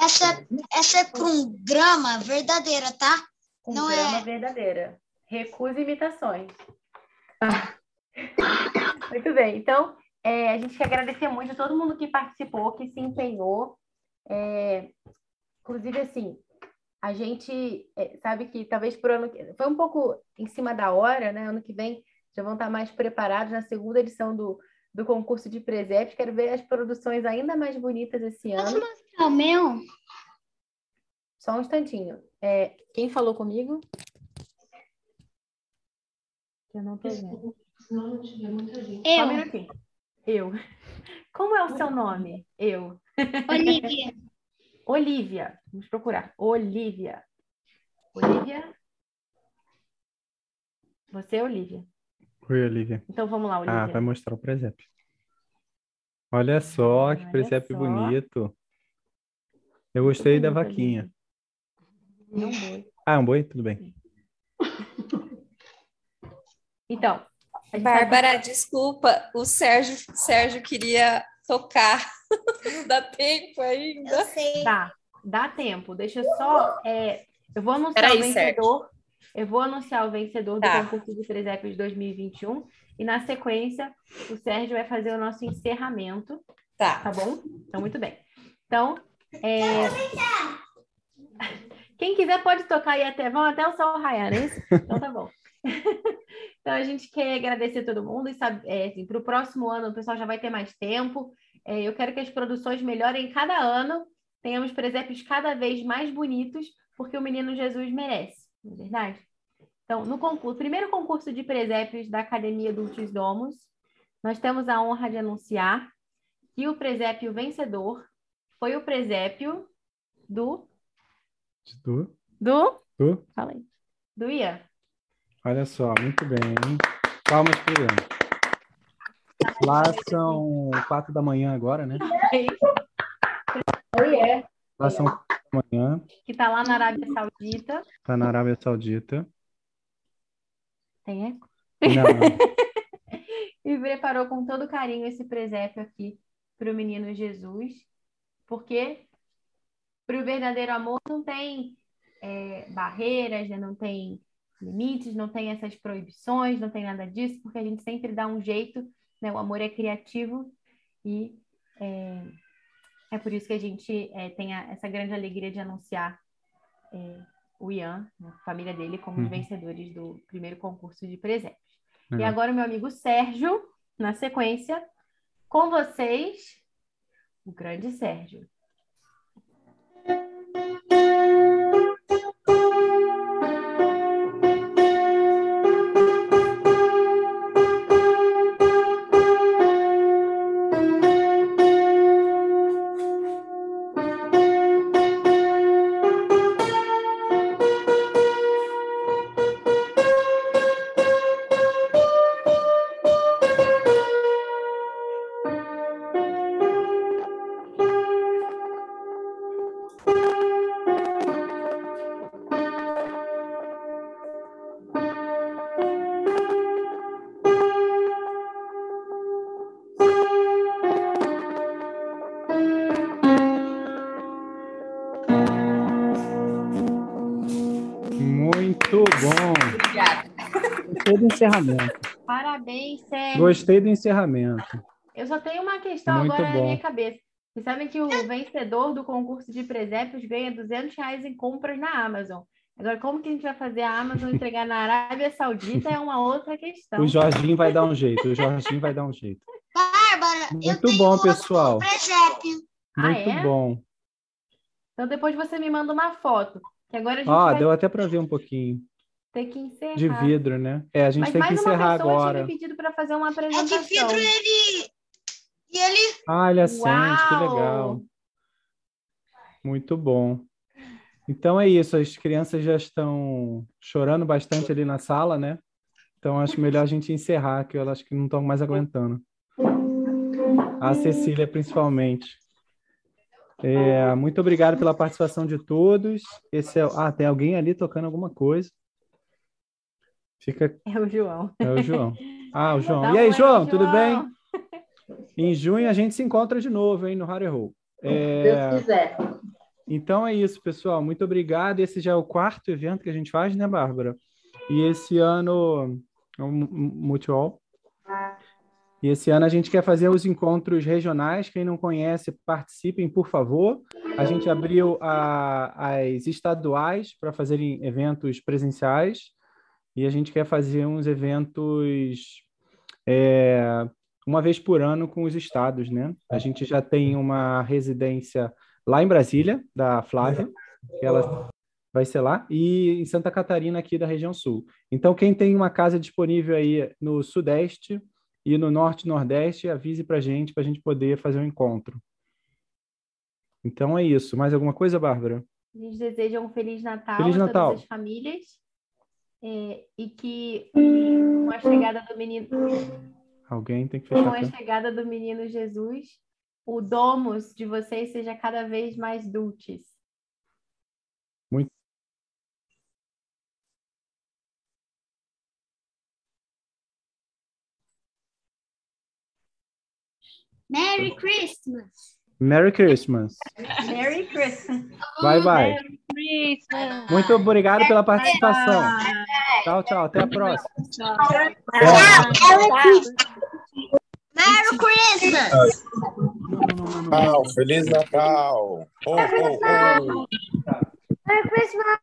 Essa, essa é para um grama verdadeira, tá? Com Não grama é. verdadeira. Recusa imitações. Muito bem. Então, é, a gente quer agradecer muito a todo mundo que participou, que se empenhou. É, inclusive, assim, a gente é, sabe que talvez por ano que foi um pouco em cima da hora, né? Ano que vem já vão estar mais preparados na segunda edição do, do concurso de presépios. Quero ver as produções ainda mais bonitas esse ano. Posso mostrar o meu? Só um instantinho. É, quem falou comigo? Eu não tô vendo. Senão não tiver muita gente. Só um minutinho. Eu. Como é o seu nome? Eu. Olivia. Olivia. Vamos procurar. Olivia. Olivia. Você é Olivia. Oi, Olivia. Então vamos lá, Olivia. Ah, vai mostrar o presépio. Olha só, que Olha presépio só. bonito. Eu gostei da vaquinha. É um boi. Ah, é um boi? Tudo bem. Então. Bárbara, sabe- desculpa, o Sérgio, Sérgio queria tocar. Não dá tempo ainda. Dá, dá tempo. Deixa eu só. é, eu vou anunciar Peraí, o vencedor. Eu vou anunciar o vencedor do Tá. concurso de presépios 2021. E na sequência, o Sérgio vai fazer o nosso encerramento. Tá. Tá bom? Então, muito bem. Então, é, quem quiser pode tocar aí até, vão até o sol raiar, é isso? Então tá bom. Então a gente quer agradecer todo mundo e sabe, é, assim, para o próximo ano o pessoal já vai ter mais tempo. É, eu quero que as produções melhorem cada ano, tenhamos presépios cada vez mais bonitos, porque o menino Jesus merece, não é verdade? Então, no concurso, primeiro concurso de presépios da Academia Dulcis Domus, nós temos a honra de anunciar que o presépio vencedor foi o presépio do Tu? do Tu? Fala aí. do Ian. Olha só, muito bem. hein? Palmas pro Ian. Lá são quatro da manhã agora, né? Oh, yeah. Lá são quatro da manhã. Que está lá na Arábia Saudita. Tá na Arábia Saudita. Tem eco? Não, e preparou com todo carinho esse presépio aqui para o menino Jesus, porque para o verdadeiro amor não tem é, barreiras, né? não tem limites, não tem essas proibições, não tem nada disso, porque a gente sempre dá um jeito, né? O amor é criativo e é, é por isso que a gente é, tem a- essa grande alegria de anunciar é, o Ian, a família dele, como os Uhum. vencedores do primeiro concurso de presépios. E Legal. agora meu amigo Sérgio, na sequência, com vocês, o grande Sérgio. Encerramento. Parabéns, Sérgio. Gostei do encerramento. Eu só tenho uma questão Muito agora na bom. minha cabeça. Vocês sabem que o vencedor do concurso de presépios ganha 200 reais em compras na Amazon. Agora, como que a gente vai fazer a Amazon entregar na Arábia Saudita é uma outra questão. O Jorginho vai dar um jeito. O Jorginho vai dar um jeito. Bárbara, eu Muito tenho bom, pessoal. presépio. Ah, Muito é? bom. Então, depois você me manda uma foto. Que agora a gente Ó, vai deu até para ver um pouquinho ter que encerrar. de vidro, né? É, a gente Mas tem que mais uma encerrar pessoa agora. tinha me pedido para fazer uma É apresentação. de vidro ele. E ele. Ah, ele acende, que Uau! legal. Muito bom. Então é isso, as crianças já estão chorando bastante ali na sala, né? Então acho melhor a gente encerrar, que elas acho que não estão mais aguentando. A Cecília, principalmente. É, muito obrigado pela participação de todos. Esse é... Ah, tem alguém ali tocando alguma coisa. Fica. É o João. É o João. Ah, o João. Dá E aí, um João, tudo João. bem? Em junho a gente se encontra de novo, hein, no Harry Hole. É, Deus quiser. Então é isso, pessoal. Muito obrigado. Esse já é o quarto evento que a gente faz, né, Bárbara? E esse ano é um mu- mutual. E esse ano a gente quer fazer os encontros regionais. Quem não conhece, participem, por favor. A gente abriu a, as estaduais para fazerem eventos presenciais e a gente quer fazer uns eventos é, uma vez por ano com os estados, né? A gente já tem uma residência lá em Brasília, da Flávia, que ela vai ser lá, e em Santa Catarina, aqui da região sul. Então, quem tem uma casa disponível aí no Sudeste e no Norte e Nordeste, avise para a gente, para a gente poder fazer um encontro. Então é isso. Mais alguma coisa, Bárbara? A gente deseja um Feliz Natal Feliz a Natal. todas as famílias é, e que com a chegada do menino, Alguém tem que com fechar. a aqui. chegada do menino Jesus, o domus de vocês seja cada vez mais dulcis. Muito. Merry Christmas. Merry Christmas. Merry Christmas. Bye, bye. Christmas. Muito obrigado pela participação. Tchau, tchau. Até a próxima. Merry Christmas. Natal, Feliz Natal! Oh, oh, oh. Merry Christmas.